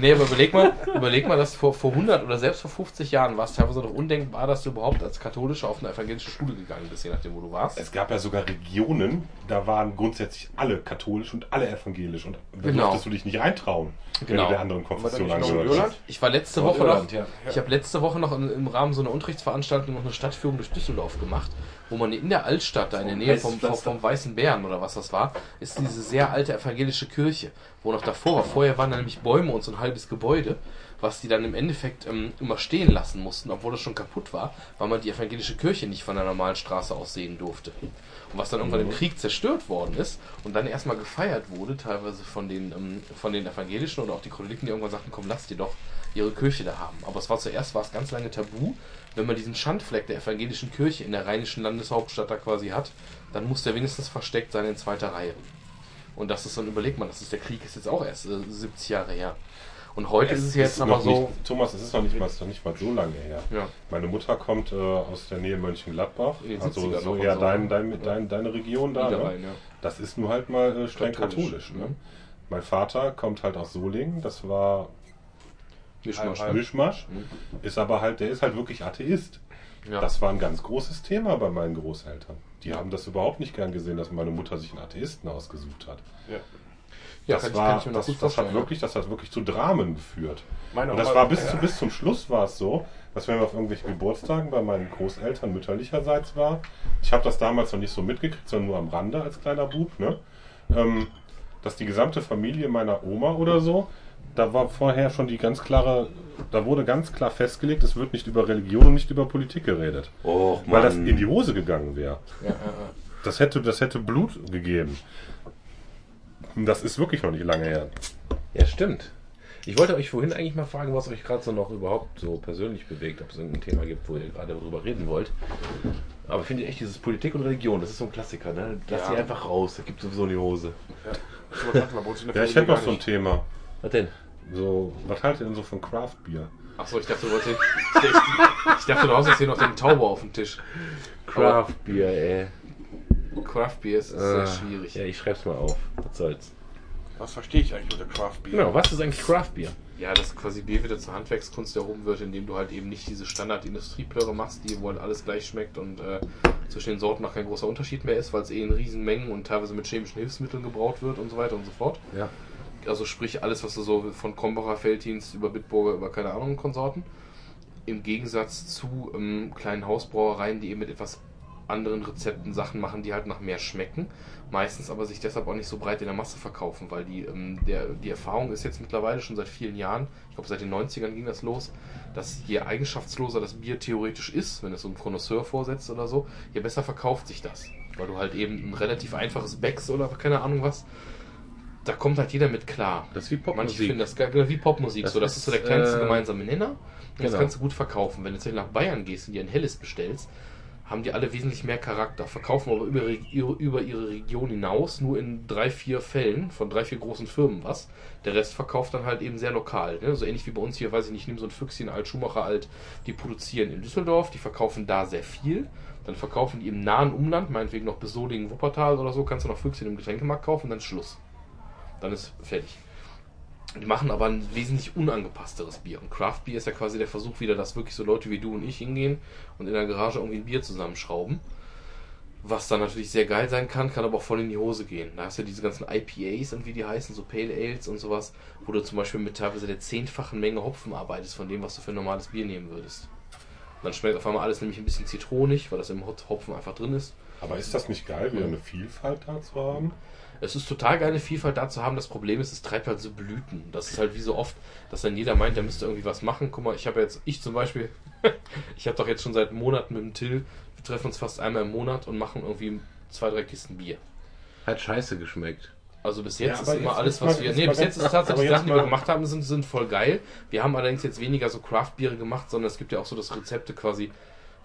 Nee, aber überleg mal, überleg mal, dass vor, vor 100 oder selbst vor 50 Jahren war es teilweise noch undenkbar, dass du überhaupt als Katholischer auf eine evangelische Schule gegangen bist, je nachdem, wo du warst. Es gab ja sogar Regionen, da waren grundsätzlich alle katholisch und alle evangelisch und da Genau. durftest du dich nicht eintrauen, wenn Genau. du der anderen Konfession noch hast. Ich war letzte Woche noch, Irland, ja. ich habe letzte Woche noch im Rahmen so einer Unterrichtsveranstaltung noch eine Stadtführung durch Düsseldorf gemacht, wo man in der Altstadt, da in der Nähe vom, vom, Weißen Bären oder was das war, ist diese sehr alte evangelische Kirche, wo noch davor war. Vorher waren da nämlich Bäume und so ein halbes Gebäude, was die dann im Endeffekt ähm, immer stehen lassen mussten, obwohl das schon kaputt war, weil man die evangelische Kirche nicht von der normalen Straße aus sehen durfte. Und was dann irgendwann im Krieg zerstört worden ist und dann erstmal gefeiert wurde, teilweise von den, ähm, von den Evangelischen oder auch die Katholiken, die irgendwann sagten, komm, lasst ihr doch ihre Kirche da haben. Aber es war zuerst war es ganz lange tabu, wenn man diesen Schandfleck der evangelischen Kirche in der rheinischen Landeshauptstadt da quasi hat, dann muss der wenigstens versteckt sein in zweiter Reihe. Und das ist dann, überlegt man, das ist der Krieg ist jetzt auch erst äh, 70 Jahre her. Und heute ist es ja jetzt noch nochmal so. Nicht, Thomas, es ist noch nicht mal, ist noch nicht mal so lange her. Ja. Meine Mutter kommt äh, aus der Nähe Mönchengladbach, also 70er so eher so, dein, ne? dein, Ja. dein, deine Region da. Ne? Ja. Das ist nun halt mal äh, streng Katholisch, katholisch. ne? mhm. Mein Vater kommt halt aus Solingen, das war Mischmasch, Halb, ne? Mischmasch, Mhm. ist aber halt, der ist halt wirklich Atheist. Ja. Das war ein ganz großes Thema bei meinen Großeltern. Die haben das überhaupt nicht gern gesehen, dass meine Mutter sich einen Atheisten ausgesucht hat. Ja. ja, das, ich- war, ich das, das, hat wirklich, das hat wirklich zu Dramen geführt. Meine Und das war bis, zu, bis zum Schluss war es so, dass wenn wir auf irgendwelchen Geburtstagen bei meinen Großeltern mütterlicherseits war, ich habe das damals noch nicht so mitgekriegt, sondern nur am Rande als kleiner Bub, ne? ähm, dass die gesamte Familie meiner Oma oder so, da war vorher schon die ganz klare, da wurde ganz klar festgelegt, es wird nicht über Religion und nicht über Politik geredet. Och, Weil das in die Hose gegangen wäre. Ja, ja, ja. Das hätte, das hätte Blut gegeben. Das ist wirklich noch nicht lange her. Ja, stimmt. Ich wollte euch vorhin eigentlich mal fragen, was euch gerade so noch überhaupt so persönlich bewegt, ob es irgendein Thema gibt, wo ihr gerade darüber reden wollt. Aber ich finde echt dieses Politik und Religion, das ist so ein Klassiker, ne? Lass Ja. die einfach raus, da gibt es sowieso in die Hose. Der Ja, ich hätte noch so ein. Thema. Was denn? So, was haltet ihr denn so von Craft Beer? Achso, ich dachte, du wolltest. Ich, ich, ich dachte, du hast jetzt hier noch den Tauber auf dem Tisch. Craft Beer, ey. Craft Beer ist, ist sehr schwierig. Ja, ich schreib's mal auf. Was soll's. Was verstehe ich eigentlich unter Craft Beer? Genau, was ist eigentlich Craft Beer? Ja, dass quasi Bier wieder zur Handwerkskunst erhoben wird, indem du halt eben nicht diese Standard-Industrieplöre machst, die wo halt alles gleich schmeckt und äh, zwischen den Sorten noch kein großer Unterschied mehr ist, weil es eh in Riesenmengen und teilweise mit chemischen Hilfsmitteln gebraut wird und so weiter und so fort. Ja. Also sprich alles, was du so von Krombacher, Felddienst über Bitburger, über keine Ahnung Konsorten. Im Gegensatz zu ähm, kleinen Hausbrauereien, die eben mit etwas anderen Rezepten Sachen machen, die halt nach mehr schmecken. Meistens aber sich deshalb auch nicht so breit in der Masse verkaufen, weil die, ähm, der, die Erfahrung ist jetzt mittlerweile schon seit vielen Jahren, ich glaube seit den 90ern ging das los, dass je eigenschaftsloser das Bier theoretisch ist, wenn es so ein Connoisseur vorsetzt oder so, je besser verkauft sich das. Weil du halt eben ein relativ einfaches Becks oder keine Ahnung was, da kommt halt jeder mit klar. Das ist wie Manche Popmusik. finden das geil, wie Popmusik, Das so das ist, ist so der kleinste äh, gemeinsame Nenner. Und das genau. kannst du gut verkaufen. Wenn du jetzt nach Bayern gehst und dir ein helles bestellst, haben die alle wesentlich mehr Charakter, verkaufen aber über, ihre- über ihre Region hinaus nur in drei, vier Fällen von drei, vier großen Firmen was. Der Rest verkauft dann halt eben sehr lokal. Ne? So ähnlich wie bei uns hier, weiß ich nicht, nimm so ein Füchschen alt, Schumacher alt, die produzieren in Düsseldorf, die verkaufen da sehr viel. Dann verkaufen die im nahen Umland, meinetwegen noch bis Solingen, Wuppertal oder so, kannst du noch Füchschen im Getränkemarkt kaufen, dann ist Schluss. Dann ist fertig. Die machen aber ein wesentlich unangepassteres Bier. Und Craft Beer ist ja quasi der Versuch wieder, dass wirklich so Leute wie du und ich hingehen und in der Garage irgendwie ein Bier zusammenschrauben. Was dann natürlich sehr geil sein kann, kann aber auch voll in die Hose gehen. Da hast du ja diese ganzen IPAs und wie die heißen, so Pale Ales und sowas, wo du zum Beispiel mit teilweise der zehnfachen Menge Hopfen arbeitest von dem, was du für ein normales Bier nehmen würdest. Und dann schmeckt auf einmal alles nämlich ein bisschen zitronig, weil das im Hopfen einfach drin ist. Aber ist das nicht geil, wieder eine Vielfalt da zu haben? Es ist total geile Vielfalt da zu haben. Das Problem ist, es treibt halt so Blüten. Das ist halt wie so oft, dass dann jeder meint, der müsste irgendwie was machen. Guck mal, ich habe jetzt, ich zum Beispiel, ich habe doch jetzt schon seit Monaten mit dem Till, wir treffen uns fast einmal im Monat und machen irgendwie zwei, drei Kisten Bier. Hat scheiße geschmeckt. Also bis Ja, jetzt aber ist immer jetzt- alles, was mal- wir. Nee, mal bis jetzt ist tatsächlich die Sachen, die wir gemacht haben, sind, sind voll geil. Wir haben allerdings jetzt weniger so Craft-Biere gemacht, sondern es gibt ja auch so das Rezepte quasi,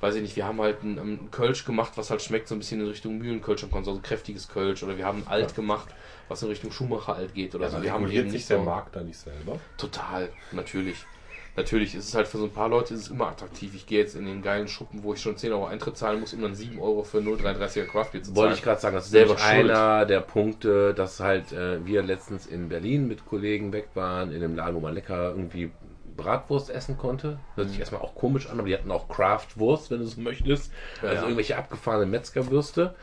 weiß ich nicht, wir haben halt ein, ein Kölsch gemacht, was halt schmeckt so ein bisschen in Richtung Mühlenkölsch und so ein kräftiges Kölsch. Oder wir haben ein Alt gemacht, was in Richtung Schumacher Alt geht. Oder Also so. Wir haben eben nicht der so. Markt da nicht selber? Total, natürlich. Natürlich ist es halt für so ein paar Leute ist es immer attraktiv. Ich gehe jetzt in den geilen Schuppen, wo ich schon 10 Euro Eintritt zahlen muss, um dann 7 Euro für 0,33er Craftbier zu zahlen. Wollte ich gerade sagen, das ist Selber einer der Punkte, dass halt äh, wir letztens in Berlin mit Kollegen weg waren, in einem Laden, wo man lecker irgendwie Bratwurst essen konnte. Hört Mhm. sich erstmal auch komisch an, aber die hatten auch Craftwurst, wenn du es möchtest. Ja, also irgendwelche abgefahrenen Metzgerwürste.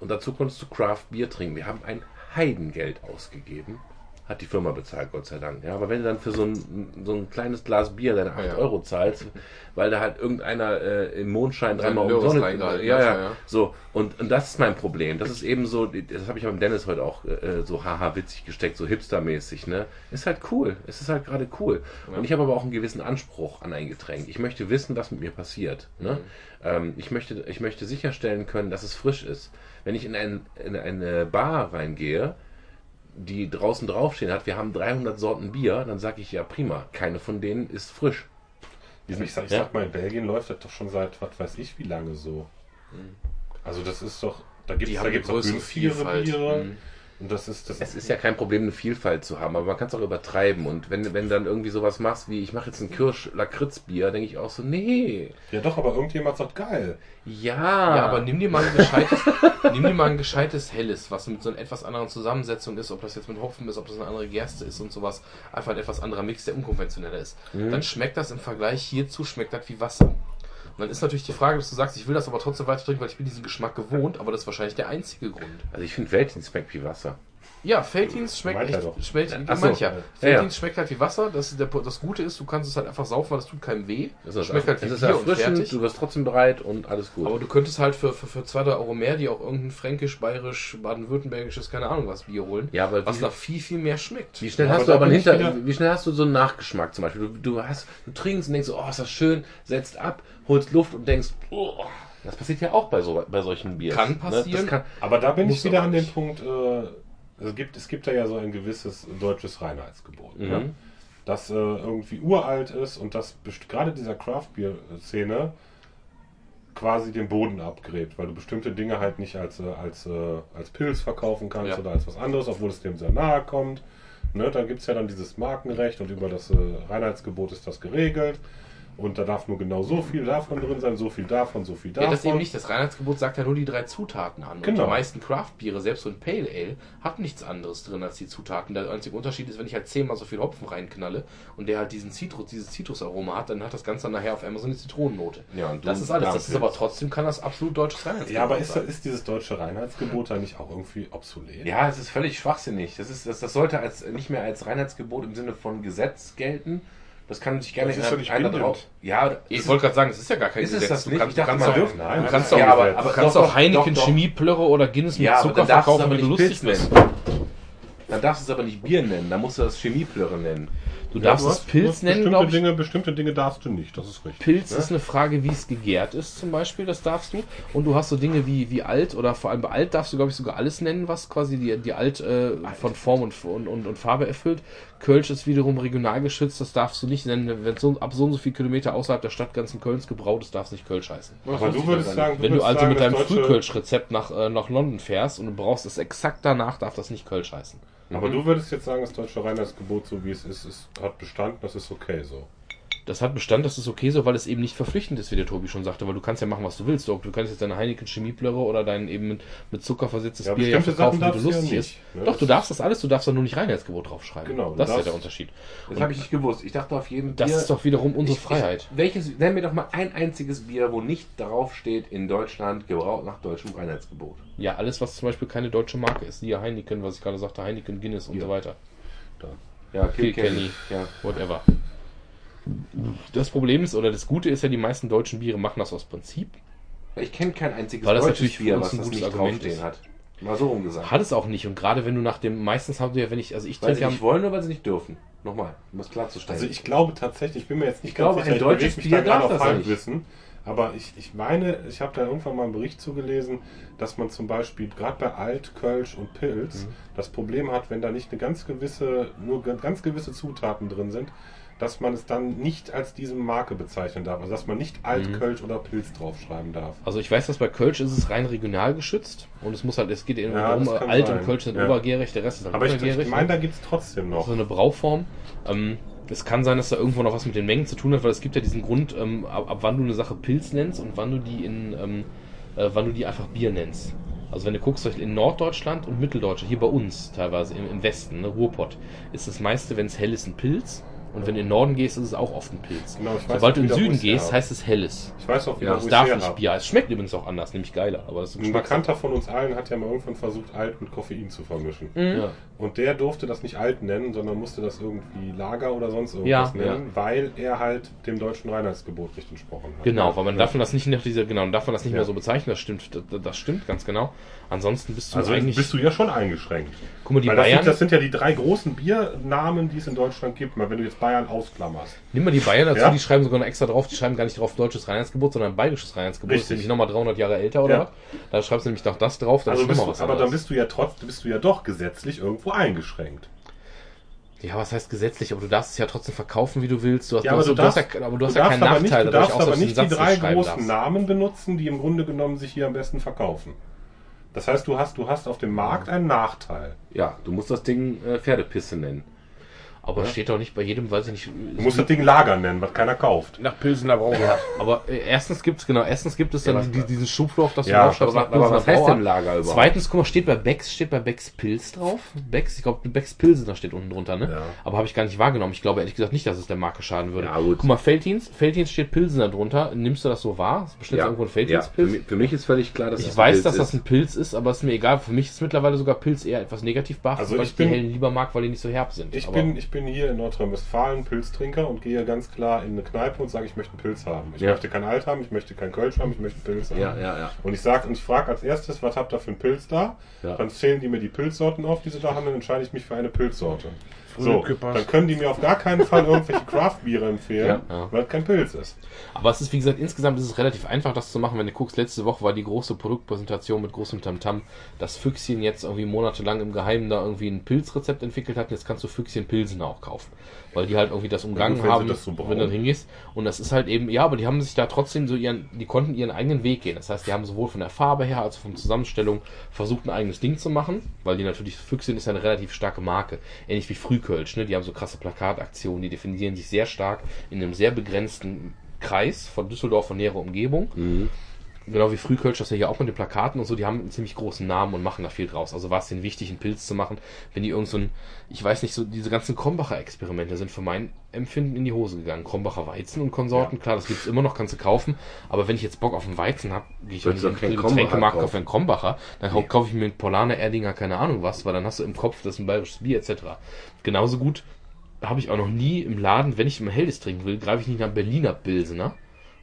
Und dazu konntest du Craft Bier trinken. Wir haben ein Heidengeld ausgegeben. Hat die Firma bezahlt, Gott sei Dank. Ja, aber wenn du dann für so ein, so ein kleines Glas Bier deine 8 Ja, ja. Euro zahlst, weil da halt irgendeiner äh, im Mondschein dreimal um Sonne... Ja, ja, ja, ja. so, und, und das ist mein Problem. Das ist eben so, das habe ich beim Dennis heute auch äh, so haha witzig gesteckt, so hipstermäßig, ne? Ist halt cool. Es ist halt gerade cool. Und ich habe aber auch einen gewissen Anspruch an ein Getränk. Ich möchte wissen, was mit mir passiert. Ne? Ähm, ich, möchte, ich möchte sicherstellen können, dass es frisch ist. Wenn ich in, ein, in eine Bar reingehe, die draußen draufstehen hat, wir haben 300 Sorten Bier, dann sage ich ja prima, keine von denen ist frisch. Die sind- Ich sag, ich ja? sag mal, in Belgien läuft das doch schon seit, was weiß ich, wie lange so. Also das ist doch, da gibt es da gibt's auch Vielfalt. Biere. Mhm. Und das ist, das Es ist ja kein Problem, eine Vielfalt zu haben, aber man kann es auch übertreiben. Und wenn, wenn dann irgendwie sowas machst wie, ich mache jetzt ein Kirsch-Lakritz-Bier, denke ich auch so, nee. ja doch, aber irgendjemand sagt geil. Ja. Ja, aber nimm dir mal ein gescheites, nimm dir mal ein gescheites Helles, was mit so einer etwas anderen Zusammensetzung ist, ob das jetzt mit Hopfen ist, ob das eine andere Gerste ist und sowas. Einfach ein etwas anderer Mix, der unkonventioneller ist. Dann schmeckt das im Vergleich hierzu, schmeckt das wie Wasser. Und dann ist natürlich die Frage, dass du sagst, ich will das aber trotzdem weiter trinken, weil ich bin diesen Geschmack gewohnt, aber das ist wahrscheinlich der einzige Grund. Also ich finde Weltins schmeckt wie Wasser. Ja, Felddienst schmeckt echt, doch. schmeckt, so. Ja, Felddienst schmeckt halt wie Wasser, das, ist der, das Gute ist, du kannst es halt einfach saufen, weil das tut keinem weh. Das ist, schmeckt halt wie es ist Bier und erfrischend, fertig. du wirst trotzdem bereit und alles gut. Aber du könntest halt für, für, für 2, 3 Euro mehr die auch irgendein fränkisch, bayerisch, baden-württembergisches, keine Ahnung was Bier holen. Ja, aber was wie- nach viel, viel mehr schmeckt. Wie schnell Ja, hast aber du aber einen Hinter, wie schnell hast du so einen Nachgeschmack zum Beispiel? Du, du hast, du trinkst und denkst, so, oh, ist das schön, setzt ab, holst Luft und denkst, oh, das passiert ja auch bei so bei solchen Bieren. Kann passieren. Das kann, Aber da bin ich wieder an dem. Punkt, äh, es, gibt, es gibt da ja so ein gewisses deutsches Reinheitsgebot. Mhm. Ne? Das äh, irgendwie uralt ist und das gerade dieser Craft-Bier-Szene quasi den Boden abgräbt, weil du bestimmte Dinge halt nicht als, äh, als, äh, als Pilz verkaufen kannst Ja. oder als was anderes, obwohl es dem sehr nahe kommt. Ne? Da gibt es ja dann dieses Markenrecht und über das äh, Reinheitsgebot ist das geregelt. Und da darf nur genau so viel davon drin sein, so viel davon, so viel davon. Ja, das eben nicht. Das Reinheitsgebot sagt ja nur die drei Zutaten an. Und Genau. die meisten Craft-Biere, selbst so ein Pale Ale, hat nichts anderes drin als die Zutaten. Der einzige Unterschied ist, wenn ich halt zehnmal so viel Hopfen reinknalle und der halt diesen Zitrus, dieses Zitrusaroma hat, dann hat das Ganze dann nachher auf einmal so eine Zitronennote. Ja, und du das ist alles. Das ist aber trotzdem kann das absolut deutsches Reinheitsgebot Ja, aber ist, sein. ist dieses deutsche Reinheitsgebot da nicht auch irgendwie obsolet? Ja, es ist völlig schwachsinnig. Das, ist, das, das sollte als, nicht mehr als Reinheitsgebot im Sinne von Gesetz gelten. Das kann sich gerne Das ist doch nicht einer drauf. Ja, Ich wollte gerade sagen, es ist ja gar kein Ist es Gesetz. das Du nicht? kannst, Ich du kannst mal, auch, nein, du kannst ist auch, ja, kein aber, aber du kannst doch, auch Heineken doch, doch. Chemieplörre oder Guinness mit Ja, aber Zucker du verkaufen, aber wie du nicht lustig Pilz bist. nennen. Dann darfst du es aber nicht Bier nennen, dann musst du das Chemieplörre nennen. Du Ja, darfst du es hast- du Pilz nennen, bestimmte glaube ich. Dinge, bestimmte Dinge darfst du nicht, das ist richtig. Pilz ist eine Frage, wie es gegärt ist, zum Beispiel, das darfst du. Und du hast so Dinge wie, wie alt oder vor allem bei alt darfst du, glaube ich, sogar alles nennen, was quasi die, die alt äh, von Form und, und, und, und Farbe erfüllt. Kölsch ist wiederum regional geschützt, das darfst du nicht nennen. Wenn so, ab so und so viel Kilometer außerhalb der Stadtgrenzen Kölns gebraut ist, darf es nicht Kölsch heißen. Aber du würdest sagen, Wenn du also sagen, mit deinem Frühkölsch-Rezept nach, äh, nach London fährst und du brauchst es exakt danach, darf das nicht Kölsch heißen. Aber du würdest jetzt sagen, das deutsche Reinheitsgebot, so wie es ist, ist hat bestanden, das ist okay so. Das hat Bestand, das ist okay so, weil es eben nicht verpflichtend ist, wie der Tobi schon sagte, weil du kannst ja machen, was du willst. Du, du kannst jetzt deine Heineken Chemieplörre oder dein eben mit, mit Zucker versetztes Ja, Bier ja verkaufen, wie du ja lustig nicht, ist. ne? Doch, du darfst das alles, du darfst da nur nicht Reinheitsgebot draufschreiben. Genau, das ist ja der Unterschied. Das habe ich nicht gewusst. Ich dachte auf jeden Das Bier- ist doch wiederum unsere Ich- Freiheit. Ich, welches, nenn mir doch mal ein einziges Bier, wo nicht darauf steht, in Deutschland gebraut nach deutschem Reinheitsgebot. Ja, alles, was zum Beispiel keine deutsche Marke ist. Siehe Heineken, was ich gerade sagte, Heineken, Guinness und Ja. so weiter. Ja, Kilkenny. Ja. Whatever. Das Problem ist, oder das Gute ist ja, die meisten deutschen Biere machen das aus Prinzip. Ich kenne kein einziges Weil das deutsches Bier, was ein das gutes nicht Argument draufstehen ist. hat. Mal so rumgesagt. Hat es auch nicht. Und gerade wenn du nach dem, meistens haben sie ja, wenn ich, also ich Weil trinke sie ja, nicht wollen oder weil sie nicht dürfen. Nochmal, um das klarzustellen. Also ich glaube tatsächlich, ich bin mir jetzt nicht Ich glaube, ganz sicher, ein deutsches Bier da darf auf das Halbwissen, aber ich, ich meine, ich habe da irgendwann mal einen Bericht zugelesen, dass man zum Beispiel gerade bei Alt, Kölsch und Pilz Mhm. das Problem hat, wenn da nicht eine ganz gewisse, nur ganz gewisse Zutaten drin sind, dass man es dann nicht als diese Marke bezeichnen darf. Also dass man nicht Mhm. Kölsch oder Pilz draufschreiben darf. also ich weiß, dass bei Kölsch ist es rein regional geschützt. Und es muss halt, es geht eben Ja, kann Alt sein. und Kölsch sind Ja. obergärig, der Rest ist halt Aber ich, ich meine, da gibt es trotzdem noch. so eine Brauform. Ähm, es kann sein, dass da irgendwo noch was mit den Mengen zu tun hat, weil es gibt ja diesen Grund, ähm, ab, ab wann du eine Sache Pilz nennst und wann du die in, ähm, äh, wann du die einfach Bier nennst. Also wenn du guckst, in Norddeutschland und Mitteldeutschland, hier bei uns teilweise im, im Westen, ne, Ruhrpott, ist das meiste, wenn es hell ist, ein Pilz. Und wenn du in den Norden gehst, ist es auch oft ein Pilz. Genau, ich weiß Sobald du in den Süden gehst, hab. heißt es helles. Ich weiß auch wieder, Ja, wo Es darf nicht. Bier. Es schmeckt übrigens auch anders, nämlich geiler. Aber Ein. Bekannter von uns allen hat ja mal irgendwann versucht, Alt mit Koffein zu vermischen. Ja. Und der durfte das nicht alt nennen, sondern musste das irgendwie Lager oder sonst irgendwas Ja, nennen, weil er halt dem deutschen Reinheitsgebot nicht entsprochen hat. Genau, weil man Ja. darf das nicht nach dieser, genau, man darf man das nicht Ja. mehr so bezeichnen, das stimmt, das, das stimmt ganz genau. Ansonsten bist du Also eigentlich, bist du ja schon eingeschränkt. guck mal, die weil das, Bayern, sind, das sind ja die drei großen Biernamen, die es in Deutschland gibt. Mal wenn du jetzt Bayern ausklammerst. nimm mal die Bayern dazu, Ja. die schreiben sogar noch extra drauf, die schreiben gar nicht drauf deutsches Reinheitsgebot, sondern bayerisches Reinheitsgebot, das ist Richtig. nämlich nochmal 300 Jahre älter oder Ja. was? Da schreibst du nämlich noch das drauf, dann Also ist bist noch du, was aber dann anderes. bist du ja trotzdem, bist du ja doch gesetzlich irgendwo eingeschränkt. Ja, was heißt gesetzlich, aber du darfst es ja trotzdem verkaufen, wie du willst. Du hast, Ja, aber du du hast darfst, ja, aber du hast du ja keinen darfst aber nicht, Nachteil, du dadurch, darfst aber nicht die drei großen darfst. Namen benutzen, die im Grunde genommen sich hier am besten verkaufen. Das heißt, du hast, du hast auf dem Markt einen Nachteil. ja, du musst das Ding äh, Pferdepisse nennen. Aber steht doch nicht bei jedem, weiß ich nicht. Du musst das Ding Lager nennen, was keiner kauft. Nach Pilsener Brauer. ja, aber äh, erstens gibt's genau, erstens gibt es dann Ja, die, diesen Schubfloch, dass du Ja, draufschreibst, aber- aber was heißt Brauart. denn Lager überhaupt? Zweitens, guck mal, steht bei Becks, steht bei Becks Pilz drauf. Becks, ich glaube, Becks Pilsener steht unten drunter, ne? Ja. Aber habe ich gar nicht wahrgenommen. Ich glaube ehrlich gesagt nicht, dass es der Marke schaden würde. Ja, gut. Guck mal, Feltins, Feltins steht Pilsener drunter. Nimmst du das so wahr? Bestellst du irgendwo ein ja. Feltins Für, für mich ist völlig klar, dass Ich das ein weiß, Pilz dass das ein Pilz ist, aber ist mir egal. Für mich ist mittlerweile sogar Pilz eher etwas negativ behaftet, Also weil ich die bin- hellen lieber mag, weil die nicht so herb sind. Ich aber bin, ich bin hier in Nordrhein-Westfalen Pilztrinker und gehe ganz klar in eine Kneipe und sage, ich möchte einen Pilz haben. Ich Ja. möchte kein Alt haben, ich möchte kein Kölsch haben, ich möchte einen Pilz haben. Ja, ja, ja. Und ich sage und ich frage als erstes, was habt ihr für einen Pilz da? Ja. Dann zählen die mir die Pilzsorten auf, die sie da haben, dann entscheide ich mich für eine Pilzsorte. So, dann können die mir auf gar keinen Fall irgendwelche Craft-Biere empfehlen, Ja, ja. weil es kein Pilz ist. Aber es ist, wie gesagt, insgesamt ist es relativ einfach, das zu machen. Wenn du guckst, letzte Woche war die große Produktpräsentation mit großem Tamtam, dass Füchschen jetzt irgendwie monatelang im Geheimen da irgendwie ein Pilzrezept entwickelt hat. Jetzt kannst du Füchschen Pilsen auch kaufen. Weil die halt irgendwie das umgangen haben, das so wenn du dann brauen. hingehst. Und das ist halt eben, ja, aber die haben sich da trotzdem so ihren, die konnten ihren eigenen Weg gehen. Das heißt, die haben sowohl von der Farbe her als auch von der Zusammenstellung versucht, ein eigenes Ding zu machen, weil die natürlich, Füchschen ist ja eine relativ starke Marke. Ähnlich wie Frühkölsch, ne? Die haben so krasse Plakataktionen, die definieren sich sehr stark in einem sehr begrenzten Kreis von Düsseldorf und näherer Umgebung. Genau wie Frühkölsch, das ja hier auch mit den Plakaten und so, die haben einen ziemlich großen Namen und machen da viel draus. Also war es denen wichtig, einen Pilz zu machen, wenn die irgend so ein, ich weiß nicht, so diese ganzen Krombacher Experimente sind für mein Empfinden in die Hose gegangen. Krombacher Weizen und Konsorten, klar, das gibt's immer noch, kannst du kaufen, aber wenn ich jetzt Bock auf einen Weizen habe, gehe ich du in den Getränkemarkt, Krombacher kaufe einen Krombacher, dann nee. kaufe ich mir einen Polaner Erdinger, keine Ahnung was, weil dann hast du im Kopf, das ist ein bayerisches Bier etc. Genauso gut habe ich auch noch nie im Laden, wenn ich immer Helles trinken will, greife ich nicht nach Berliner Pilsener,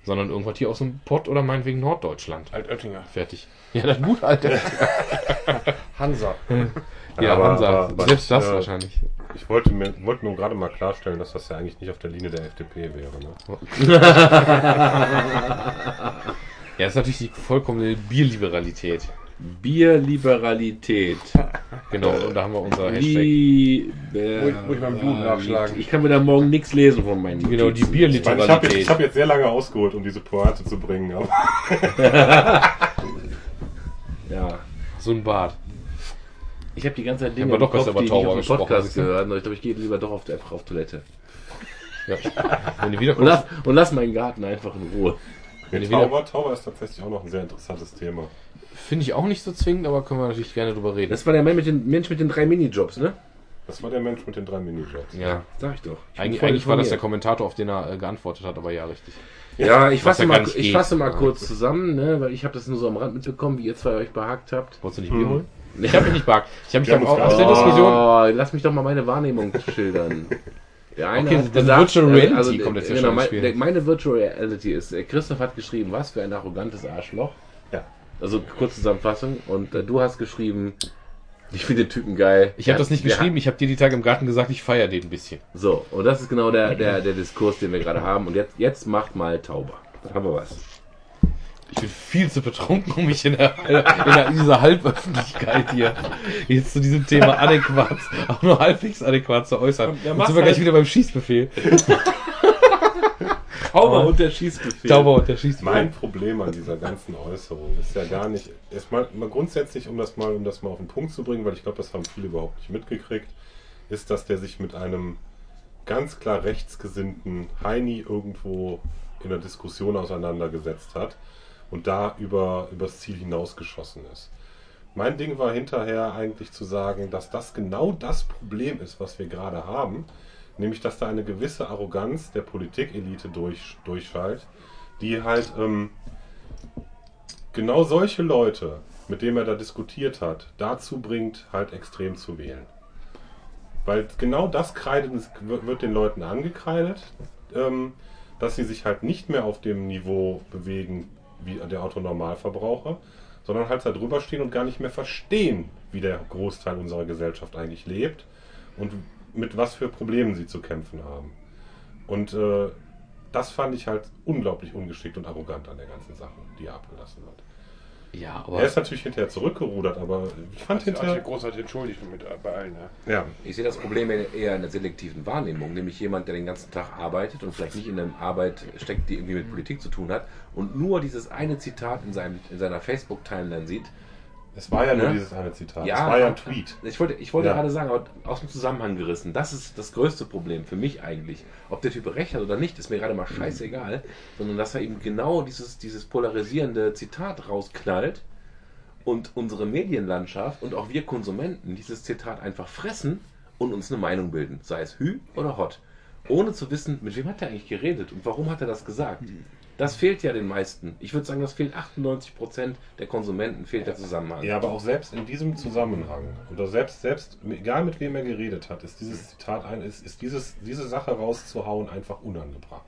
sondern irgendwas hier aus dem Pott oder meinetwegen Norddeutschland. Altöttinger. Fertig. Ja, das gut, Alter. Hansa. Ja, Aber- Hansa. aber- Selbst das äh, wahrscheinlich. Ich wollte, mir, wollte nur gerade mal klarstellen, dass das ja eigentlich nicht auf der Linie der FDP wäre. Ne? Ja, das ist natürlich die vollkommene Bierliberalität. Bierliberalität. Genau, und da haben wir unser Hashtag. Liebe. Muss ich- muss ich meinem Blut nachschlagen. Ich kann mir da morgen nichts lesen von meinen Genau, die Notizen. Ich, habe jetzt, hab jetzt sehr lange ausgeholt, um diese Pointe zu bringen. Aber Ja. So ein Bart. Ich habe die ganze Zeit Dinge im doch Kopf, die ich auf dem Podcast gehört habe. Ich glaube, ich gehe lieber doch auf, einfach auf Toilette. Ja. Wenn du Und lass, und lass meinen Garten einfach in Ruhe. wieder, Tauber, Tauber ist tatsächlich auch noch ein sehr interessantes Thema. Finde ich auch nicht so zwingend, aber können wir natürlich gerne drüber reden. Das war der Mann mit den, Mensch mit den drei Minijobs, ne? Das war der Mensch mit den drei Minijobs. ja. Sag ich doch. Ich bin Eigentlich, war das der. Kommentator, auf den er äh, geantwortet hat, aber ja, richtig. Ja, ich fasse mal, ich fasse mal Ja. kurz zusammen, ne, weil ich habe das nur so am Rand mitbekommen, wie ihr zwei euch behagt habt. Wolltest du nicht Bier holen? Ich habe mich nicht behagt. Ich habe mich dann uns auch aus der Diskussion. Oh, lass mich doch mal meine Wahrnehmung schildern. Der eine Okay, hat das gesagt, Virtual Reality also, kommt jetzt ja genau, schon mein, Spiel. meine Virtual Reality ist, äh, Christoph hat geschrieben, was für ein arrogantes Arschloch. Ja. Also kurze Zusammenfassung. Und äh, du hast geschrieben, ich finde den Typen geil. Ich habe das nicht geschrieben, ich habe dir die Tage im Garten gesagt, ich feiere den ein bisschen. So, und das ist genau der, der, der Diskurs, den wir gerade haben. Und jetzt, jetzt macht mal Tauber. Dann haben wir was. Ich bin viel zu betrunken, um mich in, der, in, der, in dieser Halböffentlichkeit hier jetzt zu diesem Thema adäquat, auch nur halbwegs adäquat zu äußern. Ja, Jetzt sind wir halt. gleich wieder beim Schießbefehl. Tauber und der Schießbefehl. Tauber und der Schießbefehl. Mein Problem an dieser ganzen Äußerung ist ja gar nicht, erstmal mal grundsätzlich, um das mal, um das mal auf den Punkt zu bringen, weil ich glaube, das haben viele überhaupt nicht mitgekriegt, ist, dass der sich mit einem ganz klar rechtsgesinnten Heini irgendwo in der Diskussion auseinandergesetzt hat und da über übers Ziel hinausgeschossen ist. Mein Ding war hinterher eigentlich zu sagen, dass das genau das Problem ist, was wir gerade haben, nämlich dass da eine gewisse Arroganz der Politikelite durch, durchschallt, die halt ähm, genau solche Leute, mit denen er da diskutiert hat, dazu bringt, halt extrem zu wählen. Weil genau das kreidet, wird den Leuten angekreidet, ähm, dass sie sich halt nicht mehr auf dem Niveau bewegen wie der Autonormalverbraucher, sondern halt da drüber stehen und gar nicht mehr verstehen, wie der Großteil unserer Gesellschaft eigentlich lebt und mit was für Problemen sie zu kämpfen haben. Und äh, das fand ich halt unglaublich ungeschickt und arrogant an der ganzen Sache, die er abgelassen hat. Ja, Er aber ist natürlich hinterher zurückgerudert, aber ich fand sich hinterher. großartig entschuldigt mit, bei allen. Ja. Ja, Ich sehe das Problem eher in der selektiven Wahrnehmung, nämlich jemand, der den ganzen Tag arbeitet und vielleicht nicht in einer Arbeit steckt, die irgendwie mit Politik zu tun hat und nur dieses eine Zitat in, seinem, in seiner Facebook-Timeline sieht. Es war ja nur Ne? dieses eine Zitat. Ja, es war ja ein Tweet. Ich wollte, ich wollte Ja. gerade sagen, aus dem Zusammenhang gerissen, das ist das größte Problem für mich eigentlich. Ob der Typ recht hat oder nicht, ist mir gerade mal scheißegal, sondern dass er eben genau dieses, dieses polarisierende Zitat rausknallt und unsere Medienlandschaft und auch wir Konsumenten dieses Zitat einfach fressen und uns eine Meinung bilden, sei es Hü oder Hot, ohne zu wissen, mit wem hat er eigentlich geredet und warum hat er das gesagt. Das fehlt ja den meisten. Ich würde sagen, das fehlt 98% der Konsumenten, fehlt der Zusammenhang. Ja, aber auch selbst in diesem Zusammenhang, oder selbst, selbst, egal mit wem er geredet hat, ist dieses Zitat ein, ist, ist dieses, diese Sache rauszuhauen einfach unangebracht.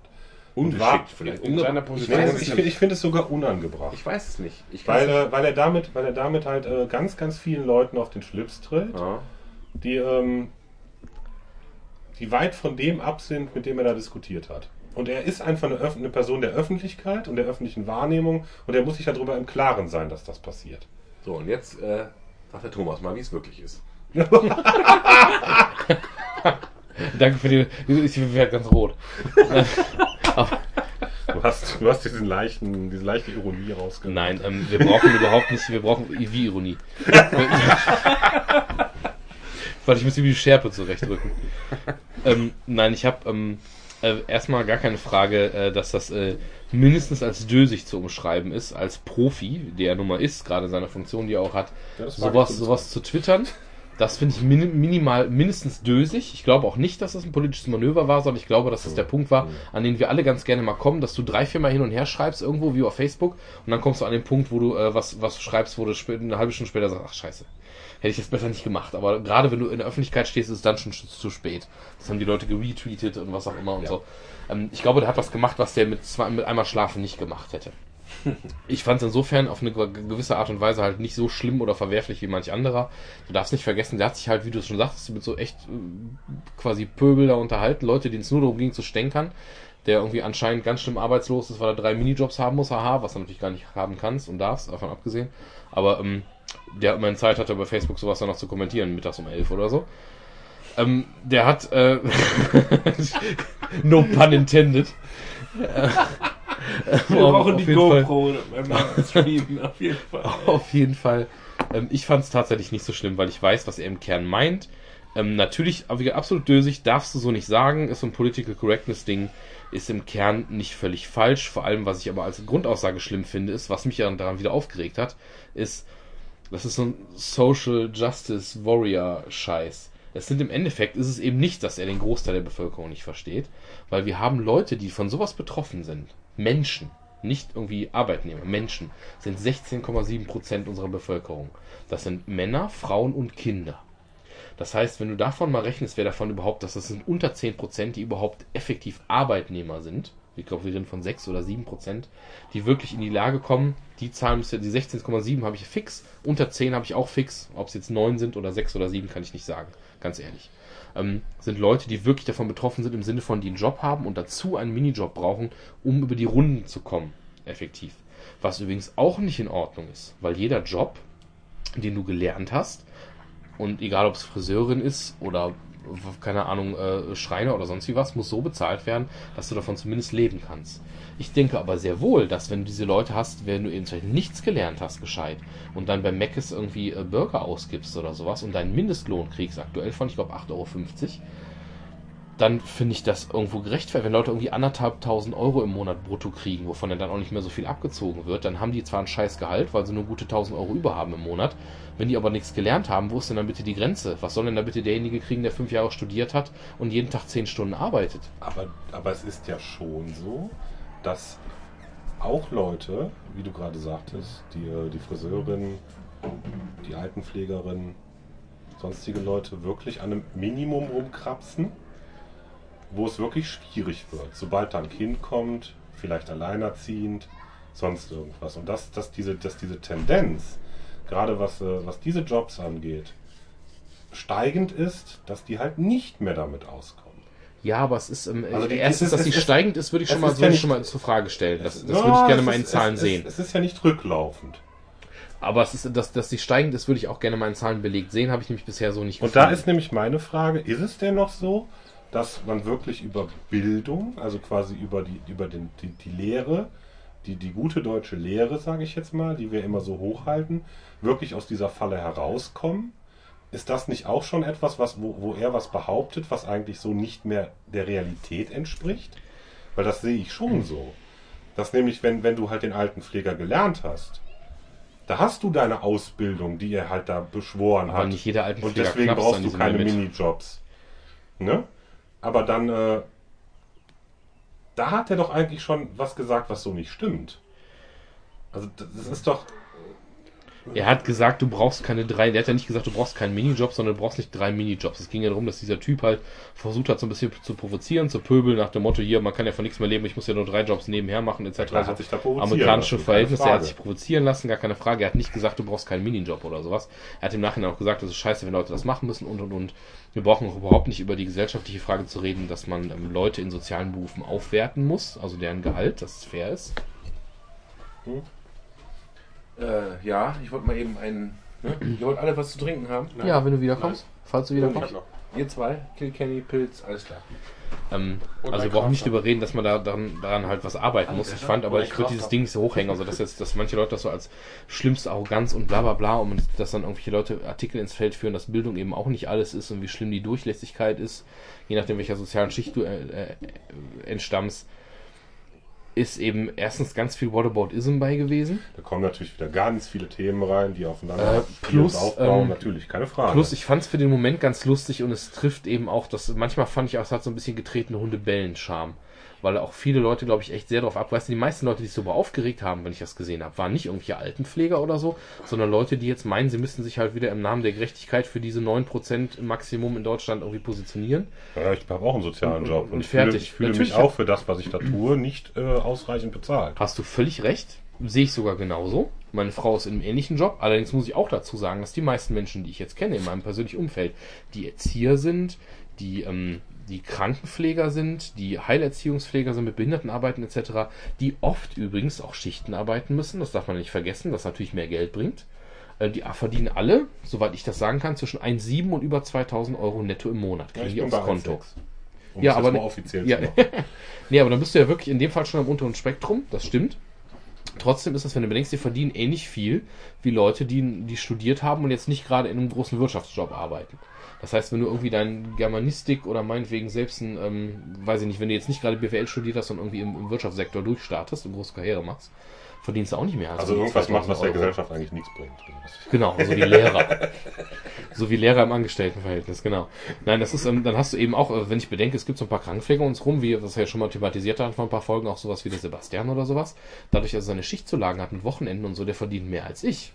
Ungeschickt vielleicht. In seiner Ich Position Ich, ich, nicht. finde- ich finde es sogar unangebracht. Ich weiß es nicht. Weil, äh, weil, er damit, weil er damit halt äh, ganz, ganz vielen Leuten auf den Schlips tritt, nicht. Ja. die, ähm, die weit von dem ab sind, mit dem er da diskutiert hat. Und er ist einfach eine, eine Person der Öffentlichkeit und der öffentlichen Wahrnehmung und er muss sich darüber im Klaren sein, dass das passiert. So, und jetzt äh, sagt der Thomas mal, wie es wirklich ist. danke für die. Ich werde ganz rot. Du hast, du hast diesen leichten, diese leichte Ironie rausgenommen. nein, ähm, wir brauchen überhaupt nicht. Wir brauchen wie Ironie. Warte, ich muss mir die Schärpe zurechtrücken. ähm, nein, ich habe ähm, äh, erstmal gar keine Frage, äh, dass das äh, mindestens als dösig zu umschreiben ist, als Profi, der er nun mal ist, gerade in seiner Funktion, die er auch hat, Ja, sowas, sowas zu twittern. Das finde ich min minimal mindestens dösig. Ich glaube auch nicht, dass das ein politisches Manöver war, sondern ich glaube, dass das der Punkt war, an den wir alle ganz gerne mal kommen, dass du drei, vier Mal hin und her schreibst, irgendwo wie auf Facebook, und dann kommst du an den Punkt, wo du äh, was, was schreibst, wo du eine halbe Stunde später sagst, ach scheiße, hätte ich jetzt besser nicht gemacht. Aber gerade wenn du in der Öffentlichkeit stehst, ist es dann schon zu spät. Das haben die Leute geretweetet und was auch immer und so. Ähm, ich glaube, der hat was gemacht, was der mit, zwei, mit einmal Schlafen nicht gemacht hätte. Ich fand es insofern auf eine gewisse Art und Weise halt nicht so schlimm oder verwerflich wie manch anderer. Du darfst nicht vergessen, der hat sich halt, wie du es schon sagtest, mit so echt äh, quasi Pöbel da unterhalten, Leute, denen es nur darum ging zu stänkern, der irgendwie anscheinend ganz schlimm arbeitslos ist, weil er drei Minijobs haben muss, haha, was du natürlich gar nicht haben kannst und darfst, davon abgesehen. Aber ähm, der immerhin Zeit hatte, bei Facebook sowas dann noch zu kommentieren, mittags um elf oder so. Ähm, der hat, äh, no pun intended. Wir brauchen die GoPro beim Streamen, auf jeden Fall. Auf jeden Fall. Ähm, ich fand es tatsächlich nicht so schlimm, weil ich weiß, was er im Kern meint. Ähm, natürlich, absolut dösig, darfst du so nicht sagen, ist so ein Political Correctness Ding, ist im Kern nicht völlig falsch. Vor allem, was ich aber als Grundaussage schlimm finde, ist, was mich ja daran wieder aufgeregt hat, ist, das ist so ein Social Justice Warrior Scheiß. Es sind im Endeffekt ist es eben nicht, dass er den Großteil der Bevölkerung nicht versteht, weil wir haben Leute, die von sowas betroffen sind. Menschen, nicht irgendwie Arbeitnehmer, Menschen sind 16,7 Prozent unserer Bevölkerung. Das sind Männer, Frauen und Kinder. Das heißt, wenn du davon mal rechnest, wer davon überhaupt, dass das sind unter 10 Prozent, die überhaupt effektiv Arbeitnehmer sind. Ich glaube, wir reden von 6 oder 7 Prozent, die wirklich in die Lage kommen, die Zahlen, müsste- die 16,7 habe ich fix, unter 10 habe ich auch fix. Ob es jetzt 9 sind oder 6 oder 7, kann ich nicht sagen, ganz ehrlich. Ähm, sind Leute, die wirklich davon betroffen sind, im Sinne von, die einen Job haben und dazu einen Minijob brauchen, um über die Runden zu kommen, effektiv. Was übrigens auch nicht in Ordnung ist, weil jeder Job, den du gelernt hast, und egal ob es Friseurin ist oder keine Ahnung, äh, Schreiner oder sonst wie was, muss so bezahlt werden, dass du davon zumindest leben kannst. Ich denke aber sehr wohl, dass wenn du diese Leute hast, wenn du eben Beispiel nichts gelernt hast, gescheit, und dann bei Mc's irgendwie äh, Burger ausgibst oder sowas und deinen Mindestlohn kriegst, aktuell von, ich glaube, 8,50 Euro, dann finde ich das irgendwo gerechtfertigt. Wenn Leute irgendwie anderthalb tausend Euro im Monat brutto kriegen, wovon dann auch nicht mehr so viel abgezogen wird, dann haben die zwar ein scheiß Gehalt, weil sie nur gute tausend Euro über haben im Monat. Wenn die aber nichts gelernt haben, wo ist denn dann bitte die Grenze? Was soll denn da bitte derjenige kriegen, der fünf Jahre studiert hat und jeden Tag zehn Stunden arbeitet? Aber, aber es ist ja schon so, dass auch Leute, wie du gerade sagtest, die, äh, die Friseurin, die Altenpflegerin, sonstige Leute wirklich an einem Minimum rumkrapsen, wo es wirklich schwierig wird. Sobald da ein Kind kommt, vielleicht alleinerziehend, sonst irgendwas. Und dass, dass, diese, dass diese Tendenz, gerade was, äh, was diese Jobs angeht, steigend ist, dass die halt nicht mehr damit auskommen. Ja, aber es ist, ähm, Also die- erstens, dass sie steigend ist, würde ich schon mal, ja nicht- schon mal zur Frage stellen. Das, das Ja, würde ich gerne mal in ist- Zahlen es, sehen. Es, es ist ja nicht rücklaufend. Aber es ist, dass, dass sie steigend ist, würde ich auch gerne mal in Zahlen belegt sehen, habe ich nämlich bisher so nicht Und da ist nämlich meine Frage, ist es denn noch so, dass man wirklich über Bildung, also quasi über die, über den, die, die Lehre, die, die gute deutsche Lehre, sage ich jetzt mal, die wir immer so hochhalten, wirklich aus dieser Falle herauskommen? Ist das nicht auch schon etwas, was, wo, wo er was behauptet, was eigentlich so nicht mehr der Realität entspricht? Weil das sehe ich schon so. Dass nämlich, wenn, wenn du halt den Altenpfleger gelernt hast, da hast du deine Ausbildung, die er halt da beschworen Aber hat. nicht jeder Und Altenpfleger deswegen knappst brauchst du keine. Minijobs. Ne? Aber dann, äh, da hat er doch eigentlich schon was gesagt, was so nicht stimmt. Also das das ist doch, Er hat gesagt, du brauchst keine drei, der hat ja nicht gesagt, du brauchst keinen Minijob, sondern du brauchst nicht drei Minijobs. Es ging ja darum, dass dieser Typ halt versucht hat, so ein bisschen zu provozieren, zu pöbeln, nach dem Motto, hier, man kann ja von nichts mehr leben, ich muss ja nur drei Jobs nebenher machen, etc. klar, hat sich da provozieren Amerikanische Verhältnisse, er hat sich provozieren lassen, gar keine Frage. Er hat nicht gesagt, du brauchst keinen Minijob oder sowas. Er hat im Nachhinein auch gesagt, es ist scheiße, wenn Leute das machen müssen und und und. Wir brauchen auch überhaupt nicht über die gesellschaftliche Frage zu reden, dass man ähm, Leute in sozialen Berufen aufwerten muss, also deren Gehalt, dass es fair ist. Äh, ja, ich wollte mal eben einen. Ne? Ihr wollt alle was zu trinken haben? Ja, wenn du wiederkommst, falls du wiederkommst. Ihr zwei? Kilkenny, Pilz, alles klar. Ähm, also wir brauchen nicht drüber reden, dass man da daran, daran halt was arbeiten muss. Ich fand aber, ich würde dieses. Ding nicht so hochhängen. Also dass jetzt, dass manche Leute das so als schlimmste Arroganz und bla bla bla und dass dann irgendwelche Leute Artikel ins Feld führen, dass Bildung eben auch nicht alles ist und wie schlimm die Durchlässigkeit ist, je nachdem welcher sozialen Schicht du äh, äh, entstammst, ist eben erstens ganz viel Whataboutism bei gewesen. da kommen natürlich wieder ganz viele Themen rein, die aufeinander Äh, plus, aufbauen, ähm, natürlich, keine Frage. Plus, ich fand es für den Moment ganz lustig und es trifft eben auch, dass manchmal fand ich auch, es hat so ein bisschen getretene Hunde-Bellen-Charme. Weil auch viele Leute, glaube ich, echt sehr darauf abweisen. Die meisten Leute, die sich darüber aufgeregt haben, wenn ich das gesehen habe, waren nicht irgendwelche Altenpfleger oder so, sondern Leute, die jetzt meinen, sie müssten sich halt wieder im Namen der Gerechtigkeit für diese 9% Maximum in Deutschland irgendwie positionieren. ja, ich habe auch einen sozialen Und- Job und und, ich fühle, fertig. ich fühle mich Natürlich auch für das, was ich da tue, nicht äh, ausreichend bezahlt. Hast du völlig recht. Sehe ich sogar genauso. Meine Frau ist in einem ähnlichen Job. Allerdings muss ich auch dazu sagen, dass die meisten Menschen, die ich jetzt kenne in meinem persönlichen Umfeld, die Erzieher sind, die, ähm, die Krankenpfleger sind, die Heilerziehungspfleger sind, mit Behinderten arbeiten etc., die oft übrigens auch Schichten arbeiten müssen. Das darf man nicht vergessen, was natürlich mehr Geld bringt. Äh, die verdienen alle, soweit ich das sagen kann, zwischen 1,7 und über 2000 Euro netto im Monat. Kriegen ich die aufs Konto. 1,6. Um Ja, aber mal ne- offiziell Ja. nee, aber dann bist du ja wirklich in dem Fall schon am unteren Spektrum, das stimmt. Trotzdem ist das, wenn du bedenkst, die verdienen ähnlich viel wie Leute, die, die studiert haben und jetzt nicht gerade in einem großen Wirtschaftsjob arbeiten. Das heißt, wenn du irgendwie dein Germanistik oder meinetwegen selbst ein, ähm, weiß ich nicht, wenn du jetzt nicht gerade BWL studiert hast und irgendwie im, im Wirtschaftssektor durchstartest und große Karriere machst, verdienst du auch nicht mehr. als Also die irgendwas macht, 2000 was der Euro. Gesellschaft eigentlich nichts bringt. Genau, so wie Lehrer. so wie Lehrer im Angestelltenverhältnis, genau. Nein, das ist, ähm, dann hast du eben auch, äh, wenn ich bedenke, es gibt so ein paar Krankenpfleger uns rum, wie was wir ja schon mal thematisiert haben vor ein paar Folgen, auch sowas wie der Sebastian oder sowas. Dadurch, dass er seine Schichtzulagen hat mit Wochenenden und so, der verdient mehr als ich.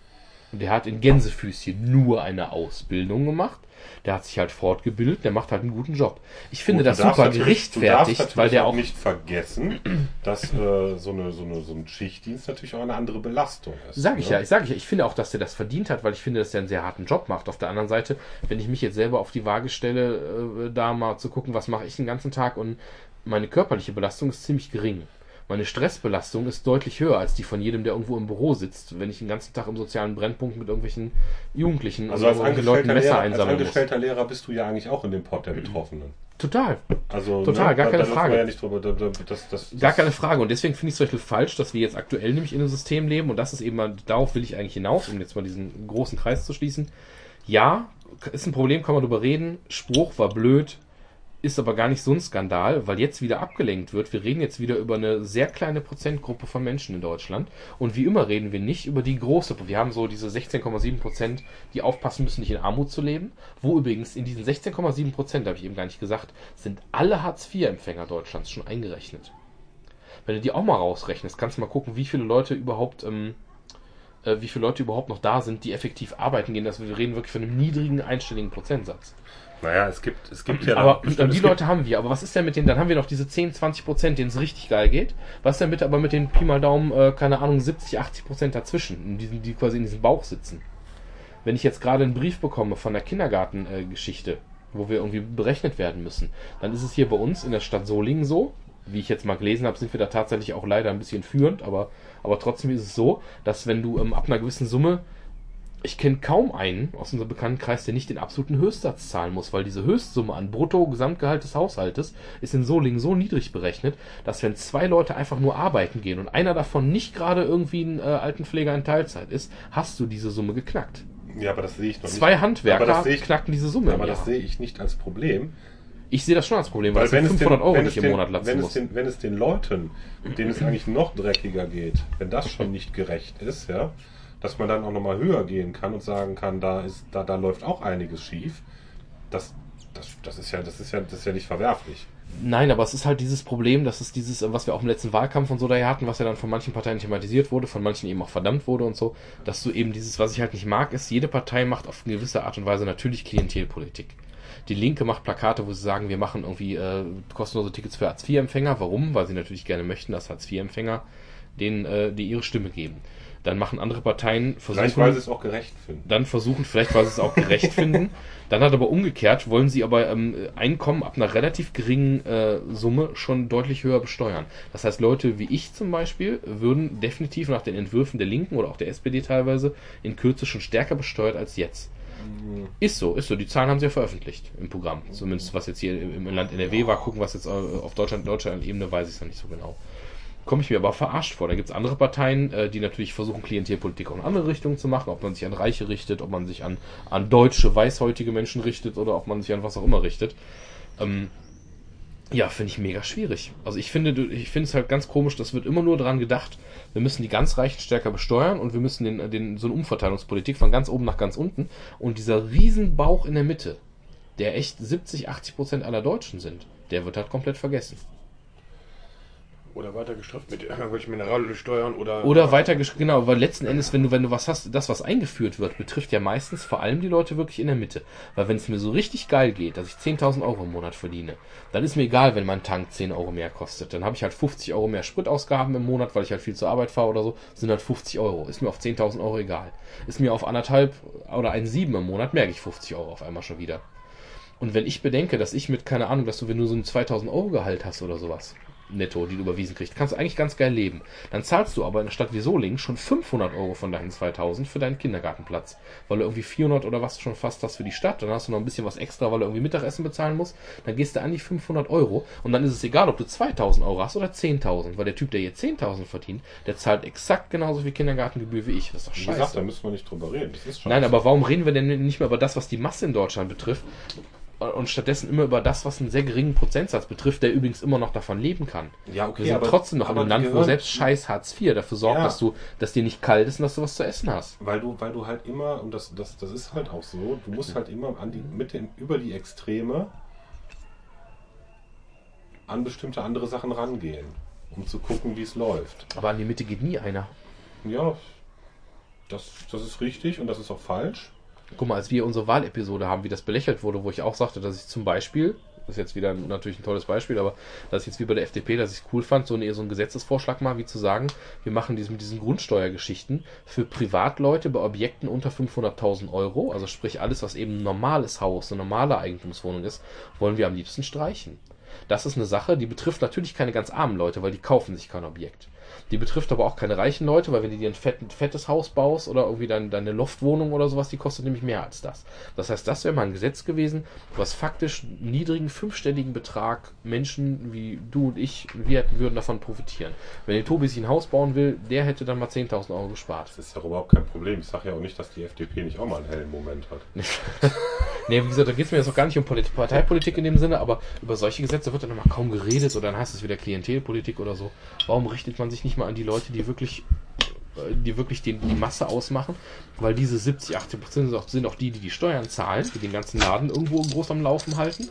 Und der hat in Gänsefüßchen nur eine Ausbildung gemacht. Der hat sich halt fortgebildet, der macht halt einen guten Job. Ich finde Gut, das super gerechtfertigt, weil der auch nicht vergessen, dass äh, so, eine, so, eine, so ein Schichtdienst natürlich auch eine andere Belastung ist. Sag ich ne? ja, ich sage ja, ich finde auch, dass der das verdient hat, weil ich finde, dass er einen sehr harten Job macht. Auf der anderen Seite, wenn ich mich jetzt selber auf die Waage stelle, äh, da mal zu gucken, was mache ich den ganzen Tag und meine körperliche Belastung ist ziemlich gering. Meine Stressbelastung ist deutlich höher als die von jedem, der irgendwo im Büro sitzt, wenn ich den ganzen Tag im sozialen Brennpunkt mit irgendwelchen Jugendlichen Also als Leuten Messer Lehrer, als einsammeln muss. angestellter Lehrer bist du ja eigentlich auch in dem Pot der Betroffenen. Total. Also, Total, gar da, keine da Frage. Ja nicht drüber, da, das, das, Gar das- keine Frage. Und deswegen finde ich es zum Beispiel falsch, dass wir jetzt aktuell nämlich in einem System leben. Und das ist eben, mal- darauf will ich eigentlich hinaus, um jetzt mal diesen großen Kreis zu schließen. Ja, ist ein Problem, kann man drüber reden. Spruch war blöd, ist aber gar nicht so ein Skandal, weil jetzt wieder abgelenkt wird. Wir reden jetzt wieder über eine sehr kleine Prozentgruppe von Menschen in Deutschland. Und wie immer reden wir nicht über die große. Wir haben so diese 16,7 Prozent, die aufpassen müssen, nicht in Armut zu leben. Wo übrigens in diesen 16,7 Prozent, habe ich eben gar nicht gesagt, sind alle Hartz-IV-Empfänger Deutschlands schon eingerechnet. Wenn du die auch mal rausrechnest, kannst du mal gucken, wie viele Leute überhaupt, ähm, äh, wie viele Leute überhaupt noch da sind, die effektiv arbeiten gehen. Das, wir reden wirklich von einem niedrigen einstelligen Prozentsatz. Naja, es gibt, es gibt ja. Aber bestimmt- äh, es die Leute haben wir. Aber was ist denn mit denen? Dann haben wir noch diese 10, 20 Prozent, denen es richtig geil geht. Was ist denn bitte aber mit den Pi mal Daumen, äh, keine Ahnung, 70, 80 Prozent dazwischen, diesen, die quasi in diesem Bauch sitzen? Wenn ich jetzt gerade einen Brief bekomme von der Kindergartengeschichte, wo wir irgendwie berechnet werden müssen, dann ist es hier bei uns in der Stadt Solingen so, wie ich jetzt mal gelesen habe, sind wir da tatsächlich auch leider ein bisschen führend, aber, aber trotzdem ist es so, dass wenn du ähm, ab einer gewissen Summe ich kenne kaum einen aus unserem Bekanntenkreis, der nicht den absoluten Höchstsatz zahlen muss, weil diese Höchstsumme an Brutto-Gesamtgehalt des Haushaltes ist in Solingen so niedrig berechnet, dass wenn zwei Leute einfach nur arbeiten gehen und einer davon nicht gerade irgendwie ein äh, Altenpfleger in Teilzeit ist, hast du diese Summe geknackt. Ja, aber das sehe ich noch nicht. Zwei aber Handwerker das sehe ich, knacken diese Summe. aber das sehe ich nicht als Problem. Ich sehe das schon als Problem, weil, Weil es wenn es, 500 den, Euro, es den, im Monat latzen wenn, es muss. den, wenn es den Leuten, denen es eigentlich noch dreckiger geht, wenn das schon nicht gerecht ist, ja, dass man dann auch nochmal höher gehen kann und sagen kann, da ist, da, da läuft auch einiges schief, das, das, das ist ja, das ist ja, das ist ja nicht verwerflich. Nein, aber es ist halt dieses Problem, dass es dieses, was wir auch im letzten Wahlkampf und so daher hatten, was ja dann von manchen Parteien thematisiert wurde, von manchen eben auch verdammt wurde und so, dass du eben dieses, was ich halt nicht mag, ist, jede Partei macht auf eine gewisse Art und Weise natürlich Klientelpolitik. Die Linke macht Plakate, wo sie sagen, wir machen irgendwie äh, kostenlose Tickets für Hartz-IV-Empfänger. Warum? Weil sie natürlich gerne möchten, dass Hartz-IV-Empfänger denen, äh, die ihre Stimme geben. Dann machen andere Parteien Vielleicht, versuchen weil sie es auch gerecht finden. dann versuchen, vielleicht weil sie es auch gerecht finden. Dann hat aber umgekehrt, wollen sie aber ähm, Einkommen ab einer relativ geringen äh, Summe schon deutlich höher besteuern. Das heißt, Leute wie ich zum Beispiel würden definitiv nach den Entwürfen der Linken oder auch der SPD teilweise in Kürze schon stärker besteuert als jetzt. Ist so, ist so. Die Zahlen haben sie ja veröffentlicht im Programm. Zumindest was jetzt hier im Land NRW war. Gucken, was jetzt äh, auf Deutschland, Deutschland-Ebene weiß ich es noch nicht so genau. Komme ich mir aber verarscht vor. Da gibt es andere Parteien, äh, die natürlich versuchen, Klientelpolitik auch in andere Richtungen zu machen. Ob man sich an Reiche richtet, ob man sich an, an deutsche, weißhäutige Menschen richtet oder ob man sich an was auch immer richtet. Ähm, ja, finde ich mega schwierig. Also ich finde, ich finde es halt ganz komisch, das wird immer nur daran gedacht, wir müssen die ganz Reichen stärker besteuern und wir müssen den, den, so eine Umverteilungspolitik von ganz oben nach ganz unten. Und dieser Riesenbauch in der Mitte, der echt 70, 80 Prozent aller Deutschen sind, der wird halt komplett vergessen. Oder weiter gestrafft mit irgendwelchen Mineralölsteuern oder. Oder weiter, genau, weil letzten Endes, wenn du, wenn du was hast, das, was eingeführt wird, betrifft ja meistens vor allem die Leute wirklich in der Mitte. Weil wenn es mir so richtig geil geht, dass ich 10.000 Euro im Monat verdiene, dann ist mir egal, wenn mein Tank 10 Euro mehr kostet. Dann habe ich halt 50 Euro mehr Spritausgaben im Monat, weil ich halt viel zur Arbeit fahre oder so, sind halt 50 Euro. Ist mir auf 10.000 Euro egal. Ist mir auf anderthalb oder ein Sieben im Monat, merke ich 50 Euro auf einmal schon wieder. Und wenn ich bedenke, dass ich mit, keine Ahnung, dass du, wenn du so ein 2000 Euro Gehalt hast oder sowas, netto, die du überwiesen kriegst. Kannst du eigentlich ganz geil leben. Dann zahlst du aber in einer Stadt wie Solingen schon 500 Euro von deinen 2000 für deinen Kindergartenplatz. Weil du irgendwie 400 oder was schon fast hast für die Stadt. Dann hast du noch ein bisschen was extra, weil du irgendwie Mittagessen bezahlen musst. Dann gehst du an die 500 Euro. Und dann ist es egal, ob du 2000 Euro hast oder 10.000. Weil der Typ, der hier 10.000 verdient, der zahlt exakt genauso viel Kindergartengebühr wie ich. Das ist doch Wie scheiße. gesagt, da müssen wir nicht drüber reden. Das ist schon Nein, aber warum reden wir denn nicht mehr über das, was die Masse in Deutschland betrifft? Und stattdessen immer über das, was einen sehr geringen Prozentsatz betrifft, der übrigens immer noch davon leben kann. Ja, okay, Wir sind aber- trotzdem noch in einem Land, wo selbst scheiß Hartz IV dafür sorgt, Ja. dass du, dass dir nicht kalt ist und dass du was zu essen hast. Weil du, weil du halt immer, und das, das, das ist halt auch so, du musst halt immer an die, mit den, über die Extreme an bestimmte andere Sachen rangehen, um zu gucken, wie es läuft. Aber an die Mitte geht nie einer. Ja, das, das ist richtig und das ist auch falsch. Guck mal, als wir unsere Wahlepisode haben, wie das belächelt wurde, wo ich auch sagte, dass ich zum Beispiel, das ist jetzt wieder ein- natürlich ein tolles Beispiel, aber dass ich jetzt wie bei der FDP, dass ich es cool fand, so, eine, so einen Gesetzesvorschlag mal, wie zu sagen, wir machen diesen, mit diesen Grundsteuergeschichten für Privatleute bei Objekten unter 500.000 Euro, also sprich alles, was eben ein normales Haus, eine normale Eigentumswohnung ist, wollen wir am liebsten streichen. Das ist eine Sache, die betrifft natürlich keine ganz armen Leute, weil die kaufen sich kein Objekt. Die betrifft aber auch keine reichen Leute, weil wenn du dir ein fett, fettes Haus baust oder irgendwie dein, deine Loftwohnung oder sowas, die kostet nämlich mehr als das. Das heißt, das wäre mal ein Gesetz gewesen, was faktisch niedrigen fünfstelligen Betrag Menschen wie du und ich, wir hätten, würden davon profitieren. Wenn der Tobi sich ein Haus bauen will, der hätte dann mal 10.000 Euro gespart. Das ist ja überhaupt kein Problem. Ich sage ja auch nicht, dass die FDP nicht auch mal einen hellen Moment hat. Nee, wie gesagt, da geht es mir jetzt auch gar nicht um Polit Parteipolitik in dem Sinne, aber über solche Gesetze wird dann immer kaum geredet oder dann heißt es wieder Klientelpolitik oder so. Warum richtet man sich nicht mal an die Leute, die wirklich, äh, die wirklich den, die Masse ausmachen? Weil diese 70, 80 Prozent sind auch, sind auch die, die die Steuern zahlen, die den ganzen Laden irgendwo groß am Laufen halten.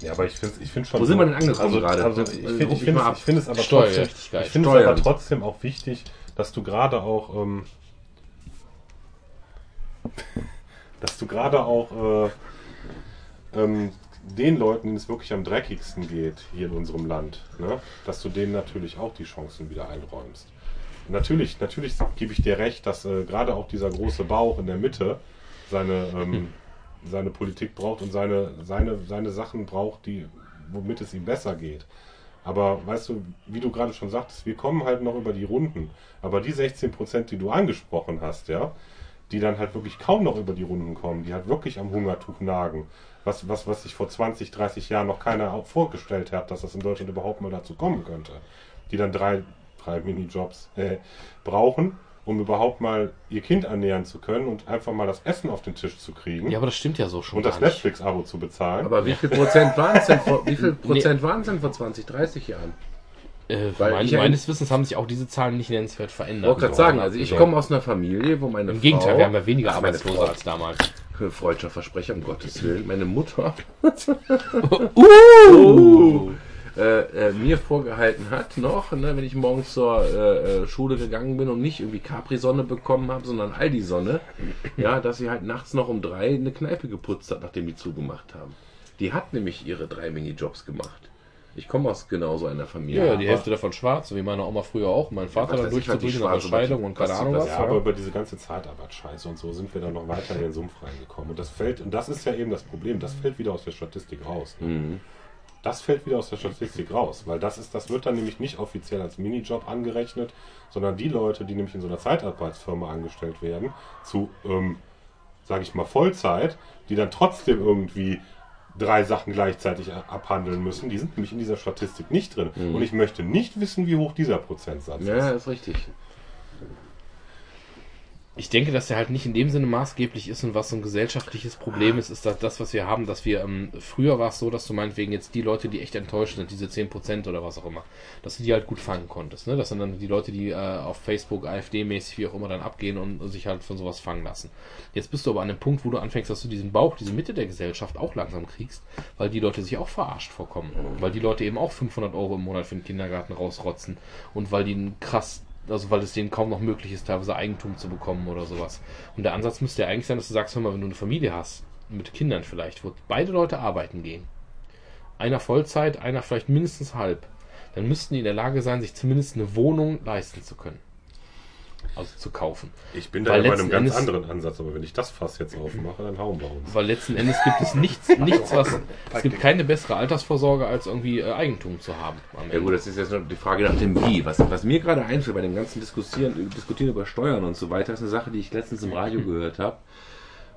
Ja, aber ich finde ich find schon. Wo sind wir denn angekommen also, gerade? Also, Äh, ich finde ruf ich find, ich find es aber trotzdem, ich finde es Steuern. aber trotzdem auch wichtig, dass du gerade auch, ähm, dass du gerade auch äh, ähm, den Leuten, denen es wirklich am dreckigsten geht hier in unserem Land, ne, dass du denen natürlich auch die Chancen wieder einräumst. Natürlich, natürlich gebe ich dir recht, dass äh, gerade auch dieser große Bauch in der Mitte seine, ähm, seine Politik braucht und seine, seine, seine Sachen braucht, die, womit es ihm besser geht. Aber weißt du, wie du gerade schon sagtest, wir kommen halt noch über die Runden. Aber die 16 Prozent, die du angesprochen hast, ja, die dann halt wirklich kaum noch über die Runden kommen, die halt wirklich am Hungertuch nagen, was, was, was sich vor 20, 30 Jahren noch keiner vorgestellt hat, dass das in Deutschland überhaupt mal dazu kommen könnte. Die dann drei, drei Minijobs äh, brauchen, um überhaupt mal ihr Kind ernähren zu können und einfach mal das Essen auf den Tisch zu kriegen Ja, aber das stimmt ja so schon. und das. Netflix-Abo zu bezahlen. Aber wie viel Prozent waren es denn vor, wie viel Prozent waren es denn vor 20, 30 Jahren? Äh, Weil mein, ich- meines Wissens haben sich auch diese Zahlen nicht nennenswert Ich verändert. wollte gerade sagen, also ich komme aus einer Familie, wo meine Im Frau... Gegenteil, wir haben ja weniger Arbeitslose als damals. Freudscher Versprecher, um Gottes Willen. Meine Mutter Uh! äh, äh, mir vorgehalten hat noch, ne, wenn ich morgens zur äh, äh, Schule gegangen bin und nicht irgendwie Capri-Sonne bekommen habe, sondern Aldi-Sonne, ja, dass sie halt nachts noch um drei eine Kneipe geputzt hat, nachdem die zugemacht haben. Die hat nämlich ihre drei Minijobs gemacht. Ich komme aus genau so einer Familie. Ja, die Hälfte davon schwarz, so wie meine Oma früher auch. Mein Vater was dann durchzudrücken nach Scheidung und keine Ahnung was- was. Ja, aber über diese ganze Zeitarbeitsscheiße und so sind wir dann noch weiter in den Sumpf reingekommen. Und das fällt, und das ist ja eben das Problem, das fällt wieder aus der Statistik raus. Ne? Mhm. Das fällt wieder aus der Statistik raus, weil das ist, das wird dann nämlich nicht offiziell als Minijob angerechnet, sondern die Leute, die nämlich in so einer Zeitarbeitsfirma angestellt werden, zu, ähm, sage ich mal, Vollzeit, die dann trotzdem irgendwie drei Sachen gleichzeitig abhandeln müssen, die sind nämlich in dieser Statistik nicht drin. Und ich möchte nicht wissen, wie hoch dieser Prozentsatz Ja, ist. ist richtig. Ich denke, dass er halt nicht in dem Sinne maßgeblich ist und was so ein gesellschaftliches Problem ist, ist das, was wir haben, dass wir, ähm, früher war es so, dass du meinetwegen jetzt die Leute, die echt enttäuscht sind, diese 10% oder was auch immer, dass du die halt gut fangen konntest, ne? Das sind dann die Leute, die äh, auf Facebook, AfD-mäßig, wie auch immer, dann abgehen und sich halt von sowas fangen lassen. Jetzt bist du aber an dem Punkt, wo du anfängst, dass du diesen Bauch, diese Mitte der Gesellschaft auch langsam kriegst, weil die Leute sich auch verarscht vorkommen. Weil die Leute eben auch 500 Euro im Monat für den Kindergarten rausrotzen und weil die einen krass also weil es denen kaum noch möglich ist, teilweise Eigentum zu bekommen oder sowas. Und der Ansatz müsste ja eigentlich sein, dass du sagst, hör mal, wenn du eine Familie hast, mit Kindern vielleicht, wo beide Leute arbeiten gehen, einer Vollzeit, einer vielleicht mindestens halb, dann müssten die in der Lage sein, sich zumindest eine Wohnung leisten zu können. Also zu kaufen. Ich bin da Weil ja bei einem ganz Endes- anderen Ansatz, aber wenn ich das Fass jetzt aufmache, dann hauen wir uns. Weil letzten Endes gibt es nichts, nichts was. Es gibt keine bessere Altersvorsorge, als irgendwie äh, Eigentum zu haben. Ja gut, das ist jetzt noch die Frage nach dem Wie. Was, was mir gerade einfällt bei dem ganzen Diskutieren, Diskutieren über Steuern und so weiter, ist eine Sache, die ich letztens im Radio gehört habe.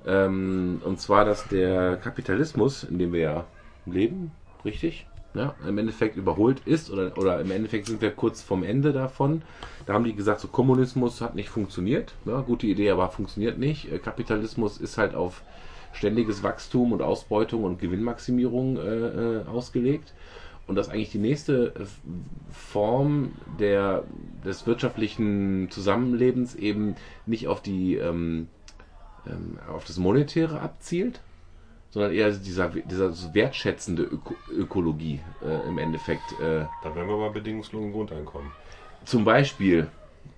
Ähm, und zwar, dass der Kapitalismus, in dem wir ja leben, richtig, ja, im Endeffekt überholt ist oder, oder im Endeffekt sind wir kurz vom Ende davon. Da haben die gesagt, so Kommunismus hat nicht funktioniert. Ja, gute Idee, aber funktioniert nicht. Äh, Kapitalismus ist halt auf ständiges Wachstum und Ausbeutung und Gewinnmaximierung äh, äh, ausgelegt. Und dass eigentlich die nächste äh, Form der, des wirtschaftlichen Zusammenlebens eben nicht auf die ähm, ähm, auf das Monetäre abzielt, sondern eher dieser, dieser so wertschätzende Öko Ökologie äh, im Endeffekt. Äh, Da wären wir bei bedingungslosen Grundeinkommen. zum Beispiel,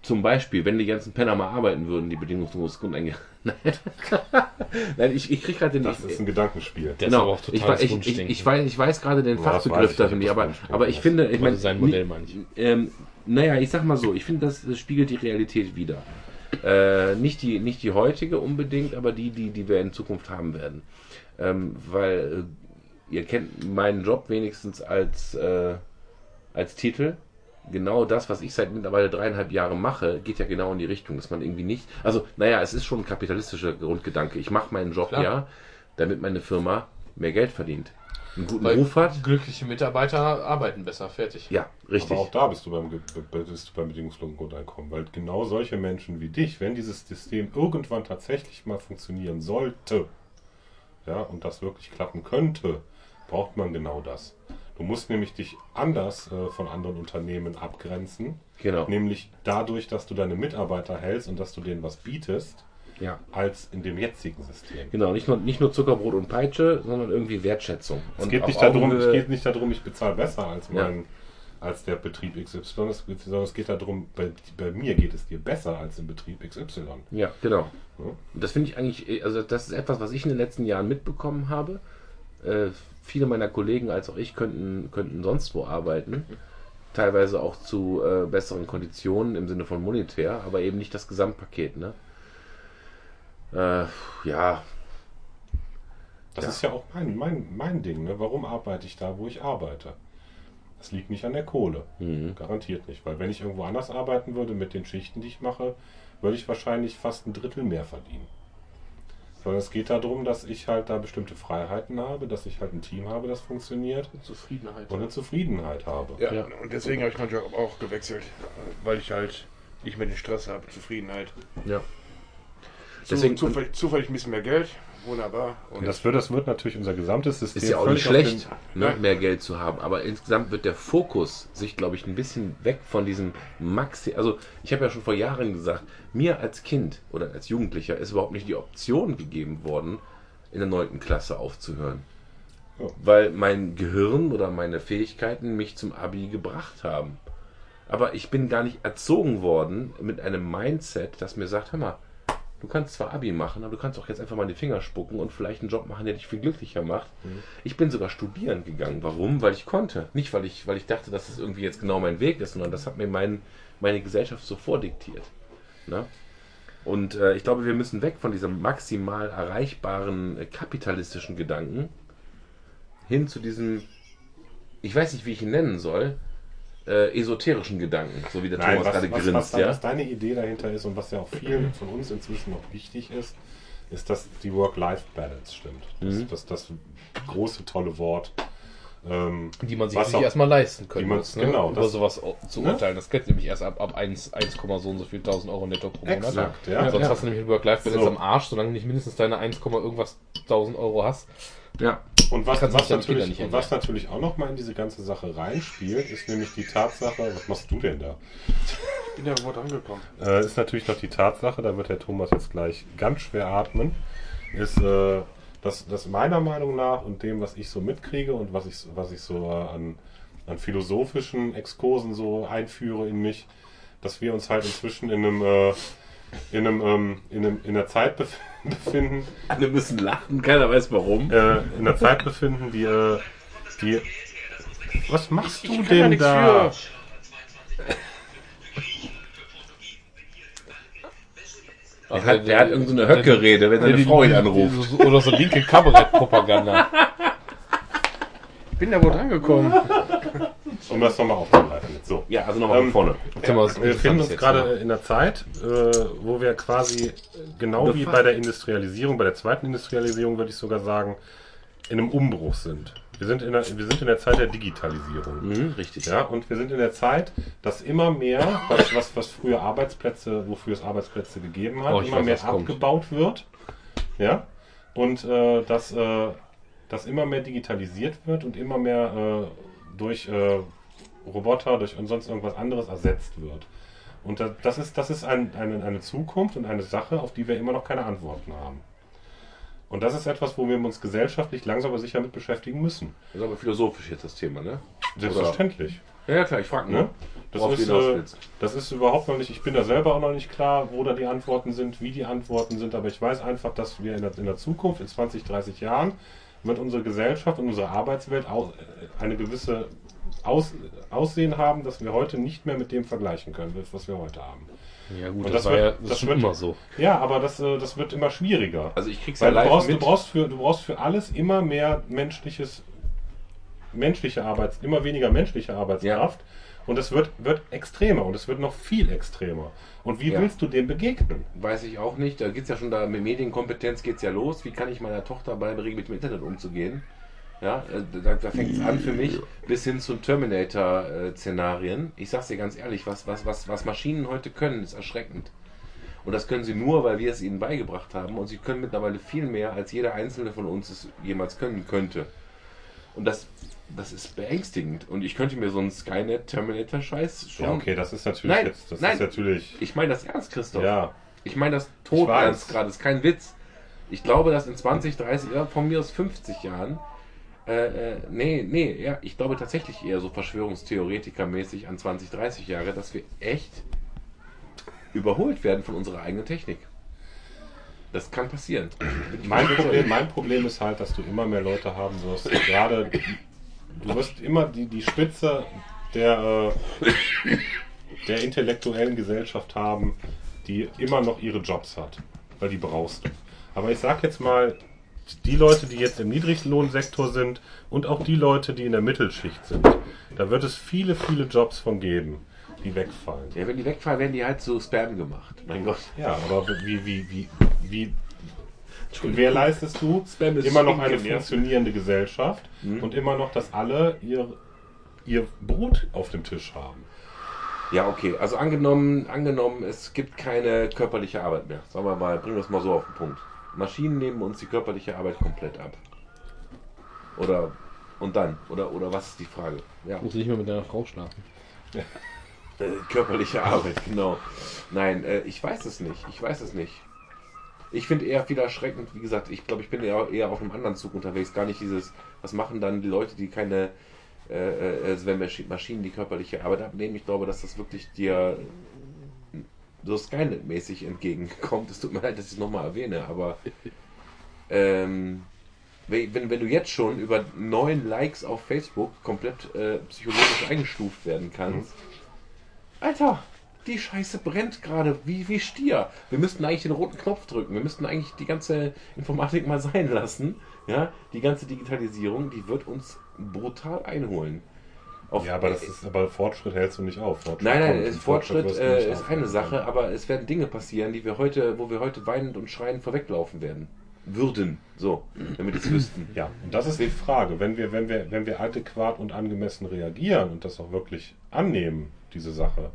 zum Beispiel, wenn die ganzen Penner mal arbeiten würden, die bedingungsloses Grundeinkommen. Nein, Nein ich, ich kriege gerade den. Das ist ein Gedankenspiel. Der ist genau, aber auch ich, weiß- ich, ich, Wunschdenken. ich, weiß, ich weiß gerade den das Fachbegriff ich dafür nicht, aber, das aber ich ist. finde, ich meine, sein Modell meine ich. ähm, naja, ich sag mal so, ich finde, das, das spiegelt die Realität wider. Äh, nicht, die, nicht die heutige unbedingt, aber die, die, die wir in Zukunft haben werden. Ähm, weil äh, ihr kennt meinen Job wenigstens als, äh, als Titel. Genau das, was ich seit mittlerweile dreieinhalb Jahren mache, geht ja genau in die Richtung, dass man irgendwie nicht. Also, naja, es ist schon ein kapitalistischer Grundgedanke. Ich mache meinen Job Klar. ja, damit meine Firma mehr Geld verdient. Einen guten Weil Ruf hat. glückliche Mitarbeiter arbeiten besser, fertig. Ja, richtig. Aber auch da bist du beim, bist du beim bedingungslosen Grundeinkommen. Weil genau solche Menschen wie dich, wenn dieses System irgendwann tatsächlich mal funktionieren sollte, ja, und das wirklich klappen könnte, braucht man genau das. Du musst nämlich dich anders äh, von anderen Unternehmen abgrenzen, Genau. nämlich dadurch, dass du deine Mitarbeiter hältst und dass du denen was bietest, Ja. als in dem jetzigen System. Genau, nicht nur, nicht nur Zuckerbrot und Peitsche, sondern irgendwie Wertschätzung. Es geht, nicht darum, es geht nicht darum, ich bezahle besser als Ja. Als der Betrieb XY, sondern es geht darum, bei, bei mir geht es dir besser als im Betrieb XY. Ja, genau. Ja. Das finde ich eigentlich, also das ist etwas, was ich in den letzten Jahren mitbekommen habe. Äh, viele meiner Kollegen als auch ich könnten, könnten sonst wo arbeiten. Teilweise auch zu äh, besseren Konditionen im Sinne von monetär, aber eben nicht das Gesamtpaket. Ne? Äh, ja, Das Ja. ist ja auch mein, mein, mein Ding. Ne? Warum arbeite ich da, wo ich arbeite? Das liegt nicht an der Kohle. Mhm. Garantiert nicht. Weil wenn ich irgendwo anders arbeiten würde mit den Schichten, die ich mache, würde ich wahrscheinlich fast ein Drittel mehr verdienen. Sondern es geht darum, dass ich halt da bestimmte Freiheiten habe, dass ich halt ein Team habe, das funktioniert Zufriedenheit. und eine Zufriedenheit habe. Ja, Ja. und deswegen habe ich meinen Job auch gewechselt, weil ich halt nicht mehr den Stress habe, Zufriedenheit. ja. Deswegen Deswegen- zufällig, zufällig ein bisschen mehr Geld, wunderbar. Und Und das wird, das wird natürlich unser gesamtes System. Ist ja auch nicht schlecht, den- ne, mehr Geld zu haben. Aber insgesamt wird der Fokus sich, glaube ich, ein bisschen weg von diesem Maxi. Also, ich habe ja schon vor Jahren gesagt, mir als Kind oder als Jugendlicher ist überhaupt nicht die Option gegeben worden, in der 9. Klasse aufzuhören. Ja. Weil mein Gehirn oder meine Fähigkeiten mich zum Abi gebracht haben. Aber ich bin gar nicht erzogen worden mit einem Mindset, das mir sagt, hör mal, du kannst zwar Abi machen, aber du kannst auch jetzt einfach mal in die Finger spucken und vielleicht einen Job machen, der dich viel glücklicher macht. Ich bin sogar studieren gegangen. Warum? Weil ich konnte. Nicht, weil ich, weil ich dachte, dass es irgendwie jetzt genau mein Weg ist, sondern das hat mir mein, meine Gesellschaft so vordiktiert. Ne? Und äh, ich glaube, wir müssen weg von diesem maximal erreichbaren äh, kapitalistischen Gedanken hin zu diesem, ich weiß nicht, wie ich ihn nennen soll, äh, esoterischen Gedanken, so wie der Nein, Thomas was, gerade was, grinst, was, da- ja. was deine Idee dahinter ist und was ja auch vielen von uns inzwischen noch wichtig ist, ist, dass die Work-Life-Balance stimmt. Das, Mhm. das, das große, tolle Wort. Ähm, Die man sich Was natürlich auch- erstmal leisten können die man- muss, ne? genau, über das- sowas zu Ne? urteilen. Das geht nämlich erst ab, ab 1, 1, so und so viel 1000 Euro netto pro Monat. Exakt, ja. Sonst Ja. hast du nämlich Work-Life-Balance So. am Arsch, solange du nicht mindestens deine 1, irgendwas 1000 Euro hast. Ja. Und was, was, natürlich, nicht und was natürlich auch noch mal in diese ganze Sache reinspielt, ist nämlich die Tatsache, was machst du denn da? ich bin ja wohl angekommen. Äh, ist natürlich noch die Tatsache, da wird der Thomas jetzt gleich ganz schwer atmen, ist, äh, dass, dass meiner Meinung nach und dem, was ich so mitkriege und was ich, was ich so äh, an, an philosophischen Exkursen so einführe in mich, dass wir uns halt inzwischen in einem, äh, in einem, ähm, in einem, in einer Zeit bef befinden, Alle müssen lachen, keiner weiß warum. äh, in einer Zeit befinden, die, äh, die, was machst du Ich kann da denn da? für. Der hat, der hat irgendeine Höcke-Rede, wenn seine Frau ihn anruft. Oder so linke Kabarettpropaganda. Ich bin da wohl drangekommen. Um das nochmal aufzugreifen. So. Ja, also nochmal Ähm, von vorne. Was Wir befinden Interessantes uns gerade ja. in der Zeit, äh, wo wir quasi, äh, genau wie bei der Industrialisierung, bei der zweiten Industrialisierung würde ich sogar sagen, in einem Umbruch sind. Wir sind in der, wir sind in der Zeit der Digitalisierung. Mhm, richtig. Ja, und wir sind in der Zeit, dass immer mehr, was, was, was früher Arbeitsplätze, wofür es Arbeitsplätze gegeben hat, Oh, immer weiß, mehr was kommt. abgebaut wird. Ja, und äh, dass, äh, dass immer mehr digitalisiert wird und immer mehr äh, durch äh, Roboter, durch sonst irgendwas anderes ersetzt wird. Und da- das ist, das ist ein, eine, eine Zukunft und eine Sache, auf die wir immer noch keine Antworten haben. Und das ist etwas, wo wir uns gesellschaftlich langsam aber sicher mit beschäftigen müssen. Das ist aber philosophisch jetzt das Thema, ne? Selbstverständlich. Ja, ja klar, ich frage Ne? nur. Das worauf du ist, äh, das ist überhaupt noch nicht, ich bin da selber auch noch nicht klar, wo da die Antworten sind, wie die Antworten sind, aber ich weiß einfach, dass wir in der, in der Zukunft, in 20, 30 Jahren, wird unsere Gesellschaft und unsere Arbeitswelt au, äh, eine gewisse Aus, Aussehen haben, dass wir heute nicht mehr mit dem vergleichen können, was wir heute haben. Ja gut, Und das, das war wird- ja das das wird- immer so. Ja, aber das, äh, das wird immer schwieriger. Also ich krieg's ja Weil du live brauchst, du, mit. brauchst für, du brauchst für alles immer mehr menschliches, menschliche Arbeits, immer weniger menschliche Arbeitskraft. Und es wird, wird extremer und es wird noch viel extremer. Und wie Ja. willst du dem begegnen? Weiß ich auch nicht. Da geht's ja schon da mit Medienkompetenz geht's ja los. Wie kann ich meiner Tochter beibringen, mit dem Internet umzugehen? Ja, äh, da, da fängt es an für mich bis hin zu Terminator-Szenarien. Ich sag's dir ganz ehrlich, was, was, was, was Maschinen heute können, ist erschreckend. Und das können sie nur, weil wir es ihnen beigebracht haben. Und sie können mittlerweile viel mehr, als jeder einzelne von uns es jemals können könnte. Und das, das ist beängstigend. Und ich könnte mir so einen Skynet-Terminator-Scheiß schon. Ja, okay, das ist natürlich Nein, jetzt, das nein. ist natürlich, Ich meine das ernst, Christoph. ja, Ich meine das tot ernst gerade, das ist kein Witz. Ich glaube, dass in 20, 30, ja, von mir aus 50 Jahren, äh, äh, nee, nee, ja, ich glaube tatsächlich eher so Verschwörungstheoretiker-mäßig an 20, 30 Jahre, dass wir echt überholt werden von unserer eigenen Technik. Das kann passieren. Mein Problem, mein Problem ist halt, dass du immer mehr Leute haben wirst. Gerade, du wirst immer die, die Spitze der, äh, der intellektuellen Gesellschaft haben, die immer noch ihre Jobs hat. Weil die brauchst du. Aber ich sag jetzt mal, die Leute, die jetzt im Niedriglohnsektor sind und auch die Leute, die in der Mittelschicht sind, da wird es viele, viele Jobs von geben, die wegfallen. Ja, wenn die wegfallen, werden die halt so Spam gemacht. Mein Gott. Ja, aber wie, wie, wie, wie gewährleistest du Spam ist immer noch eine ja. funktionierende Gesellschaft Mhm. und immer noch, dass alle ihr, ihr Brot auf dem Tisch haben? Ja, okay. Also angenommen, angenommen, es gibt keine körperliche Arbeit mehr. Sagen wir mal, bringen wir es mal so auf den Punkt. Maschinen nehmen uns die körperliche Arbeit komplett ab. Oder und dann? Oder oder was ist die Frage? Ja, Muss nicht mehr mit deiner Frau schlafen. äh, körperliche Arbeit, genau. Nein, äh, ich weiß es nicht. Ich weiß es nicht. Ich finde eher viel erschreckend, wie gesagt, ich glaube, ich bin eher, eher auf einem anderen Zug unterwegs. Gar nicht dieses, was machen dann die Leute, die keine, äh, äh, Maschi- Maschinen die körperliche Arbeit abnehmen. Ich glaube, dass das wirklich dir so Skynet-mäßig entgegenkommt. Es tut mir leid, dass ich es nochmal erwähne, aber ähm, wenn, wenn du jetzt schon über neun Likes auf Facebook komplett äh, psychologisch eingestuft werden kannst, Alter, die Scheiße brennt gerade wie, wie Stier. Wir müssten eigentlich den roten Knopf drücken. Wir müssten eigentlich die ganze Informatik mal sein lassen. Ja, die ganze Digitalisierung, die wird uns brutal einholen. Auf- Ja, aber das ist aber Fortschritt hältst du nicht auf. Fortschritt Nein, nein, kommt es Fortschritt du äh, ist eine Sache, aber es werden Dinge passieren, die wir heute, wo wir heute weinend und schreiend vorweglaufen werden. Würden, so, wir das wüssten. Ja, und das ist die Frage. Wenn wir, wenn wir, wenn wir adäquat und angemessen reagieren und das auch wirklich annehmen, diese Sache,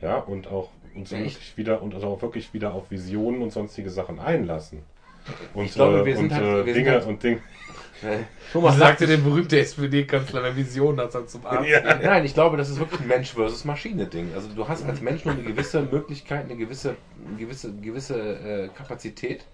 ja, und auch uns Echt? wirklich wieder und also auch wirklich wieder auf Visionen und sonstige Sachen einlassen. Und, Ich glaube, äh, wir sind und, halt- äh, wir sind Dinge halt- und Dinge. Äh, Thomas sagte der berühmte SPD-Kanzler, wer Vision hat, dann zum Arzt? Ja. Nein, ich glaube, das ist wirklich ein Mensch versus Maschine-Ding. Also du hast als Mensch nur eine gewisse Möglichkeit, eine gewisse, eine gewisse, gewisse äh, Kapazität.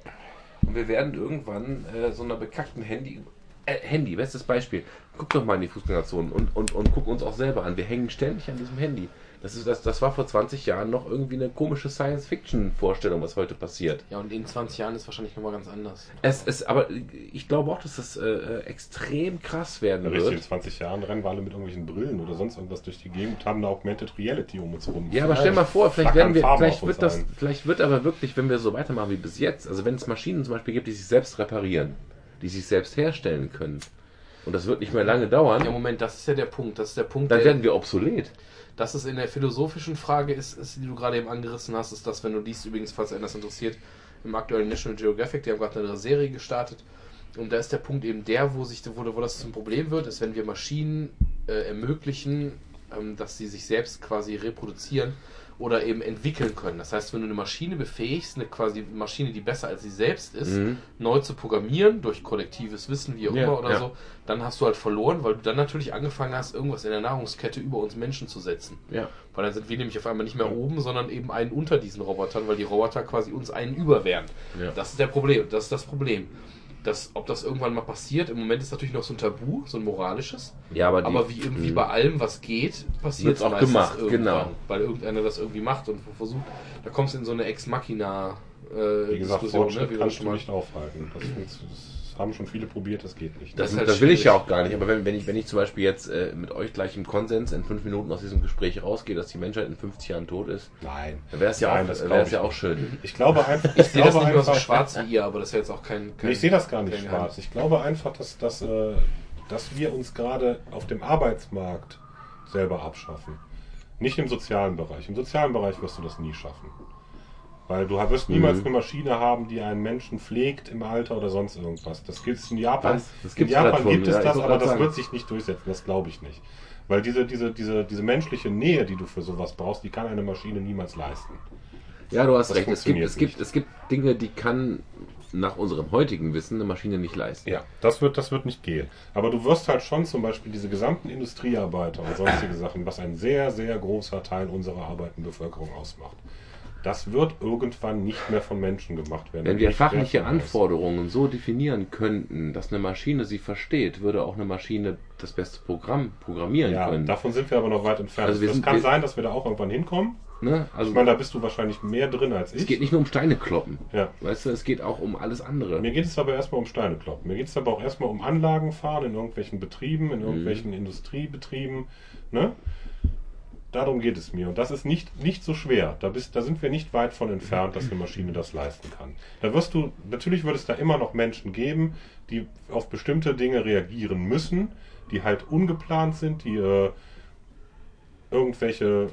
Und wir werden irgendwann äh, so einer bekackten Handy. Äh, Handy, bestes Beispiel. Guck doch mal in die Fußgängerzone und, und, und guck uns auch selber an. Wir hängen ständig an diesem Handy. Das, ist, das, das war vor 20 Jahren noch irgendwie eine komische Science-Fiction-Vorstellung, was heute passiert. Ja, und in 20 Jahren ist wahrscheinlich nochmal ganz anders. Es ist, aber ich glaube auch, dass das äh, äh, extrem krass werden Richtig, in wird. 20 Jahren rennen wir alle mit irgendwelchen Brillen oder sonst irgendwas durch die Gegend und haben eine Augmented Reality um uns rum. Ja, aber stell mal vor, vielleicht werden wir, Farben vielleicht wird das, ein. vielleicht wird aber wirklich, wenn wir so weitermachen wie bis jetzt, also wenn es Maschinen zum Beispiel gibt, die sich selbst reparieren, die sich selbst herstellen können, und das wird nicht mehr lange Ja, dauern, Moment, das ist ja der Punkt. Das ist der Punkt, dann der, werden wir obsolet. dass es in der philosophischen Frage ist, ist, die du gerade eben angerissen hast, ist das, wenn du liest, übrigens, falls einen das interessiert, im aktuellen National Geographic, die haben gerade eine Serie gestartet. Und da ist der Punkt eben der, wo, sich, wo, wo das zum Problem wird, ist, wenn wir Maschinen äh, ermöglichen, ähm, dass sie sich selbst quasi reproduzieren oder eben entwickeln können. Das heißt, wenn du eine Maschine befähigst, eine quasi Maschine, die besser als sie selbst ist, Mhm. neu zu programmieren, durch kollektives Wissen, wie auch Ja, immer oder ja. so, dann hast du halt verloren, weil du dann natürlich angefangen hast, irgendwas in der Nahrungskette über uns Menschen zu setzen. Ja. Weil dann sind wir nämlich auf einmal nicht mehr oben, sondern eben einen unter diesen Robotern, weil die Roboter quasi uns einen über wären. Ja. Das ist der Problem, das ist das Problem. Das, ob das irgendwann mal passiert, im Moment ist natürlich noch so ein Tabu, so ein moralisches. Ja, aber, die, Aber wie irgendwie Mhm. bei allem, was geht, passiert es auch gemacht, irgendwann, genau. Weil irgendeiner das irgendwie macht und versucht, da kommst du in so eine Ex-Machina äh, Wie gesagt, Diskussion, Fortschritt ne? wie das kannst du nicht aufhalten. Das, das haben schon viele probiert, das geht nicht. Das, Das ist halt das will ich ja auch gar nicht. Aber wenn, wenn, ich, wenn ich zum Beispiel jetzt äh, mit euch gleich im Konsens in fünf Minuten aus diesem Gespräch rausgehe, dass die Menschheit in 50 Jahren tot ist, Nein. dann wäre es ja, Nein, auch, das ich ja auch schön. Ich glaube einfach. Ich sehe das nicht mehr so schwarz wie ihr, aber das ist ja jetzt auch kein. kein ich sehe das gar nicht schwarz. Ich glaube einfach, dass, dass, äh, dass wir uns gerade auf dem Arbeitsmarkt selber abschaffen. Nicht im sozialen Bereich. Im sozialen Bereich wirst du das nie schaffen. Weil du wirst niemals Mhm. eine Maschine haben, die einen Menschen pflegt im Alter oder sonst irgendwas. Das gibt es in Japan. In Japan gibt es ja, das, aber das sagen. wird sich nicht durchsetzen. Das glaube ich nicht. Weil diese, diese, diese, diese menschliche Nähe, die du für sowas brauchst, die kann eine Maschine niemals leisten. Ja, du hast Das recht. Es gibt, es, gibt, es gibt Dinge, die kann nach unserem heutigen Wissen eine Maschine nicht leisten. Ja, das wird, das wird nicht gehen. Aber du wirst halt schon zum Beispiel diese gesamten Industriearbeiter und sonstige Sachen, was ein sehr, sehr großer Teil unserer arbeitenden Bevölkerung ausmacht. Das wird irgendwann nicht mehr von Menschen gemacht werden. Wenn wir fachliche. Anforderungen so definieren könnten, dass eine Maschine sie versteht, würde auch eine Maschine das beste Programm programmieren Ja, können. davon sind wir aber noch weit entfernt. Also es kann sein, dass wir da auch irgendwann hinkommen. Ne? Also Ich meine, da bist du wahrscheinlich mehr drin als ich. es geht nicht nur um Steine kloppen. Ja. Weißt du, es geht auch um alles andere. Mir geht es aber erstmal um Steine kloppen. Mir geht es aber auch erstmal um Anlagen fahren in irgendwelchen Betrieben, Mhm. in irgendwelchen Industriebetrieben. Ne? Darum geht es mir. Und das ist nicht, nicht so schwer. Da, bist, da sind wir nicht weit von entfernt, dass eine Maschine das leisten kann. Da wirst du, natürlich wird es da immer noch Menschen geben, die auf bestimmte Dinge reagieren müssen, die halt ungeplant sind, die äh, irgendwelche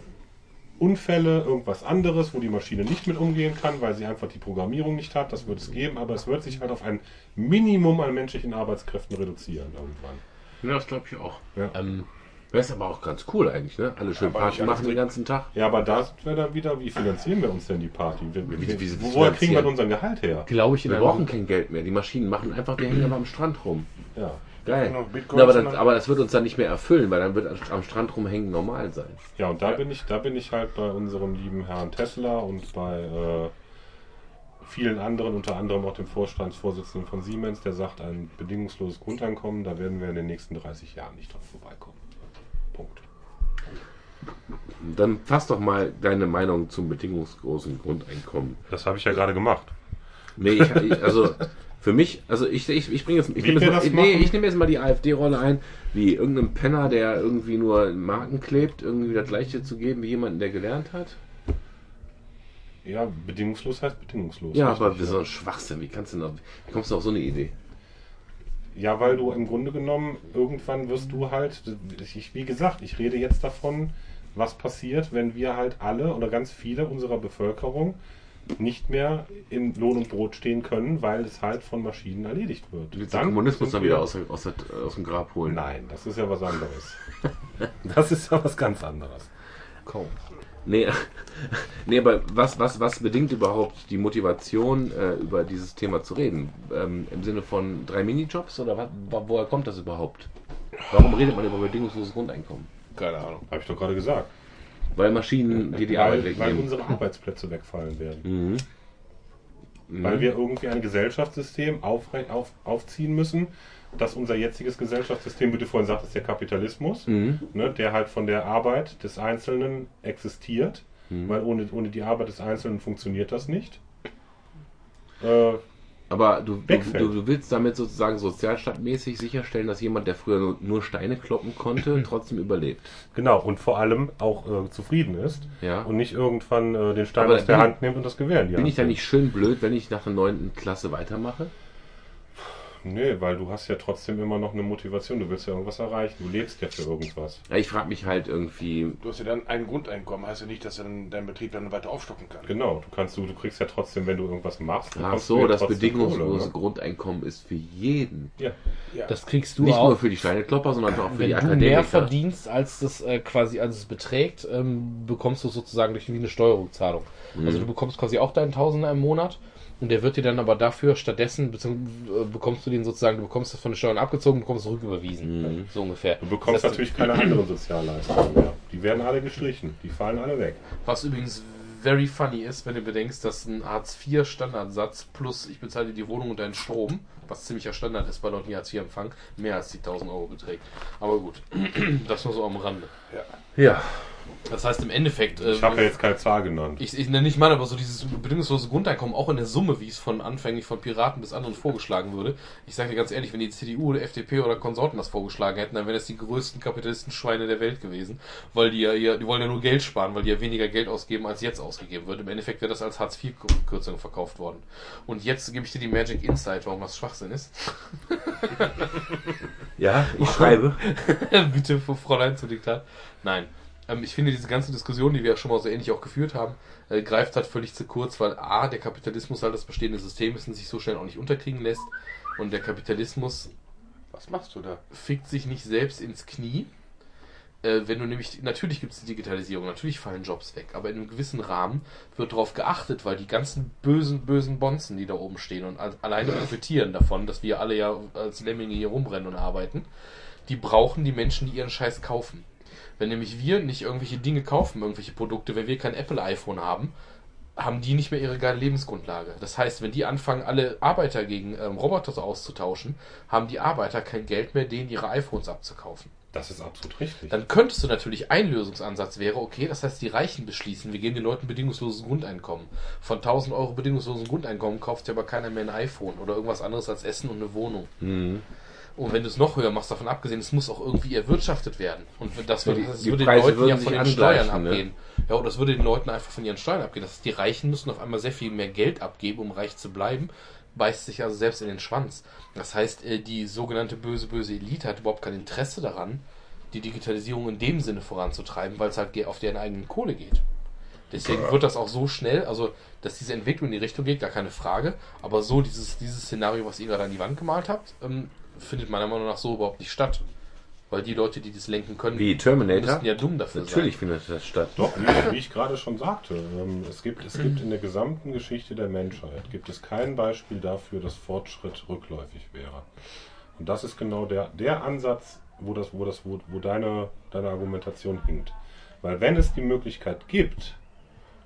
Unfälle, irgendwas anderes, wo die Maschine nicht mit umgehen kann, weil sie einfach die Programmierung nicht hat. Das wird es geben, aber es wird sich halt auf ein Minimum an menschlichen Arbeitskräften reduzieren irgendwann. Ja, das glaube ich auch. Ähm, Das ist aber auch ganz cool eigentlich, ne? Alle schön Aber Party machen den ganzen Tag. Ja, aber da sind wir dann wieder, wie finanzieren wir uns denn die Party? Wir, Wie- wie- wie- wo- woher kriegen wir finanzieren? unseren Gehalt her? Glaube ich in Wir brauchen kein Geld mehr. Die Maschinen machen einfach, die hängen aber am Strand rum. Ja. Geil. Genau, Na, aber, das, aber das wird uns dann nicht mehr erfüllen, weil dann wird am Strand rumhängen normal sein. Ja, und da bin ich, da bin ich halt bei unserem lieben Herrn Tesla und bei äh, vielen anderen, unter anderem auch dem Vorstandsvorsitzenden von Siemens, der sagt, ein bedingungsloses Grundeinkommen, da werden wir in den nächsten 30 Jahren nicht dran vorbeikommen. Punkt. Dann fass doch mal deine Meinung zum bedingungslosen Grundeinkommen. Das habe ich ja gerade gemacht. Nee, ich, also für mich, also ich, ich, ich bringe jetzt, ich nehme jetzt, mal, nee, ich nehme jetzt mal die AfD-Rolle ein, wie irgendeinem Penner, der irgendwie nur Marken klebt, irgendwie das gleiche zu geben wie jemanden, der gelernt hat. Ja, bedingungslos heißt bedingungslos. Ja, aber so ein Schwachsinn, wie kannst du noch, wie kommst du auf so eine Idee? Ja, weil du im Grunde genommen irgendwann wirst du halt, ich, wie gesagt, ich rede jetzt davon, was passiert, wenn wir halt alle oder ganz viele unserer Bevölkerung nicht mehr in Lohn und Brot stehen können, weil es halt von Maschinen erledigt wird. Du willst den Kommunismus dann wieder aus, aus, aus dem Grab holen. Nein, das ist ja was anderes. das ist ja was ganz anderes. Kaum. Nee, nee aber was, was, was bedingt überhaupt die Motivation, äh, über dieses Thema zu reden? Ähm, Im Sinne von drei Minijobs oder was, wo- woher kommt das überhaupt? Warum redet man über bedingungsloses Grundeinkommen? Keine Ahnung. Habe ich doch gerade gesagt. Weil Maschinen dir die Arbeit weil, weil wegnehmen. unsere Arbeitsplätze wegfallen werden. Mhm. weil wir irgendwie ein Gesellschaftssystem aufre- auf, aufziehen müssen, dass unser jetziges Gesellschaftssystem, wie du vorhin sagtest, der Kapitalismus, Mhm. ne, der halt von der Arbeit des Einzelnen existiert, Mhm. weil ohne, ohne die Arbeit des Einzelnen funktioniert das nicht. Äh, Aber du, du, du, willst damit sozusagen sozialstaatmäßig sicherstellen, dass jemand, der früher nur, Steine kloppen konnte, trotzdem überlebt. genau, und vor allem auch äh, zufrieden ist Ja. und nicht irgendwann äh, den Stein Aber aus der bin- Hand nimmt und das Gewehr in die Bin Hand ich da nicht schön blöd, wenn ich nach der neunten Klasse weitermache? Nee, weil du hast ja trotzdem immer noch eine Motivation. Du willst ja irgendwas erreichen. Du lebst ja für irgendwas. Ja, ich frage mich halt irgendwie, Du hast ja dann ein Grundeinkommen, heißt ja nicht, dass dann dein Betrieb dann weiter aufstocken kann. Genau, du kannst du, du kriegst ja trotzdem, wenn du irgendwas machst. ach du so, ja das trotzdem bedingungslose Kohle, ne? Grundeinkommen ist für jeden. Ja. Ja. Das kriegst du Nicht auch. nur für die Steineklopper, sondern auch für wenn die du Akademiker. mehr verdienst, als das äh, quasi als es beträgt, ähm, bekommst du sozusagen durch wie eine Steuerrückzahlung. Also du bekommst quasi auch deinen Tausender im Monat und der wird dir dann aber dafür stattdessen äh, bekommst du den sozusagen, du bekommst das von den Steuern abgezogen, bekommst es rücküberwiesen, so ungefähr. Du bekommst Das heißt, natürlich keine anderen Sozialleistungen mehr. Die werden alle gestrichen. Die fallen alle weg. Was übrigens very funny ist, wenn du bedenkst, dass ein Hartz-IV-Standardsatz plus ich bezahle dir die Wohnung und deinen Strom, was ziemlicher Standard ist bei Leuten, die Hartz-IV empfangen, mehr als die 1000 Euro beträgt. Aber gut, das nur so am Rande. Ja. Das heißt im Endeffekt... äh, Ich habe ja jetzt keine Zahl genannt. Ich, ich nenne nicht mal, aber so dieses bedingungslose Grundeinkommen, auch in der Summe, wie es von anfänglich von Piraten bis anderen vorgeschlagen würde. Ich sage dir ganz ehrlich, wenn die CDU oder FDP oder Konsorten das vorgeschlagen hätten, dann wären das die größten Kapitalistenschweine der Welt gewesen. Weil die ja, ja, die wollen ja nur Geld sparen, weil die ja weniger Geld ausgeben, als jetzt ausgegeben wird. Im Endeffekt wäre das als Hartz-IV-Kürzung verkauft worden. Und jetzt gebe ich dir die Magic Insight, warum das Schwachsinn ist. Ja, ich schreibe. Bitte, Fräulein zu Diktat. Nein. Ähm, ich finde, diese ganze Diskussion, die wir ja schon mal so ähnlich auch geführt haben, äh, greift halt völlig zu kurz, weil A, der Kapitalismus halt das bestehende System ist und sich so schnell auch nicht unterkriegen lässt. Und der Kapitalismus Was machst du da? fickt sich nicht selbst ins Knie. Äh, wenn du nämlich, natürlich gibt es die Digitalisierung, natürlich fallen Jobs weg, aber in einem gewissen Rahmen wird darauf geachtet, weil die ganzen bösen, bösen Bonzen, die da oben stehen und al- alleine profitieren davon, dass wir alle ja als Lemminge hier rumrennen und arbeiten, die brauchen die Menschen, die ihren Scheiß kaufen. Wenn nämlich wir nicht irgendwelche Dinge kaufen, irgendwelche Produkte, wenn wir kein Apple-iPhone haben, haben die nicht mehr ihre geile Lebensgrundlage. Das heißt, wenn die anfangen, alle Arbeiter gegen ähm, Roboter auszutauschen, haben die Arbeiter kein Geld mehr, denen ihre iPhones abzukaufen. Das ist absolut richtig. Dann könntest du natürlich, ein Lösungsansatz wäre, okay, das heißt, die Reichen beschließen, wir geben den Leuten bedingungsloses Grundeinkommen. Von 1000 Euro bedingungslosen Grundeinkommen kauft dir aber keiner mehr ein iPhone oder irgendwas anderes als Essen und eine Wohnung. Mhm. Und wenn du es noch höher machst, davon abgesehen, es muss auch irgendwie erwirtschaftet werden. Und das würde, Die- das die würde den Leuten ja von den Steuern ne? abgehen. Ja, und das würde den Leuten einfach von ihren Steuern abgehen. Das heißt, die Reichen müssen auf einmal sehr viel mehr Geld abgeben, um reich zu bleiben. Beißt sich also selbst in den Schwanz. Das heißt, äh, die sogenannte böse, böse Elite hat überhaupt kein Interesse daran, die Digitalisierung in dem Sinne voranzutreiben, weil es halt auf deren eigenen Kohle geht. Deswegen wird das auch so schnell, also dass diese Entwicklung in die Richtung geht, gar keine Frage. Aber so dieses, dieses Szenario, was ihr gerade an die Wand gemalt habt, ähm, findet meiner Meinung nach so überhaupt nicht statt. Weil die Leute, die das lenken können, Wie Terminator? müssten ja dumm dafür Natürlich sein. findet das statt. Doch, wie, wie ich gerade schon sagte, ähm, es gibt, es gibt in der gesamten Geschichte der Menschheit gibt es kein Beispiel dafür, dass Fortschritt rückläufig wäre. Und das ist genau der, der Ansatz, wo, das, wo, das, wo, wo deine, deine Argumentation hinkt. Weil wenn es die Möglichkeit gibt,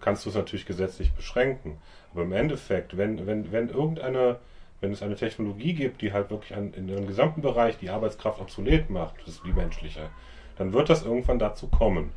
kannst du es natürlich gesetzlich beschränken. Aber im Endeffekt, wenn, wenn, wenn irgendeine, wenn es eine Technologie gibt, die halt wirklich an, in einem gesamten Bereich die Arbeitskraft obsolet macht, das ist die menschliche, dann wird das irgendwann dazu kommen.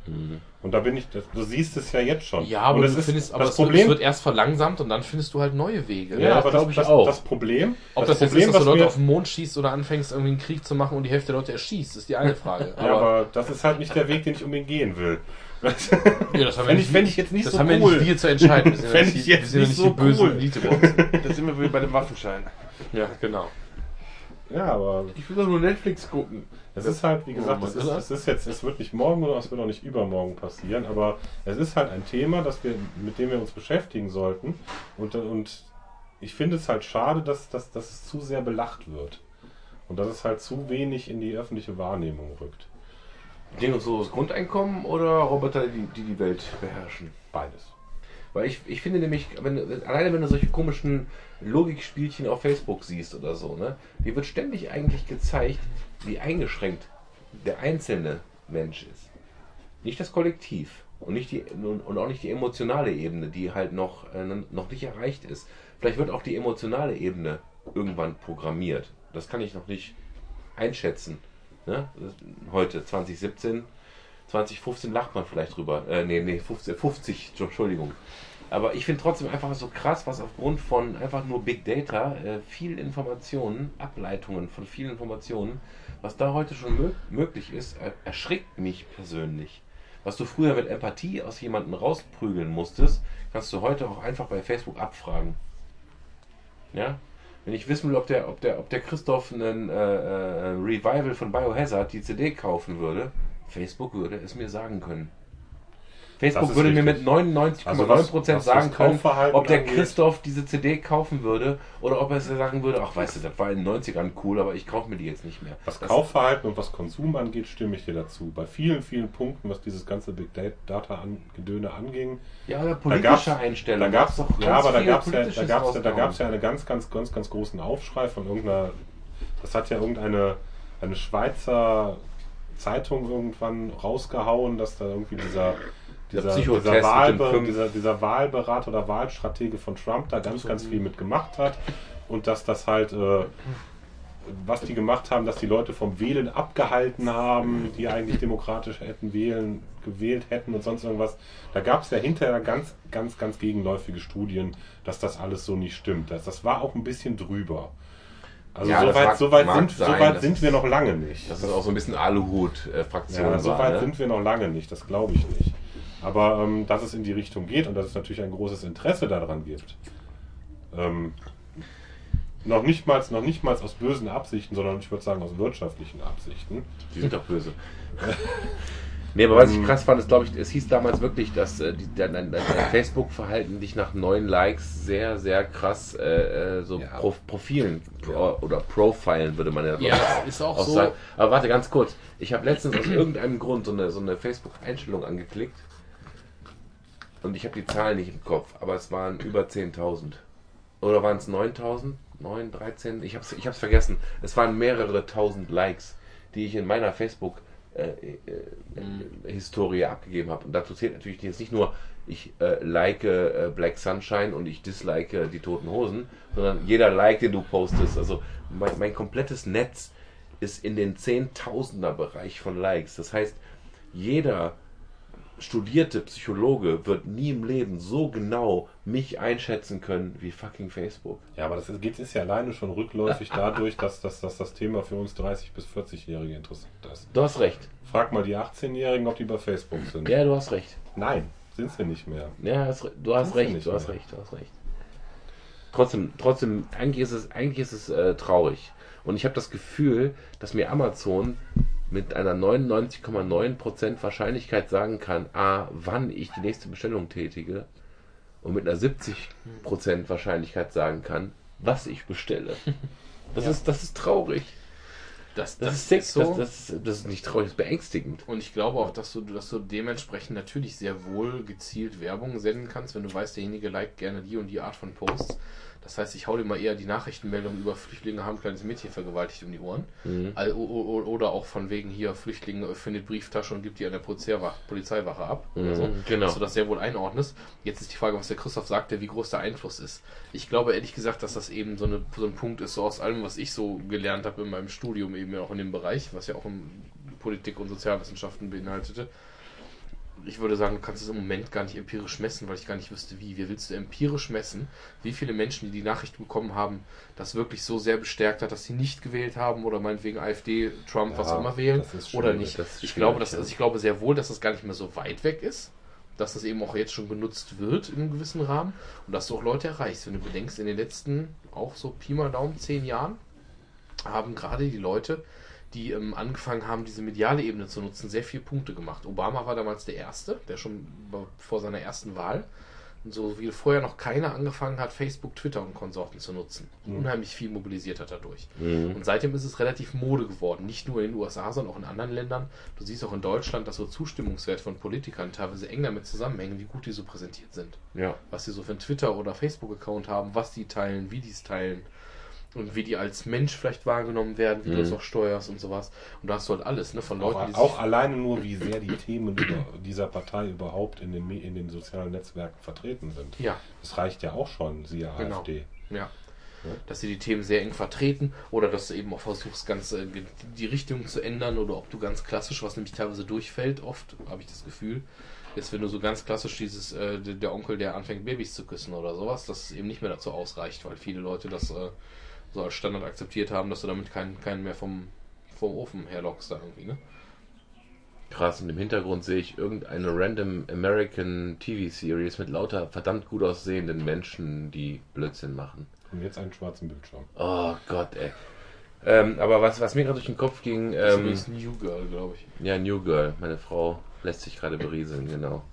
Und da bin ich, das, du siehst es ja jetzt schon. Ja, aber und du ist findest, aber das Problem. es wird erst verlangsamt und dann findest du halt neue Wege. ja, aber das, das, auch. das Problem, Ob das, jetzt Problem, ist, dass du Leute auf den Mond schießt oder anfängst, irgendwie einen Krieg zu machen und die Hälfte der Leute erschießt, ist die eine Frage. ja, aber das ist halt nicht der Weg, den ich unbedingt gehen will. Ja, das haben Wenn wir ich- wenn ich jetzt nicht das so haben wir cool- nicht wir zu entscheiden. Wir sind ja Wenn nicht ich die- jetzt sind nicht nicht so die böse cool. Elite bei uns. Da sind wir wieder bei dem Waffenschein. Ja, genau. Ja, aber Ich will doch nur Netflix gucken. Es ist halt, wie gesagt, Oh, es, ist, es ist jetzt, es wird nicht morgen oder es wird auch nicht übermorgen passieren, aber es ist halt ein Thema, das wir, mit dem wir uns beschäftigen sollten. Und, und ich finde es halt schade, dass, dass, dass es zu sehr belacht wird. Und dass es halt zu wenig in die öffentliche Wahrnehmung rückt. Bedingungsloses Grundeinkommen oder Roboter, die die, die Welt beherrschen? Beides. Weil ich, ich finde nämlich, wenn, alleine wenn du solche komischen Logikspielchen auf Facebook siehst oder so, ne, dir wird ständig eigentlich gezeigt, wie eingeschränkt der einzelne Mensch ist. Nicht das Kollektiv. Und, nicht die, und auch nicht die emotionale Ebene, die halt noch, äh, noch nicht erreicht ist. Vielleicht wird auch die emotionale Ebene irgendwann programmiert. Das kann ich noch nicht einschätzen. Ne? Heute, 2017, 2015 lacht man vielleicht drüber. Äh, nee, nee, 50, 50 Entschuldigung. Aber ich finde trotzdem einfach so krass, was aufgrund von einfach nur Big Data, äh, viel Informationen, Ableitungen von vielen Informationen, was da heute schon mö möglich ist, er erschrickt mich persönlich. Was du früher mit Empathie aus jemandem rausprügeln musstest, kannst du heute auch einfach bei Facebook abfragen. Ja? Wenn ich wissen will, ob der, ob der, ob der Christoph einen äh, äh, Revival von Biohazard die CD kaufen würde, Facebook würde es mir sagen können. Facebook würde mir richtig. mit 99,9% Also was- was das sagen können, ob der angeht. Christoph diese CD kaufen würde oder ob er sagen würde, ach weißt du, das war in den 90ern cool, aber ich kaufe mir die jetzt nicht mehr. Was Das- Kaufverhalten und was Konsum angeht, stimme ich dir dazu. Bei vielen, vielen Punkten, was dieses ganze Big Data an, Gedöne anging, Ja, oder da politische gab's, Einstellung. da gab's, doch ja, aber da viel gab's ja, da Politisches gab's, ja, da gab's ja eine ganz, ganz, ganz, ganz großen Aufschrei von irgendeiner, das hat ja irgendeine eine Schweizer Zeitung irgendwann rausgehauen, dass da irgendwie dieser dieser, Psychotest dieser, Wahlbe dieser, dieser Wahlberater oder Wahlstratege von Trump da ganz, ganz viel mitgemacht hat und dass das halt, äh, was die gemacht haben, dass die Leute vom Wählen abgehalten haben, die eigentlich demokratisch hätten wählen, gewählt hätten und sonst irgendwas. Da gab es ja hinterher ganz, ganz, ganz gegenläufige Studien, dass das alles so nicht stimmt. Das, das war auch ein bisschen drüber. Also Ja, soweit so sind, sein, so weit sind ist- wir noch lange nicht. Das ist auch so ein bisschen Aluhut-Fraktion. Ja, so weit ne? sind wir noch lange nicht, das glaube ich nicht. Aber ähm, dass es in die Richtung geht und dass es natürlich ein großes Interesse daran gibt. Ähm, noch nicht mal noch nicht mal aus bösen Absichten, sondern ich würde sagen aus wirtschaftlichen Absichten. Die sind doch böse. nee, aber was ich Ähm, krass fand, ist, glaube ich, es hieß damals wirklich, dass äh, die, dein, dein, dein Facebook-Verhalten dich nach neuen Likes sehr, sehr krass äh, äh, so Ja. Pro Profilen pro, oder Profilen würde man ja, Ja, auch- ist auch auch so. sagen. Aber warte ganz kurz. Ich habe letztens aus irgendeinem Grund so eine, so eine Facebook-Einstellung angeklickt und ich habe die Zahlen nicht im Kopf, aber es waren über 10.000. Oder waren es 9.000? 9, 13? Ich habe es ich hab's vergessen. Es waren mehrere tausend Likes, die ich in meiner Facebook äh, äh, äh, Historie abgegeben habe. Und dazu zählt natürlich jetzt nicht nur, ich äh, like äh, Black Sunshine und ich dislike die Toten Hosen, sondern jeder Like, den du postest. Also mein, mein komplettes Netz ist in den Zehntausender Bereich von Likes. Das heißt, jeder studierte Psychologe wird nie im Leben so genau mich einschätzen können wie fucking Facebook. Ja, aber das ist, geht ist ja alleine schon rückläufig dadurch, dass, dass, dass das Thema für uns 30- bis 40-Jährige interessant ist. Du hast recht. Frag mal die 18-Jährigen, ob die bei Facebook sind. Ja, du hast recht. Nein, sind sie nicht mehr. Ja, re- du hast recht, du hast mehr. recht, du hast recht. Trotzdem, trotzdem, eigentlich ist es, eigentlich ist es äh, traurig. Und ich habe das Gefühl, dass mir Amazon mit einer 99,9% Wahrscheinlichkeit sagen kann, a, wann ich die nächste Bestellung tätige und mit einer 70% Wahrscheinlichkeit sagen kann, was ich bestelle. Das, Ja. ist, das ist traurig. Das, Das, das, ist sick. ist so. Das, das, das ist nicht traurig, das ist beängstigend. Und ich glaube auch, dass du, dass du dementsprechend natürlich sehr wohl gezielt Werbung senden kannst, wenn du weißt, derjenige liked gerne die und die Art von Posts. Das heißt, ich hau dir mal eher die Nachrichtenmeldung über Flüchtlinge haben ein kleines Mädchen vergewaltigt um die Ohren. Mhm. Oder auch von wegen hier, Flüchtlinge findet Brieftasche und gibt die an der Polizeiwache, ab. Oder so. Mhm, genau. Dass du das sehr wohl einordnest. Jetzt ist die Frage, was der Christoph sagte, wie groß der Einfluss ist. Ich glaube ehrlich gesagt, dass das eben so, eine, so ein Punkt ist, so aus allem, was ich so gelernt habe in meinem Studium, eben auch in dem Bereich, was ja auch in Politik und Sozialwissenschaften beinhaltete. Ich würde sagen, du kannst es im Moment gar nicht empirisch messen, weil ich gar nicht wüsste, wie. Wie willst du empirisch messen, wie viele Menschen, die die Nachricht bekommen haben, das wirklich so sehr bestärkt hat, dass sie nicht gewählt haben oder meinetwegen AfD, Trump, Ja, was auch immer wählen oder nicht. ich, glaube, dass, also ich glaube sehr wohl, dass das gar nicht mehr so weit weg ist, dass das eben auch jetzt schon benutzt wird in einem gewissen Rahmen und dass du auch Leute erreichst. Wenn du bedenkst, in den letzten auch so Pi mal Daumen zehn Jahren haben gerade die Leute, die ähm, angefangen haben, diese mediale Ebene zu nutzen, sehr viele Punkte gemacht. Obama war damals der Erste, der schon vor seiner ersten Wahl, und so wie vorher noch keiner angefangen hat, Facebook, Twitter und Konsorten zu nutzen. Unheimlich viel mobilisiert hat dadurch. Mhm. Und seitdem ist es relativ Mode geworden. Nicht nur in den USA, sondern auch in anderen Ländern. Du siehst auch in Deutschland, dass so Zustimmungswerte von Politikern teilweise eng damit zusammenhängen, wie gut die so präsentiert sind Ja. was sie so für einen Twitter- oder Facebook-Account haben, was die teilen, wie die es teilen. Und wie die als Mensch vielleicht wahrgenommen werden, wie du Mhm. das auch steuerst und sowas. Und da hast du halt alles, ne? Von Leuten, die Auch, auch sich alleine nur, wie sehr die Themen dieser Partei überhaupt in den, in den sozialen Netzwerken vertreten sind. ja, Das reicht ja auch schon, siehe Genau. AfD. Ja. Dass sie die Themen sehr eng vertreten oder dass du eben auch versuchst, ganz äh, die Richtung zu ändern oder ob du ganz klassisch, was nämlich teilweise durchfällt, oft habe ich das Gefühl, ist, wenn du so ganz klassisch dieses, äh, der der Onkel, der anfängt, Babys zu küssen oder sowas, dass es eben nicht mehr dazu ausreicht, weil viele Leute das äh, so als Standard akzeptiert haben, dass du damit keinen, keinen mehr vom, vom Ofen herlockst da irgendwie, ne? Krass, und im Hintergrund sehe ich irgendeine random American TV-Series mit lauter verdammt gut aussehenden Menschen, die Blödsinn machen. Und jetzt einen schwarzen Bildschirm. Oh Gott, ey. Ähm, aber was, was mir gerade durch den Kopf ging, Das ist ähm, New Girl, glaube ich. ja, New Girl, meine Frau lässt sich gerade berieseln, genau.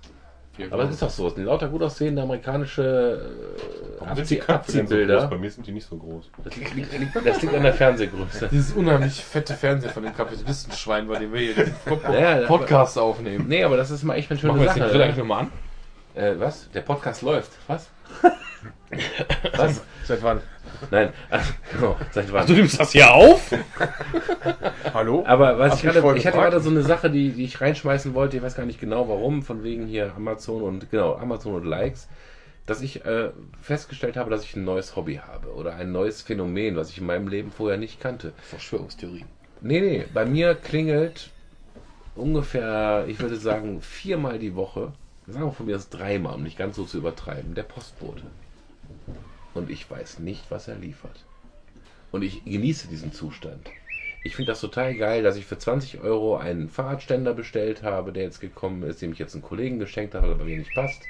Ja, Aber es ist doch so, es sind lauter gut aussehende amerikanische äh, Warum sind die Abzieh Köpfe denn so groß? Abziehbilder. Bei mir sind die nicht so groß. Das liegt, liegt, liegt, das liegt an der Fernsehgröße. Dieses unheimlich fette Fernseher von dem Kapitalistenschwein, bei dem wir hier den Ja, ja, Podcast aufnehmen. Nee, aber das ist mal echt eine schöne Machen wir jetzt den Sache. Grill eigentlich nochmal an? Äh, was? Der Podcast läuft. Was? was? Seit wann? Nein. Ach, genau. Seit wann? Du nimmst das hier auf? Hallo? Aber was ich gerade, ich hatte gerade so eine Sache, die, die ich reinschmeißen wollte, ich weiß gar nicht genau warum, von wegen hier Amazon und genau, Amazon und Likes, dass ich äh, festgestellt habe, dass ich ein neues Hobby habe oder ein neues Phänomen, was ich in meinem Leben vorher nicht kannte. Verschwörungstheorien. Nee, nee, bei mir klingelt ungefähr, ich würde sagen, viermal die Woche, sagen wir von mir das dreimal, um nicht ganz so zu übertreiben, der Postbote. Und ich weiß nicht, was er liefert. Und ich genieße diesen Zustand. Ich finde das total geil, dass ich für 20 Euro einen Fahrradständer bestellt habe, der jetzt gekommen ist, dem ich jetzt einen Kollegen geschenkt habe, der bei mir nicht passt.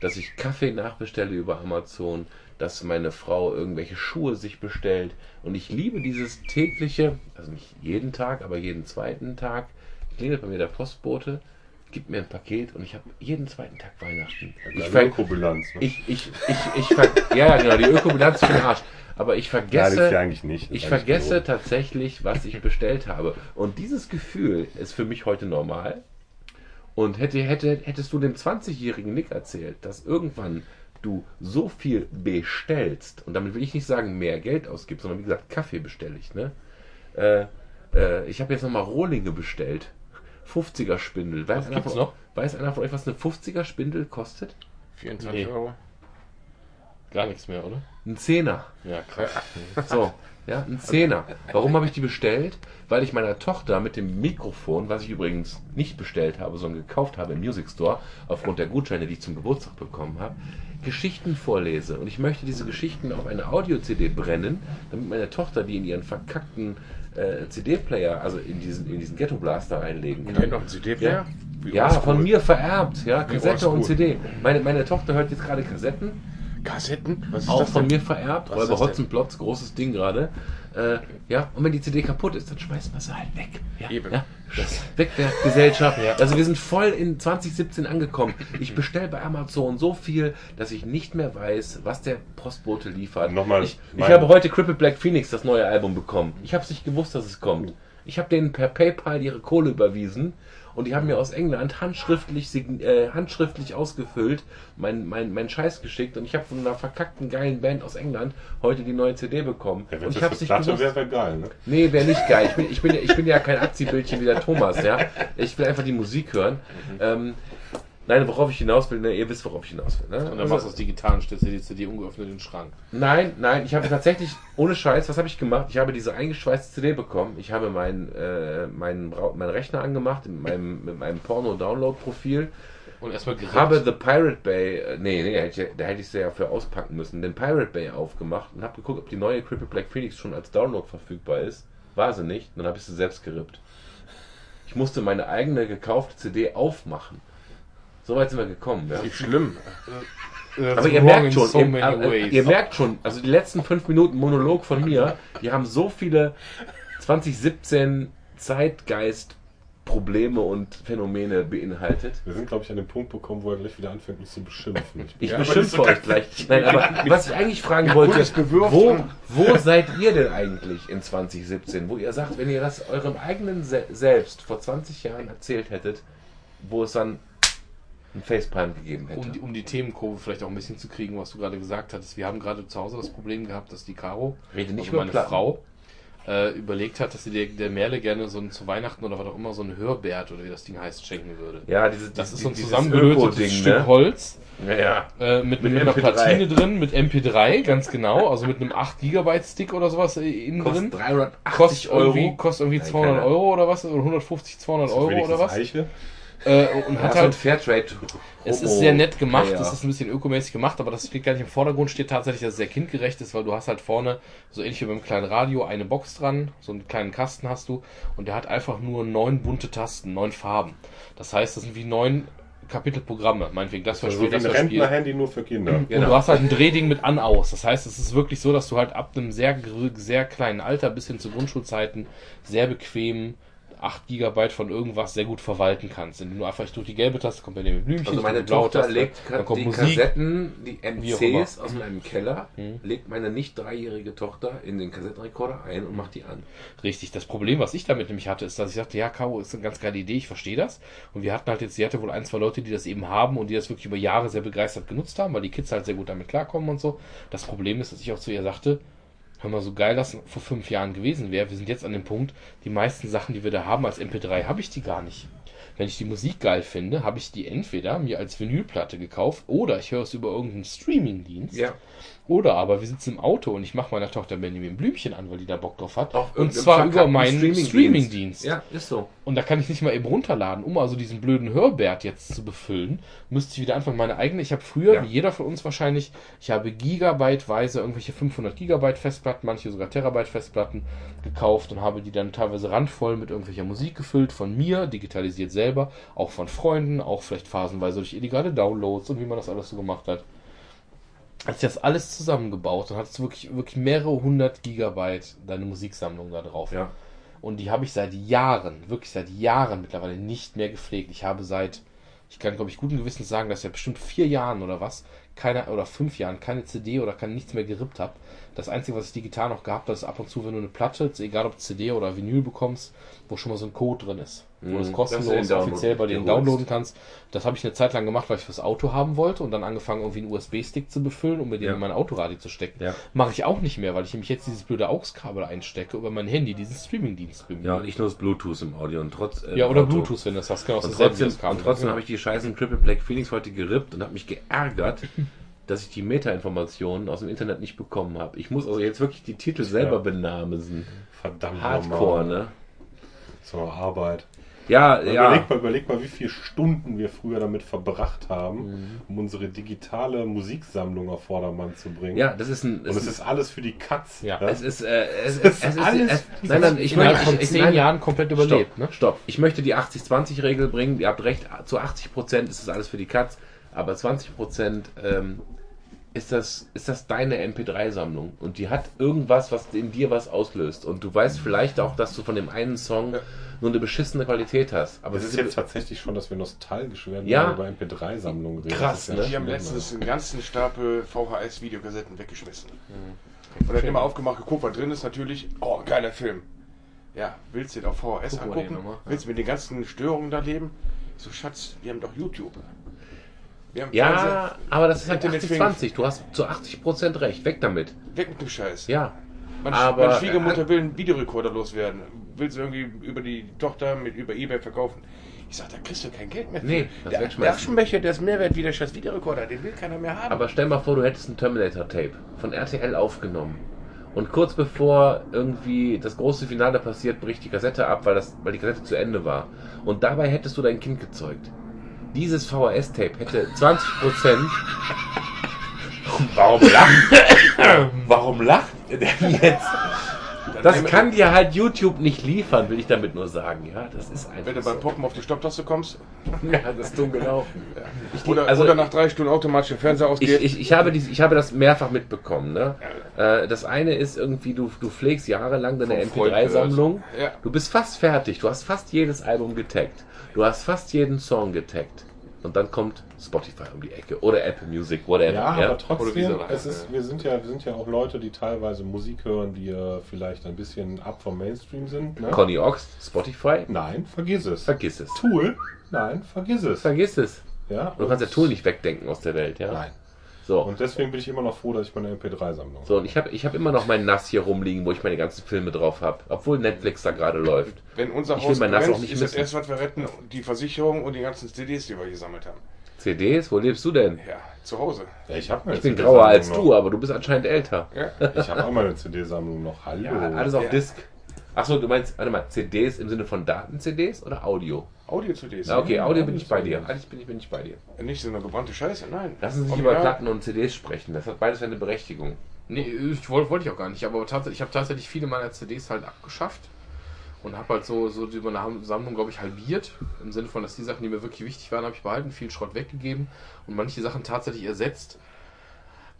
Dass ich Kaffee nachbestelle über Amazon, dass meine Frau irgendwelche Schuhe sich bestellt. Und ich liebe dieses tägliche, also nicht jeden Tag, aber jeden zweiten Tag, klingelt bei mir der Postbote, gibt mir ein Paket und ich habe jeden zweiten Tag Weihnachten. Ich, Deine ver Ökobilanz. Ne? ich, ich, ich, ich, ver ja, ja, genau, die Ökobilanz ist für den Arsch. Aber ich Ja, ja vergesse, eigentlich nicht. Das ich ist eigentlich vergesse tatsächlich, was ich bestellt habe. Und dieses Gefühl ist für mich heute normal. Und hätte, hätte, hättest du dem 20-jährigen Nick erzählt, dass irgendwann du so viel bestellst, und damit will ich nicht sagen, mehr Geld ausgibst, sondern wie gesagt, Kaffee bestelle ich, ne? Äh, äh, ich habe jetzt nochmal Rohlinge bestellt. 50er Spindel. Weiß, Was einer gibt's von, noch? weiß einer von euch, was eine 50er Spindel kostet? 24 Nee. Euro. Gar nichts mehr, oder? Ein Zehner. Ja, krass. So, ja, ein Zehner. Warum habe ich die bestellt? Weil ich meiner Tochter mit dem Mikrofon, was ich übrigens nicht bestellt habe, sondern gekauft habe im Music Store, aufgrund der Gutscheine, die ich zum Geburtstag bekommen habe, Geschichten vorlese. Und ich möchte diese Geschichten auf eine Audio-CD brennen, damit meine Tochter die in ihren verkackten äh, CD-Player, also in diesen, in diesen Ghetto-Blaster einlegen Und kann. dann noch ein CD-Player? Ja, oldschool. von mir vererbt, ja, Wie Kassette und. CD. Meine, meine Tochter hört jetzt gerade Kassetten Kassetten? Was ist auch das von denn? mir vererbt, Was das Hotzenplotz, großes Ding gerade. Äh, ja, und wenn die CD kaputt ist, dann schmeißen wir sie halt weg. Ja, Eben. Ja, das Wegwerfgesellschaft. Also wir sind voll in 2017 angekommen. Ich bestelle bei Amazon so viel, dass ich nicht mehr weiß, was der Postbote liefert. Nochmal, ich, ich habe heute Cripple Black Phoenix, das neue Album, bekommen. Ich habe es nicht gewusst, dass es kommt. Ich habe denen per PayPal ihre Kohle überwiesen und die haben mir aus England handschriftlich, äh, handschriftlich ausgefüllt mein, mein, mein Scheiß geschickt und ich habe von einer verkackten geilen Band aus England heute die neue CD bekommen. Ja, und ich habe nicht gewusst. wäre, wäre geil, ne? Nee, wäre nicht geil. Ich bin, ich, bin, ja- ich bin ja kein Abziehbildchen wie der Thomas, ja. Ich will einfach die Musik hören. Ähm, nein, worauf ich hinaus will, ne, ihr wisst, worauf ich hinaus will. Ne? Und dann Also- machst du das digital und stellst dir die CD ungeöffnet in den Schrank. Nein, nein, ich habe tatsächlich, ohne Scheiß, was habe ich gemacht? Ich habe diese eingeschweißte CD bekommen. Ich habe meinen äh, meinen Brau- meinen Rechner angemacht mit meinem, mit meinem Porno-Download-Profil. Und erstmal gerippt. Habe The Pirate Bay, äh, nee, nee, hätte ich, da hätte ich sie ja für auspacken müssen, den Pirate Bay aufgemacht und habe geguckt, ob die neue Cripple Black Phoenix schon als Download verfügbar ist. War sie nicht, dann habe ich sie selbst gerippt. Ich musste meine eigene gekaufte CD aufmachen. So weit sind wir gekommen, ja. Wie schlimm. Aber ihr merkt schon, ihr, äh, ihr merkt schon, also die letzten fünf Minuten Monolog von mir, die haben so viele 2017 Zeitgeist Probleme und Phänomene beinhaltet. Wir sind, glaube ich, an dem Punkt bekommen, wo er gleich wieder anfängt, uns zu beschimpfen. Ich Ja, aber das beschimpfe doch euch gleich. Nein, aber was ich eigentlich fragen wollte, wo, wo seid ihr denn eigentlich in 2017? Wo ihr sagt, wenn ihr das eurem eigenen Se Selbst vor 20 Jahren erzählt hättet, wo es dann ein Facepalm gegeben hätte. Um, die- um die Themenkurve vielleicht auch ein bisschen zu kriegen, was du gerade gesagt hattest. Wir haben gerade zu Hause das Problem gehabt, dass die Caro, Rede nicht also meine Platten. Frau, äh, überlegt hat, dass sie der, der Merle gerne so ein, zu Weihnachten oder was auch immer so ein Hörbert oder wie das Ding heißt, schenken würde. ja, diese, Das ist die- so ein zusammengelötetes Stück ne? Holz Ja, ja. äh, mit, Mit mit einer MP3. Platine drin, mit MP3, ganz genau, also mit einem 8 GB Stick oder sowas äh, innen drin. Kostet 380 Kostet Euro. irgendwie, kostet irgendwie Nein, 200 keine Euro oder was, oder 150, 200 Euro oder was. Eiche? Äh, und Ja, hat so ein halt Fairtrade. Es ist sehr nett gemacht, es ist ein bisschen ökomäßig gemacht, aber das steht gar nicht im Vordergrund, steht tatsächlich, dass es sehr kindgerecht ist, weil du hast halt vorne, so ähnlich wie beim kleinen Radio, eine Box dran, so einen kleinen Kasten hast du und der hat einfach nur neun bunte Tasten, neun Farben. Das heißt, das sind wie neun Kapitelprogramme, meinetwegen das Also wie ein das Verspiel. Rentner-Handy nur für Kinder. Und Genau. du hast halt ein Drehding mit an-aus. Das heißt, es ist wirklich so, dass du halt ab einem sehr, sehr kleinen Alter bis hin zu Grundschulzeiten sehr bequem 8 GB von irgendwas sehr gut verwalten kannst. Indem du einfach ich drücke die gelbe Taste, kommt bei dem Blümchen, Also meine Tochter Taste, legt dann kommt die Musik. Kassetten, die MCs aus meinem Keller, Mhm. legt meine nicht dreijährige Tochter in den Kassettenrekorder ein und macht die an. Richtig. Das Problem, was ich damit nämlich hatte, ist, dass ich sagte, ja, Caro, ist eine ganz geile Idee, ich verstehe das. Und wir hatten halt jetzt, sie hatte wohl ein, zwei Leute, die das eben haben und die das wirklich über Jahre sehr begeistert genutzt haben, weil die Kids halt sehr gut damit klarkommen und so. Das Problem ist, dass ich auch zu ihr sagte, hör mal, so geil das vor fünf Jahren gewesen wäre. Wir sind jetzt an dem Punkt, die meisten Sachen, die wir da haben als MP3, habe ich die gar nicht. Wenn ich die Musik geil finde, habe ich die entweder mir als Vinylplatte gekauft oder ich höre es über irgendeinen Streamingdienst. Ja. Oder aber wir sitzen im Auto und ich mache meiner Tochter Benjamin Blümchen an, weil die da Bock drauf hat. Auf und zwar über meinen Streamingdienst. Streamingdienst. Ja, ist so. Und da kann ich nicht mal eben runterladen, um also diesen blöden Hörbert jetzt zu befüllen, müsste ich wieder anfangen, meine eigene. Ich habe früher, Ja. wie jeder von uns wahrscheinlich, ich habe gigabyteweise irgendwelche 500 Gigabyte Festplatten, manche sogar Terabyte Festplatten gekauft und habe die dann teilweise randvoll mit irgendwelcher Musik gefüllt, von mir, digitalisiert selber, auch von Freunden, auch vielleicht phasenweise durch illegale Downloads und wie man das alles so gemacht hat. Als ich das alles zusammengebaut und hattest du wirklich, wirklich mehrere hundert Gigabyte deine Musiksammlung da drauf. Ja. Und die habe ich seit Jahren, wirklich seit Jahren mittlerweile nicht mehr gepflegt. Ich habe seit, ich kann glaube ich guten Gewissens sagen, dass ich ja bestimmt vier Jahren oder was, keine, oder fünf Jahren keine CD oder kein nichts mehr gerippt habe. Das Einzige, was ich digital noch gehabt habe, ist ab und zu, wenn du eine Platte, egal ob CD oder Vinyl bekommst, wo schon mal so ein Code drin ist. Wo Mhm, du es dass kostenlos offiziell bei denen downloaden kannst. Das habe ich eine Zeit lang gemacht, weil ich fürs Auto haben wollte und dann angefangen, irgendwie einen USB-Stick zu befüllen, um mir den Ja. in mein Autoradio zu stecken. Ja. Mache ich auch nicht mehr, weil ich nämlich jetzt dieses blöde AUX-Kabel einstecke über mein Handy, diesen Streaming-Dienst. Ja, und ich nutze Bluetooth im Audio und trotz. äh, Ja, oder Auto. Bluetooth, wenn du das hast. Genau, Und trotzdem, und trotzdem habe ich die scheißen Triple Black Feelings heute gerippt und habe mich geärgert, dass ich die Meta-Informationen aus dem Internet nicht bekommen habe. Ich muss also jetzt wirklich die Titel selber Ja. benamsen. Verdammt Hardcore, normal. ne? So Arbeit. Ja, Ja. Überleg, mal, überleg mal, wie viele Stunden wir früher damit verbracht haben, Mhm. um unsere digitale Musiksammlung auf Vordermann zu bringen. Ja, das ist ein. Und es ist alles für die Katz. Ja. es ist, äh, es, Das es, es ist alles- es, nein, nein, ich möchte von ich, zehn nein, Jahren komplett überlebt. Stopp, Ne? stopp. Ich möchte die 80-20-Regel bringen. Ihr habt recht, zu 80% ist das alles für die Katz, aber 20% ähm, ist, das, ist das deine MP3-Sammlung. Und die hat irgendwas, was in dir was auslöst. Und du weißt vielleicht auch, dass du von dem einen Song nur eine beschissene Qualität hast. Aber es ist jetzt tatsächlich schon, dass wir nostalgisch werden, Ja. wenn wir über MP3-Sammlungen reden. Krass, ja ne? Die haben letztens einen ganzen Stapel VHS-Videokassetten weggeschmissen. Und dann immer aufgemacht, geguckt, was drin ist, natürlich. Oh, geiler Film. Ja, willst du den auf VHS wir den angucken? nochmal. Willst du mit den ganzen Störungen da leben? So, Schatz, wir haben doch YouTube. Ja, aber das ist halt Internet 80-20. Du hast zu 80% recht. Weg damit. Weg mit dem Scheiß. Ja. Meine, aber- meine Schwiegermutter will einen Videorekorder loswerden. Will sie irgendwie über die Tochter mit über Ebay verkaufen. Ich sag, da kriegst du kein Geld mehr für. Nee, das der, wegschmeißen. der Aschenbecher, der ist mehr wert wie der scheiß Videorekorder. Den will keiner mehr haben. Aber stell mal vor, du hättest ein Terminator-Tape von RTL aufgenommen. Und kurz bevor irgendwie das große Finale passiert, bricht die Kassette ab, weil, das, weil die Kassette zu Ende war. Und dabei hättest du dein Kind gezeugt. Dieses VHS-Tape hätte 20%. Warum lacht? Warum lacht ihr denn jetzt? Das kann dir halt YouTube nicht liefern, will ich damit nur sagen. Ja, das ist einfach. Wenn du so. beim Poppen auf die Stopptaste kommst ja, das ist dumm gelaufen. oder, also- oder nach drei Stunden automatisch der Fernseher Ich, ausgeht. ich, ich, habe dies, ich habe das mehrfach mitbekommen. Ne? Äh, das eine ist irgendwie, du, du pflegst jahrelang deine Vom Freund MP3-Sammlung. Ja. Du bist fast fertig. Du hast fast jedes Album getaggt. Du hast fast jeden Song getaggt. Und dann kommt Spotify um die Ecke. Oder Apple Music, whatever. Ja, Ja, aber Oder trotzdem, es ist, wir, sind ja, wir sind ja auch Leute, die teilweise Musik hören, die äh, vielleicht ein bisschen ab vom Mainstream sind. Ne? Conny Ox, Spotify. Nein, vergiss es. Vergiss es. Tool? Nein, vergiss es. Vergiss es. Ja? Du kannst ja Tool nicht wegdenken aus der Welt, ja? Nein. So. Und deswegen bin ich immer noch froh, dass ich meine MP3-Sammlung So, und ich habe ich hab immer noch mein NAS hier rumliegen, wo ich meine ganzen Filme drauf habe. Obwohl Netflix da gerade läuft. Wenn unser Ich will Haus mein Nass auch nicht ist das missen. erste, was wir retten, die Versicherung und die ganzen CDs, die wir gesammelt haben. CDs? Wo lebst du denn? Ja, zu Hause. Ja, ich habe Ich bin grauer als du, aber du bist anscheinend älter. Ja. Ich habe auch meine CD-Sammlung noch. Hallo. Ja, alles auf Ja. Disk. Achso, du meinst, warte mal, CDs im Sinne von Daten-CDs oder Audio? Audio-CDs. Ja, okay, Ja, Audio bin ich bei dir. Eigentlich bin ich, bin ich bei dir. Nicht so eine gebrannte Scheiße, nein. Lassen Sie sich Original. über Platten und CDs sprechen. Das hat beides eine Berechtigung. Nee, ich wollte wollte ich auch gar nicht, aber tatsächlich, ich habe tatsächlich viele meiner CDs halt abgeschafft und habe halt so, so die meine Sammlung, glaube ich, halbiert. Im Sinne von, dass die Sachen, die mir wirklich wichtig waren, habe ich behalten, viel Schrott weggegeben und manche Sachen tatsächlich ersetzt.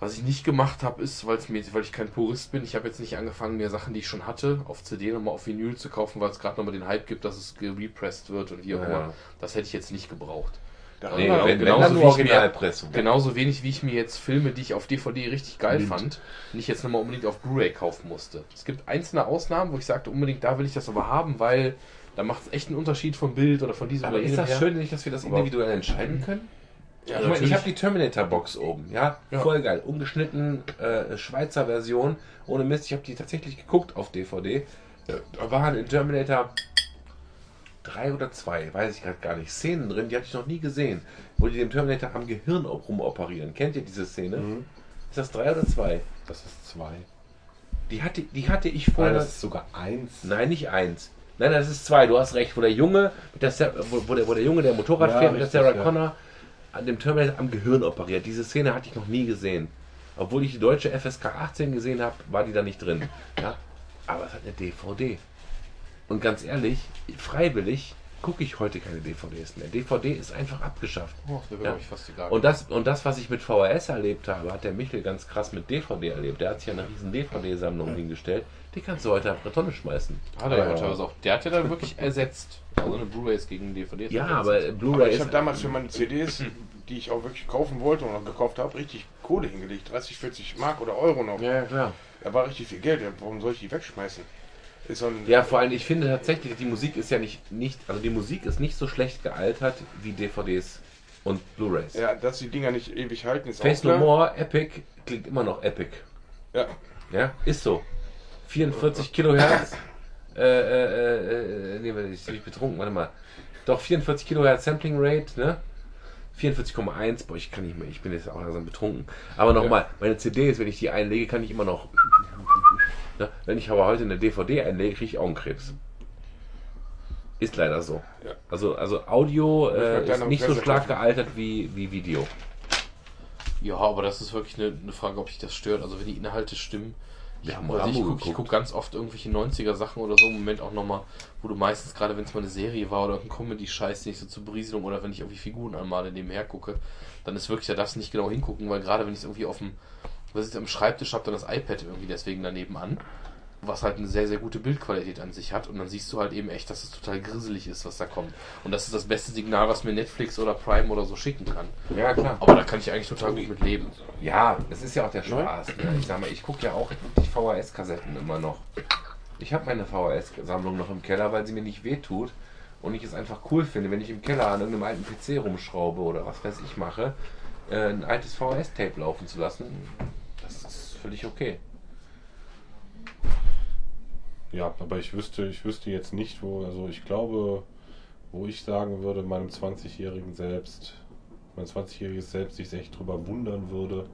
Was ich nicht gemacht habe, ist, weil's mir, weil ich kein Purist bin, ich habe jetzt nicht angefangen, mir Sachen, die ich schon hatte, auf CD nochmal auf Vinyl zu kaufen, weil es gerade nochmal den Hype gibt, dass es gerepressed wird und wie auch Ja. immer. Das hätte ich jetzt nicht gebraucht. Da Nee, wir- wenn, wenn genauso dann wie mir-. Genauso wenig wie ich mir jetzt Filme, die ich auf DVD richtig geil fand, nicht jetzt nochmal unbedingt auf Blu-ray kaufen musste. Es gibt einzelne Ausnahmen, wo ich sagte, unbedingt da will ich das aber haben, weil da macht es echt einen Unterschied vom Bild oder von diesem Aber oder ist jenem das her. schön, nicht, dass wir das individuell entscheiden können? Ja, ich meine, ich habe die Terminator-Box oben, ja? Ja. Voll geil. Ungeschnitten, äh, Schweizer Version. Ohne Mist, ich habe die tatsächlich geguckt auf DVD. Da waren in Terminator drei oder zwei, weiß ich gerade gar nicht, Szenen drin, die hatte ich noch nie gesehen, wo die dem Terminator am Gehirn rumoperieren. Kennt ihr diese Szene? Mhm. Ist das drei oder zwei? Das ist zwei. Die hatte, die hatte ich Nein, vorher. das ist sogar eins. Nein, nicht eins. Nein, das ist zwei. Du hast recht. Wo der Junge, der, wo, der, wo der Junge, der Motorrad Ja, fährt, mit der Sarah ja. Connor an dem Terminator am Gehirn operiert. Diese Szene hatte ich noch nie gesehen. Obwohl ich die deutsche FSK 18 gesehen habe, war die da nicht drin. Ja? Aber es hat eine DVD. Und ganz ehrlich, freiwillig gucke ich heute keine DVDs mehr. DVD ist einfach abgeschafft. Oh, das Ja. ich, fast egal. Und das, und das, was ich mit VHS erlebt habe, hat der Michel ganz krass mit DVD erlebt. Der hat sich eine riesen DVD-Sammlung hingestellt. Die kannst du heute auf eine Tonne schmeißen. hat er ja teilweise auch. Der hat ja dann wirklich ersetzt. Also eine Blu-rays gegen DVDs. Ja, ersetzt. aber Aber Blu-ray ich habe damals für meine CDs, die ich auch wirklich kaufen wollte und auch gekauft habe, richtig Kohle hingelegt. 30, 40 Mark oder Euro noch. Ja, klar. Da war richtig viel Geld. Warum soll ich die wegschmeißen? Ist so ein, Ja, vor allem, ich finde tatsächlich, die Musik ist ja nicht, nicht, also die Musik ist nicht so schlecht gealtert wie DVDs und Blu-Rays. ja, dass die Dinger nicht ewig halten, ist Face auch No klar. More, Epic, klingt immer noch Epic. Ja. Ja, ist so. 44 Kilohertz. Äh, äh, äh, äh, nee, ich bin betrunken, warte mal. Doch, 44 Kilohertz Sampling Rate, ne? 44,1, boah, ich kann nicht mehr, ich bin jetzt auch langsam betrunken. Aber nochmal, meine CDs, wenn ich die einlege, kann ich immer noch. Ne? Wenn ich aber heute eine DVD einlege, kriege ich Augenkrebs. Ist leider so. Ja. Also, also Audio äh, ist nicht so stark gealtert wie, wie Video. Ja, aber das ist wirklich eine, eine Frage, ob dich das stört. Also wenn die Inhalte stimmen. Ich, haben also ich gucke guck ganz oft irgendwelche 90er Sachen oder so im Moment auch nochmal, wo du meistens, gerade wenn es mal eine Serie war oder ein Comedy-Scheiß, den ich so zur Berieselung oder wenn ich irgendwie Figuren anmale nebenher gucke, dann ist wirklich, da darfst du nicht genau hingucken, weil gerade wenn ich es irgendwie auf dem, was ich am Schreibtisch habe, dann das iPad irgendwie deswegen daneben an, was halt eine sehr, sehr gute Bildqualität an sich hat und dann siehst du halt eben echt, dass es total grisselig ist, was da kommt. Und das ist das beste Signal, was mir Netflix oder Prime oder so schicken kann. Ja, klar. Aber da kann ich eigentlich total gut mit leben. Ja, es ist ja auch der Spaß. Ne? Ich sag mal, ich gucke ja auch wirklich VHS-Kassetten immer noch. Ich habe meine VHS-Sammlung noch im Keller, weil sie mir nicht wehtut und ich es einfach cool finde, wenn ich im Keller an irgendeinem alten PC rumschraube oder was weiß ich mache, äh, ein altes VHS-Tape laufen zu lassen. Das ist völlig okay. Ja, aber ich wüsste, ich wüsste jetzt nicht, wo, also ich glaube, wo ich sagen würde, meinem 20-jährigen Selbst, mein 20-jähriges Selbst sich echt drüber wundern würde,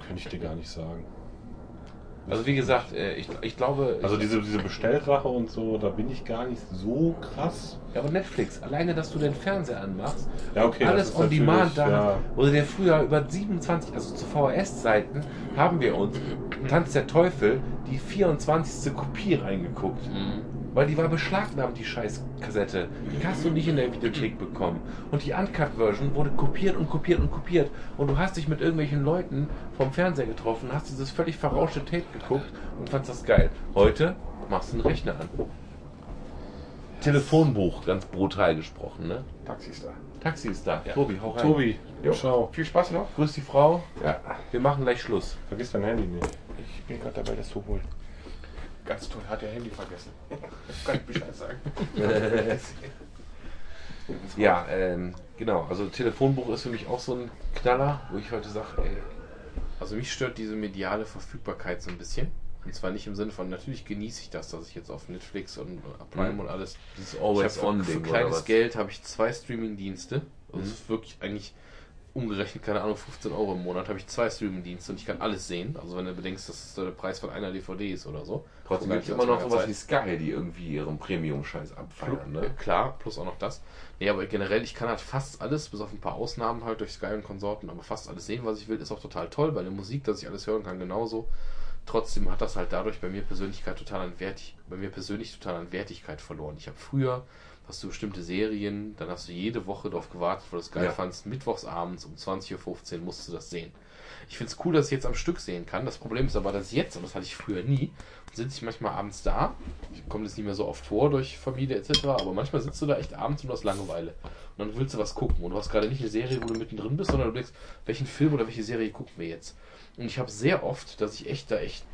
könnte ich dir gar nicht sagen. Also wie gesagt, äh, ich, ich glaube... Also diese, diese Bestellrache und so, da bin ich gar nicht so krass. Ja, aber Netflix, alleine, dass du den Fernseher anmachst, Ja, okay, alles on demand da, ja. du dir früher über 27, also zu VHS-Zeiten, haben wir uns Tanz der Teufel die 24. Kopie reingeguckt. Weil die war beschlagnahmt, die scheiß Kassette. Die hast du nicht in der Videothek bekommen. Und die Uncut-Version wurde kopiert und kopiert und kopiert. Und du hast dich mit irgendwelchen Leuten vom Fernseher getroffen, hast dieses völlig verrauschte Tape geguckt und fandst das geil. Heute machst du einen Rechner an. Telefonbuch, ganz brutal gesprochen, ne? Taxi ist da. Taxi ist da. Tobi, hau rein. Tobi, Jo. schau. Viel Spaß noch. Grüß die Frau. Ja. Wir machen gleich Schluss. Vergiss dein Handy nicht. Ich bin gerade dabei, das zu holen. Ganz toll, hat ihr Handy vergessen. Kann ich Bescheid sagen. Ja, ähm, genau. Also Telefonbuch ist für mich auch so ein Knaller, wo ich heute sage, ey, Also mich stört diese mediale Verfügbarkeit so ein bisschen. Und zwar nicht im Sinne von, natürlich genieße ich das, dass ich jetzt auf Netflix und Prime Mhm. und alles. dieses Ich für, für Always-On-Ding oder kleines? Geld habe ich zwei Streaming-Dienste. Also Mhm. Das ist wirklich eigentlich umgerechnet, keine Ahnung, 15 Euro im Monat habe ich zwei Streaming-Dienste und ich kann alles sehen. Also wenn du bedenkst, dass es der Preis von einer DVD ist oder so. Trotzdem gibt es immer noch sowas Zeit. wie Sky, die irgendwie ihren Premium-Scheiß abfeiern, Äh, ne? Klar, plus auch noch das. Nee, aber generell, ich kann halt fast alles, bis auf ein paar Ausnahmen halt durch Sky und Konsorten, aber fast alles sehen, was ich will, ist auch total toll. Bei der Musik, dass ich alles hören kann, genauso. Trotzdem hat das halt dadurch bei mir Persönlichkeit total an Wertig, bei mir persönlich total an Wertigkeit verloren. Ich habe früher, hast du bestimmte Serien, dann hast du jede Woche darauf gewartet, weil du es geil Ja. fandst, mittwochs abends um 20.15 Uhr musst du das sehen. Ich finde es cool, dass ich jetzt am Stück sehen kann. Das Problem ist aber, dass jetzt, und das hatte ich früher nie, sitze ich manchmal abends da. Ich komme das nicht mehr so oft vor durch Familie etc., aber manchmal sitzt du da echt abends und du hast Langeweile. Und dann willst du was gucken. Und du hast gerade nicht eine Serie, wo du mittendrin bist, sondern du denkst, welchen Film oder welche Serie gucken wir jetzt? Und ich habe sehr oft, dass ich echt da echt,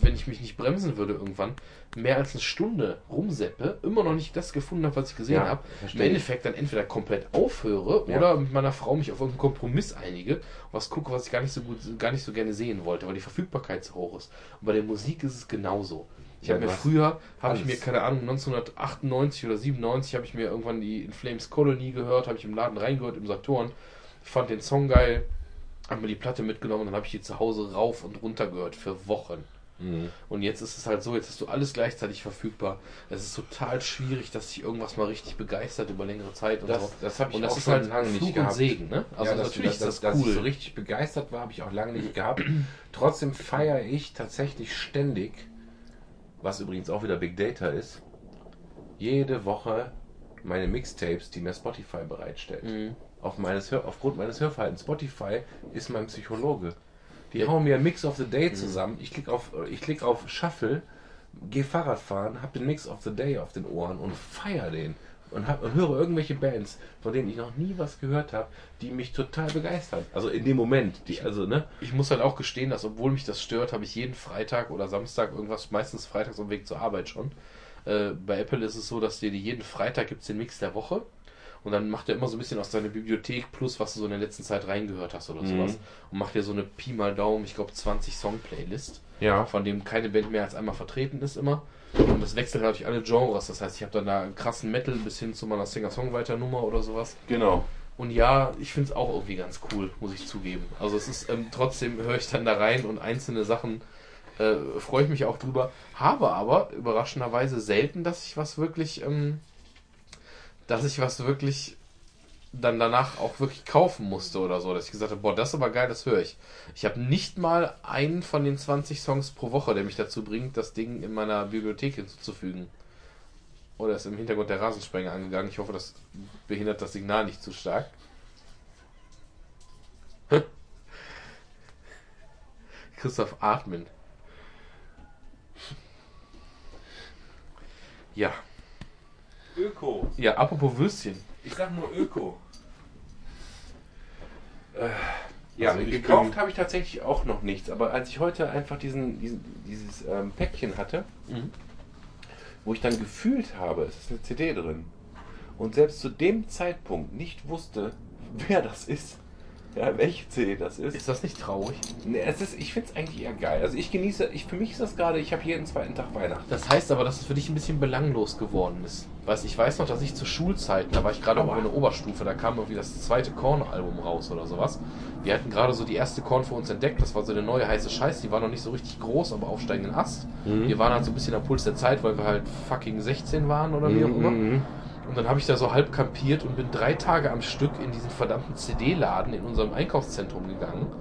wenn ich mich nicht bremsen würde irgendwann, mehr als eine Stunde rumseppe, immer noch nicht das gefunden habe, was ich gesehen Ja, habe. Im. Endeffekt dann entweder komplett aufhöre Ja. oder mit meiner Frau mich auf irgendeinen Kompromiss einige, was gucke, was ich gar nicht so gut, gar nicht so gerne sehen wollte, weil die Verfügbarkeit so hoch ist. Und bei der Musik ist es genauso. Ich habe mir früher, habe ich mir, keine Ahnung, 1998 oder 97 habe ich mir irgendwann die In Flames Colony gehört, habe ich im Laden reingehört, im Saturn, fand den Song geil, habe mir die Platte mitgenommen und dann habe ich die zu Hause rauf und runter gehört für Wochen. Mhm. Und jetzt ist es halt so, jetzt hast du alles gleichzeitig verfügbar. Es ist total schwierig, dass sich irgendwas mal richtig begeistert über längere Zeit und Das, so. das habe ich Und das auch ist schon halt lange Fluch nicht und gehabt. Segen, ne? Also ja, dass, natürlich dass, ist das dass ich cool. so richtig begeistert war, habe ich auch lange nicht gehabt. Trotzdem feiere ich tatsächlich ständig, was übrigens auch wieder Big Data ist, jede Woche meine Mixtapes, die mir Spotify bereitstellt. Mhm. Auf meines Hör aufgrund meines Hörverhaltens. Spotify ist mein Psychologe. Die hauen mir einen Mix of the Day zusammen. Ich klicke auf, ich klick auf Shuffle, gehe Fahrrad fahren, hab den Mix of the Day auf den Ohren und feier den. Und, hab, und höre irgendwelche Bands, von denen ich noch nie was gehört habe, die mich total begeistern. Also in dem Moment. Die, also, ne? Ich muss halt auch gestehen, dass obwohl mich das stört, habe ich jeden Freitag oder Samstag irgendwas, meistens freitags am Weg zur Arbeit schon. Äh, bei Apple ist es so, dass dir jeden Freitag gibt es den Mix der Woche. Und dann macht er immer so ein bisschen aus deiner Bibliothek plus, was du so in der letzten Zeit reingehört hast oder Mhm. sowas. Und macht dir so eine Pi mal Daumen, ich glaube 20 Song-Playlist. Ja. von dem keine Band mehr als einmal vertreten ist immer. Und das wechselt halt durch alle Genres. Das heißt, ich habe dann da einen krassen Metal bis hin zu meiner Singer-Songwriter-Nummer oder sowas. Genau. Und ja, ich finde es auch irgendwie ganz cool, muss ich zugeben. Also es ist ähm, trotzdem höre ich dann da rein und einzelne Sachen äh, freue ich mich auch drüber. Habe aber überraschenderweise selten, dass ich was wirklich, ähm, dass ich was wirklich dann danach auch wirklich kaufen musste oder so, dass ich gesagt habe, boah, das ist aber geil, das höre ich. Ich habe nicht mal einen von den 20 Songs pro Woche, der mich dazu bringt, das Ding in meiner Bibliothek hinzuzufügen. Oder ist im Hintergrund der Rasensprenger angegangen. Ich hoffe, das behindert das Signal nicht zu stark. Christoph atmen. Ja. Öko. Ja, apropos Würstchen. Ich sag nur Öko. Äh, ja, Also gekauft habe ich tatsächlich auch noch nichts. Aber als ich heute einfach diesen, diesen dieses ähm, Päckchen hatte, Mhm. wo ich dann gefühlt habe, es ist eine CD drin, und selbst zu dem Zeitpunkt nicht wusste, wer das ist, ja, welche CD das ist. Ist das nicht traurig? Nee, es ist ich finde es eigentlich eher geil. Also ich genieße, ich, für mich ist das gerade, ich habe jeden zweiten Tag Weihnachten. Das heißt aber, dass es für dich ein bisschen belanglos geworden ist. Weißt, ich weiß noch, dass ich zu Schulzeiten, da war ich gerade irgendwo in der Oberstufe, da kam irgendwie das zweite Korn-Album raus oder sowas. Wir hatten gerade so die erste Korn für uns entdeckt, das war so eine neue heiße Scheiß, die war noch nicht so richtig groß, aber aufsteigenden Ast. Mhm. Wir waren halt so ein bisschen am Puls der Zeit, weil wir halt fucking 16 waren oder wie auch immer. Mhm. Und dann habe ich da so halb kampiert und bin drei Tage am Stück in diesen verdammten CD-Laden in unserem Einkaufszentrum gegangen,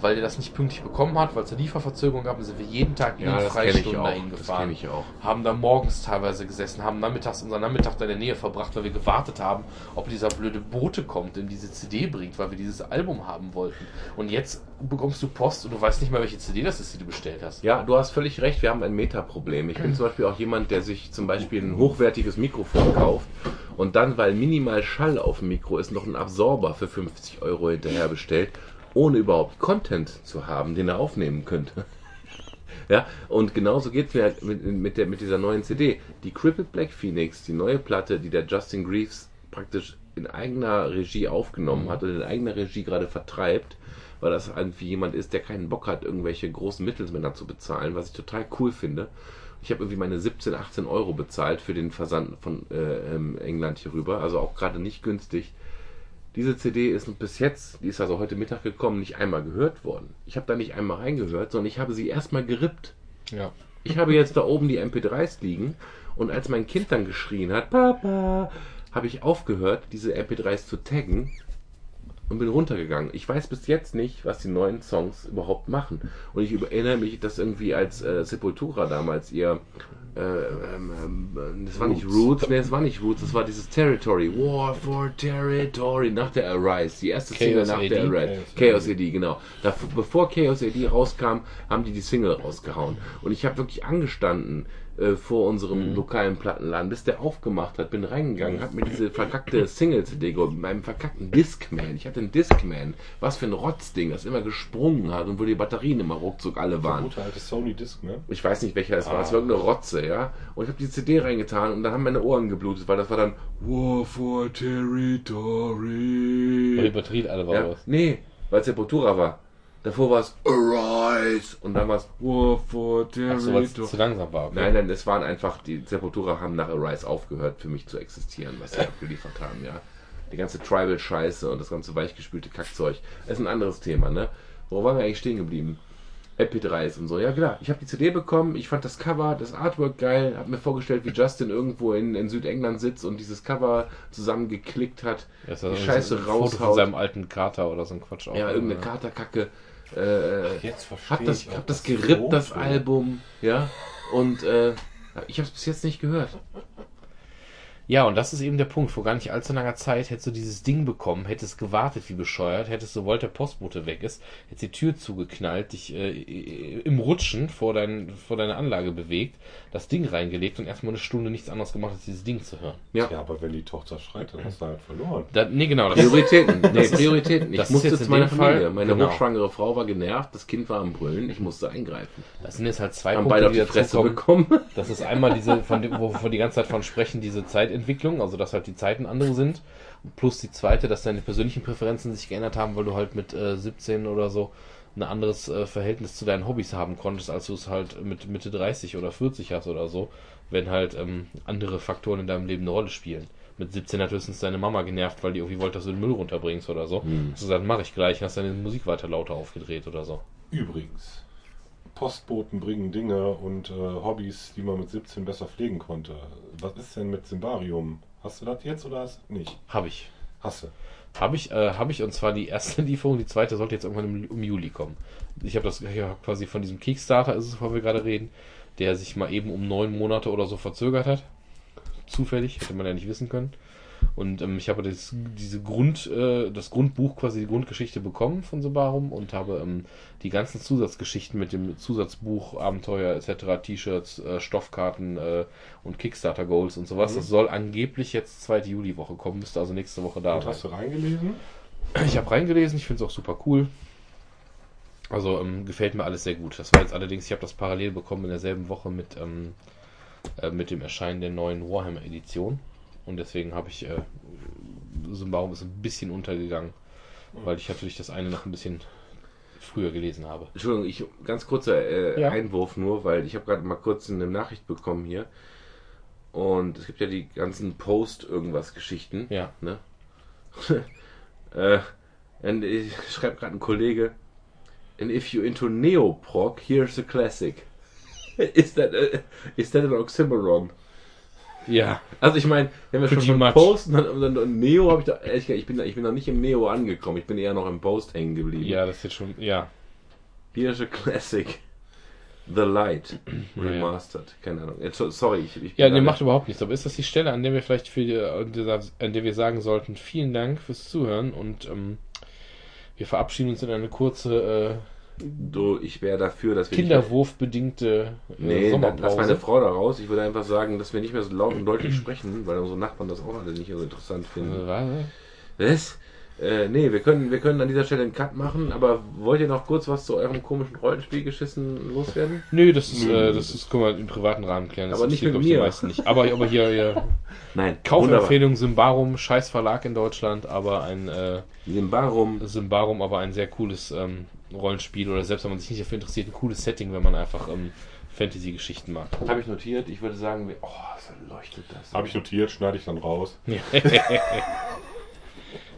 weil der das nicht pünktlich bekommen hat, weil es eine Lieferverzögerung gab, sind wir jeden Tag in Ja, das Freistunden auch. dahin Das gefahren. kenne ich auch. Haben da morgens teilweise gesessen, haben nachmittags unseren Nachmittag da in der Nähe verbracht, weil wir gewartet haben, ob dieser blöde Bote kommt, und diese CD bringt, weil wir dieses Album haben wollten. Und jetzt bekommst du Post und du weißt nicht mal, welche CD das ist, die du bestellt hast. Ja, du hast völlig recht, wir haben ein Metaproblem. Ich bin zum Beispiel auch jemand, der sich zum Beispiel ein hochwertiges Mikrofon kauft und dann, weil minimal Schall auf dem Mikro ist, noch einen Absorber für 50 Euro hinterher bestellt, ohne überhaupt Content zu haben, den er aufnehmen könnte. Ja, und genauso geht es mir halt mit, mit, der, mit dieser neuen CD. Die Crippled Black Phoenix, die neue Platte, die der Justin Greaves praktisch in eigener Regie aufgenommen hat und in eigener Regie gerade vertreibt, weil das irgendwie jemand ist, der keinen Bock hat, irgendwelche großen Mittelsmänner zu bezahlen, was ich total cool finde. Ich habe irgendwie meine 17, 18 Euro bezahlt für den Versand von äh, ähm, England hier rüber, also auch gerade nicht günstig. Diese CD ist bis jetzt, die ist also heute Mittag gekommen, nicht einmal gehört worden. Ich habe da nicht einmal reingehört, sondern ich habe sie erstmal gerippt. Ja. Ich habe jetzt da oben die MP3s liegen und als mein Kind dann geschrien hat, Papa, habe ich aufgehört, diese MP3s zu taggen und bin runtergegangen. Ich weiß bis jetzt nicht, was die neuen Songs überhaupt machen. Und ich erinnere mich, dass irgendwie als äh, Sepultura damals ihr das war nicht Roots, nee, das war nicht Roots, das war dieses Territory, War for Territory, nach der Arise, die erste Single nach der? Arise, Chaos AD, genau. Bevor Chaos AD rauskam, haben die die Single rausgehauen. Und ich habe wirklich angestanden äh, vor unserem lokalen Plattenladen, bis der aufgemacht hat, bin reingegangen, hab mir diese verkackte Single-CD geholt, mit meinem verkackten Discman. Ich hatte einen Discman, was für ein Rotzding, das immer gesprungen hat und wo die Batterien immer ruckzuck alle waren. gute alte Sony Disc, ne? Ich weiß nicht, welcher es war. Es Ah. war irgendeine Rotze, ja. Und ich habe die CD reingetan und dann haben meine Ohren geblutet, weil das war dann War for Territory. Weil die Batterien alle war Ja, was. nee, weil es Sepultura war. Davor war es Arise und dann war es War for Ach so, Territory. zu langsam war. Okay. Nein, nein, es waren einfach, die Sepultura haben nach Arise aufgehört, für mich zu existieren, was sie abgeliefert haben, ja. Die ganze Tribal-Scheiße und das ganze weichgespülte Kackzeug. Das ist ein anderes Thema, ne? Wo waren wir eigentlich stehen geblieben? MP3s und so. Ja, klar. Ich habe die CD bekommen, ich fand das Cover, das Artwork geil, habe mir vorgestellt, wie Justin irgendwo in, in Südengland sitzt und dieses Cover zusammengeklickt hat, Das die Scheiße ein Foto von raushaut. seinem alten Kater oder so ein Quatsch. auch. Ja, irgendeine Katerkacke. Äh, Jetzt verstehe hab das, ich hab das das gerippt, das. Album, ja. Und äh, ich habe es bis jetzt nicht gehört. Ja, und das ist eben der Punkt. Vor gar nicht allzu langer Zeit hättest du dieses Ding bekommen, hättest gewartet wie bescheuert, hättest sobald der Postbote weg ist, hättest die Tür zugeknallt, dich äh, im Rutschen vor, dein, vor deine Anlage bewegt, das Ding reingelegt und erstmal eine Stunde nichts anderes gemacht, als dieses Ding zu hören. Ja. Ja, aber wenn die Tochter schreit, dann hast du halt verloren. Da, nee, genau. Das, Prioritäten. Nee, Prioritäten. Ich das ist musste jetzt meiner dem Familie. Fall- Meine genau. hochschwangere Frau war genervt, das Kind war am Brüllen, ich musste eingreifen. das sind jetzt halt zwei Haben beide Punkte, auf die die Fresse bekommen. Das ist einmal diese, von dem, wo wir die ganze Zeit von sprechen, diese Zeitentwicklung, also dass halt die Zeiten andere sind. Plus die zweite, dass deine persönlichen Präferenzen sich geändert haben, weil du halt mit äh, 17 oder so ein anderes äh, Verhältnis zu deinen Hobbys haben konntest, als du es halt mit Mitte 30 oder 40 hast oder so, wenn halt ähm, andere Faktoren in deinem Leben eine Rolle spielen. Mit 17 hat höchstens deine Mama genervt, weil die irgendwie wollte, dass du den Müll runterbringst oder so. Hm. Hast du gesagt, mach ich gleich, hast deine Musik weiter lauter aufgedreht oder so. Übrigens, Postboten bringen Dinge und äh, Hobbys, die man mit 17 besser pflegen konnte. Was ist denn mit Simbarium? Hast du das jetzt oder hast du nicht? Hab ich. Hast du. Habe ich, äh, habe ich, und zwar die erste Lieferung, die zweite sollte jetzt irgendwann im, im Juli kommen. Ich habe das ja, quasi von diesem Kickstarter, ist es, wo wir gerade reden, der sich mal eben um neun Monate oder so verzögert hat. Zufällig, hätte man ja nicht wissen können. Und ähm, ich habe das, diese Grund, äh, das Grundbuch, quasi die Grundgeschichte bekommen von Sobarum und habe ähm, die ganzen Zusatzgeschichten mit dem Zusatzbuch, Abenteuer etc., T-Shirts, äh, Stoffkarten äh, und Kickstarter-Goals und sowas. Das soll angeblich jetzt zweite Juliwoche kommen, müsste also nächste Woche da sein. hast du reingelesen? Ich habe reingelesen, ich finde es auch super cool. Also ähm, gefällt mir alles sehr gut. Das war jetzt allerdings, ich habe das parallel bekommen in derselben Woche mit, ähm, äh, mit dem Erscheinen der neuen Warhammer-Edition. Und deswegen habe ich, äh, Symbarum ist ein bisschen untergegangen, weil ich natürlich das eine noch ein bisschen früher gelesen habe. Entschuldigung, ich, ganz kurzer äh, Ja. Einwurf nur, weil ich habe gerade mal kurz eine Nachricht bekommen hier. Und es gibt ja die ganzen Post-Irgendwas-Geschichten. Ja. Ne? äh, und ich schreibt gerade ein Kollege, and if you into Neoprog, here's a classic. is, that a, is that an oxymoron? Ja. Also ich meine, wenn wir schon von much. Post und dann, und Neo habe ich da, ehrlich gesagt, ich bin, ich bin noch nicht im Neo angekommen, ich bin eher noch im Post hängen geblieben. Ja, das ist jetzt schon, ja. Here's a classic. The Light Remastered. Keine Ahnung. Sorry, ich, ich bin Ja, nee, macht überhaupt nichts. Aber ist das die Stelle, an der wir vielleicht für die, an der an der wir sagen sollten, vielen Dank fürs Zuhören und ähm, wir verabschieden uns in eine kurze äh, Du, ich wäre dafür, dass wir Kinderwurfbedingte äh, Nee, dann lass Sommerpause. meine Frau da raus. Ich würde einfach sagen, dass wir nicht mehr so laut und deutlich sprechen, weil unsere Nachbarn das auch alle nicht so interessant Äh, finden. was? Was? Äh, nee, wir können, wir können an dieser Stelle einen Cut machen, aber wollt ihr noch kurz was zu eurem komischen Rollenspielgeschissen loswerden? Nö, das ist, äh, das ist, guck mal, im privaten Rahmen klären. Das Aber nicht interessiert, mit mir. Die meisten nicht. Aber, aber hier, hier Nein. Kaufempfehlung Symbarum, scheiß Verlag in Deutschland, aber ein äh, Simbarum. Symbarum, aber ein sehr cooles ähm, Rollenspiel oder selbst wenn man sich nicht dafür interessiert, ein cooles Setting, wenn man einfach ähm, Fantasy-Geschichten mag. Habe ich notiert. Ich würde sagen, wir, oh, so leuchtet das. Habe ich notiert, schneide ich dann raus.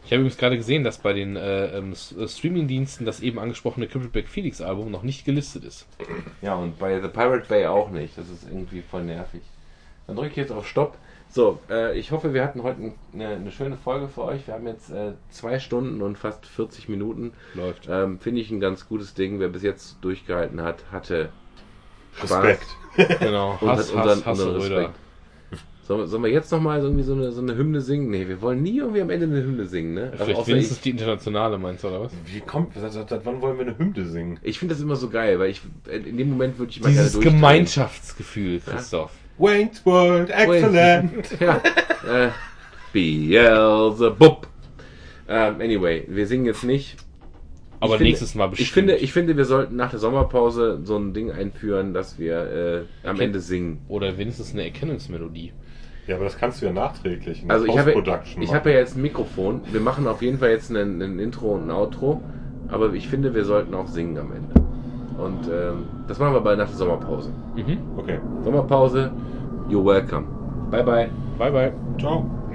Ich habe übrigens gerade gesehen, dass bei den äh, ähm, äh, Streaming-Diensten das eben angesprochene Crippleback Felix Album noch nicht gelistet ist. Ja, und bei The Pirate Bay auch nicht. Das ist irgendwie voll nervig. Dann drücke ich jetzt auf Stopp. So, äh, ich hoffe, wir hatten heute ein- eine, eine schöne Folge für euch. Wir haben jetzt äh, zwei Stunden und fast 40 Minuten. Läuft. Ähm, Finde ich ein ganz gutes Ding. Wer bis jetzt durchgehalten hat, hatte Spaß. Respekt. Genau. Und Hass, hat Hass, unseren, Hass, unseren Röder. Respekt. Sollen, wir- sollen wir jetzt nochmal irgendwie so eine, so eine Hymne singen? Nee, wir wollen nie irgendwie am Ende eine Hymne singen, ne? Also Vielleicht wenigstens ich die internationale, meinst du, oder was? Wie kommt, seit, seit, seit wann wollen wir eine Hymne singen? ich finde das immer so geil, weil ich in dem Moment würde ich mal Dieses gerne. Gemeinschaftsgefühl, Christoph. Wayne's World, excellent! ja. Äh, Beelzebub. Ähm, anyway, wir singen jetzt nicht. Aber Ich nächstes finde, Mal bestimmt. Ich finde, ich finde, wir sollten nach der Sommerpause so ein Ding einführen, dass wir äh, am Okay. Ende singen. Oder wenigstens eine Erkennungsmelodie. Ja, aber das kannst du ja nachträglich Also ich habe, ich habe ja jetzt ein Mikrofon. Wir machen auf jeden Fall jetzt ein, ein Intro und ein Outro. Aber ich finde, wir sollten auch singen am Ende. Und ähm, das machen wir bald nach der Sommerpause. Mhm. Okay, Sommerpause, you're welcome. Bye bye. Bye, bye. ciao.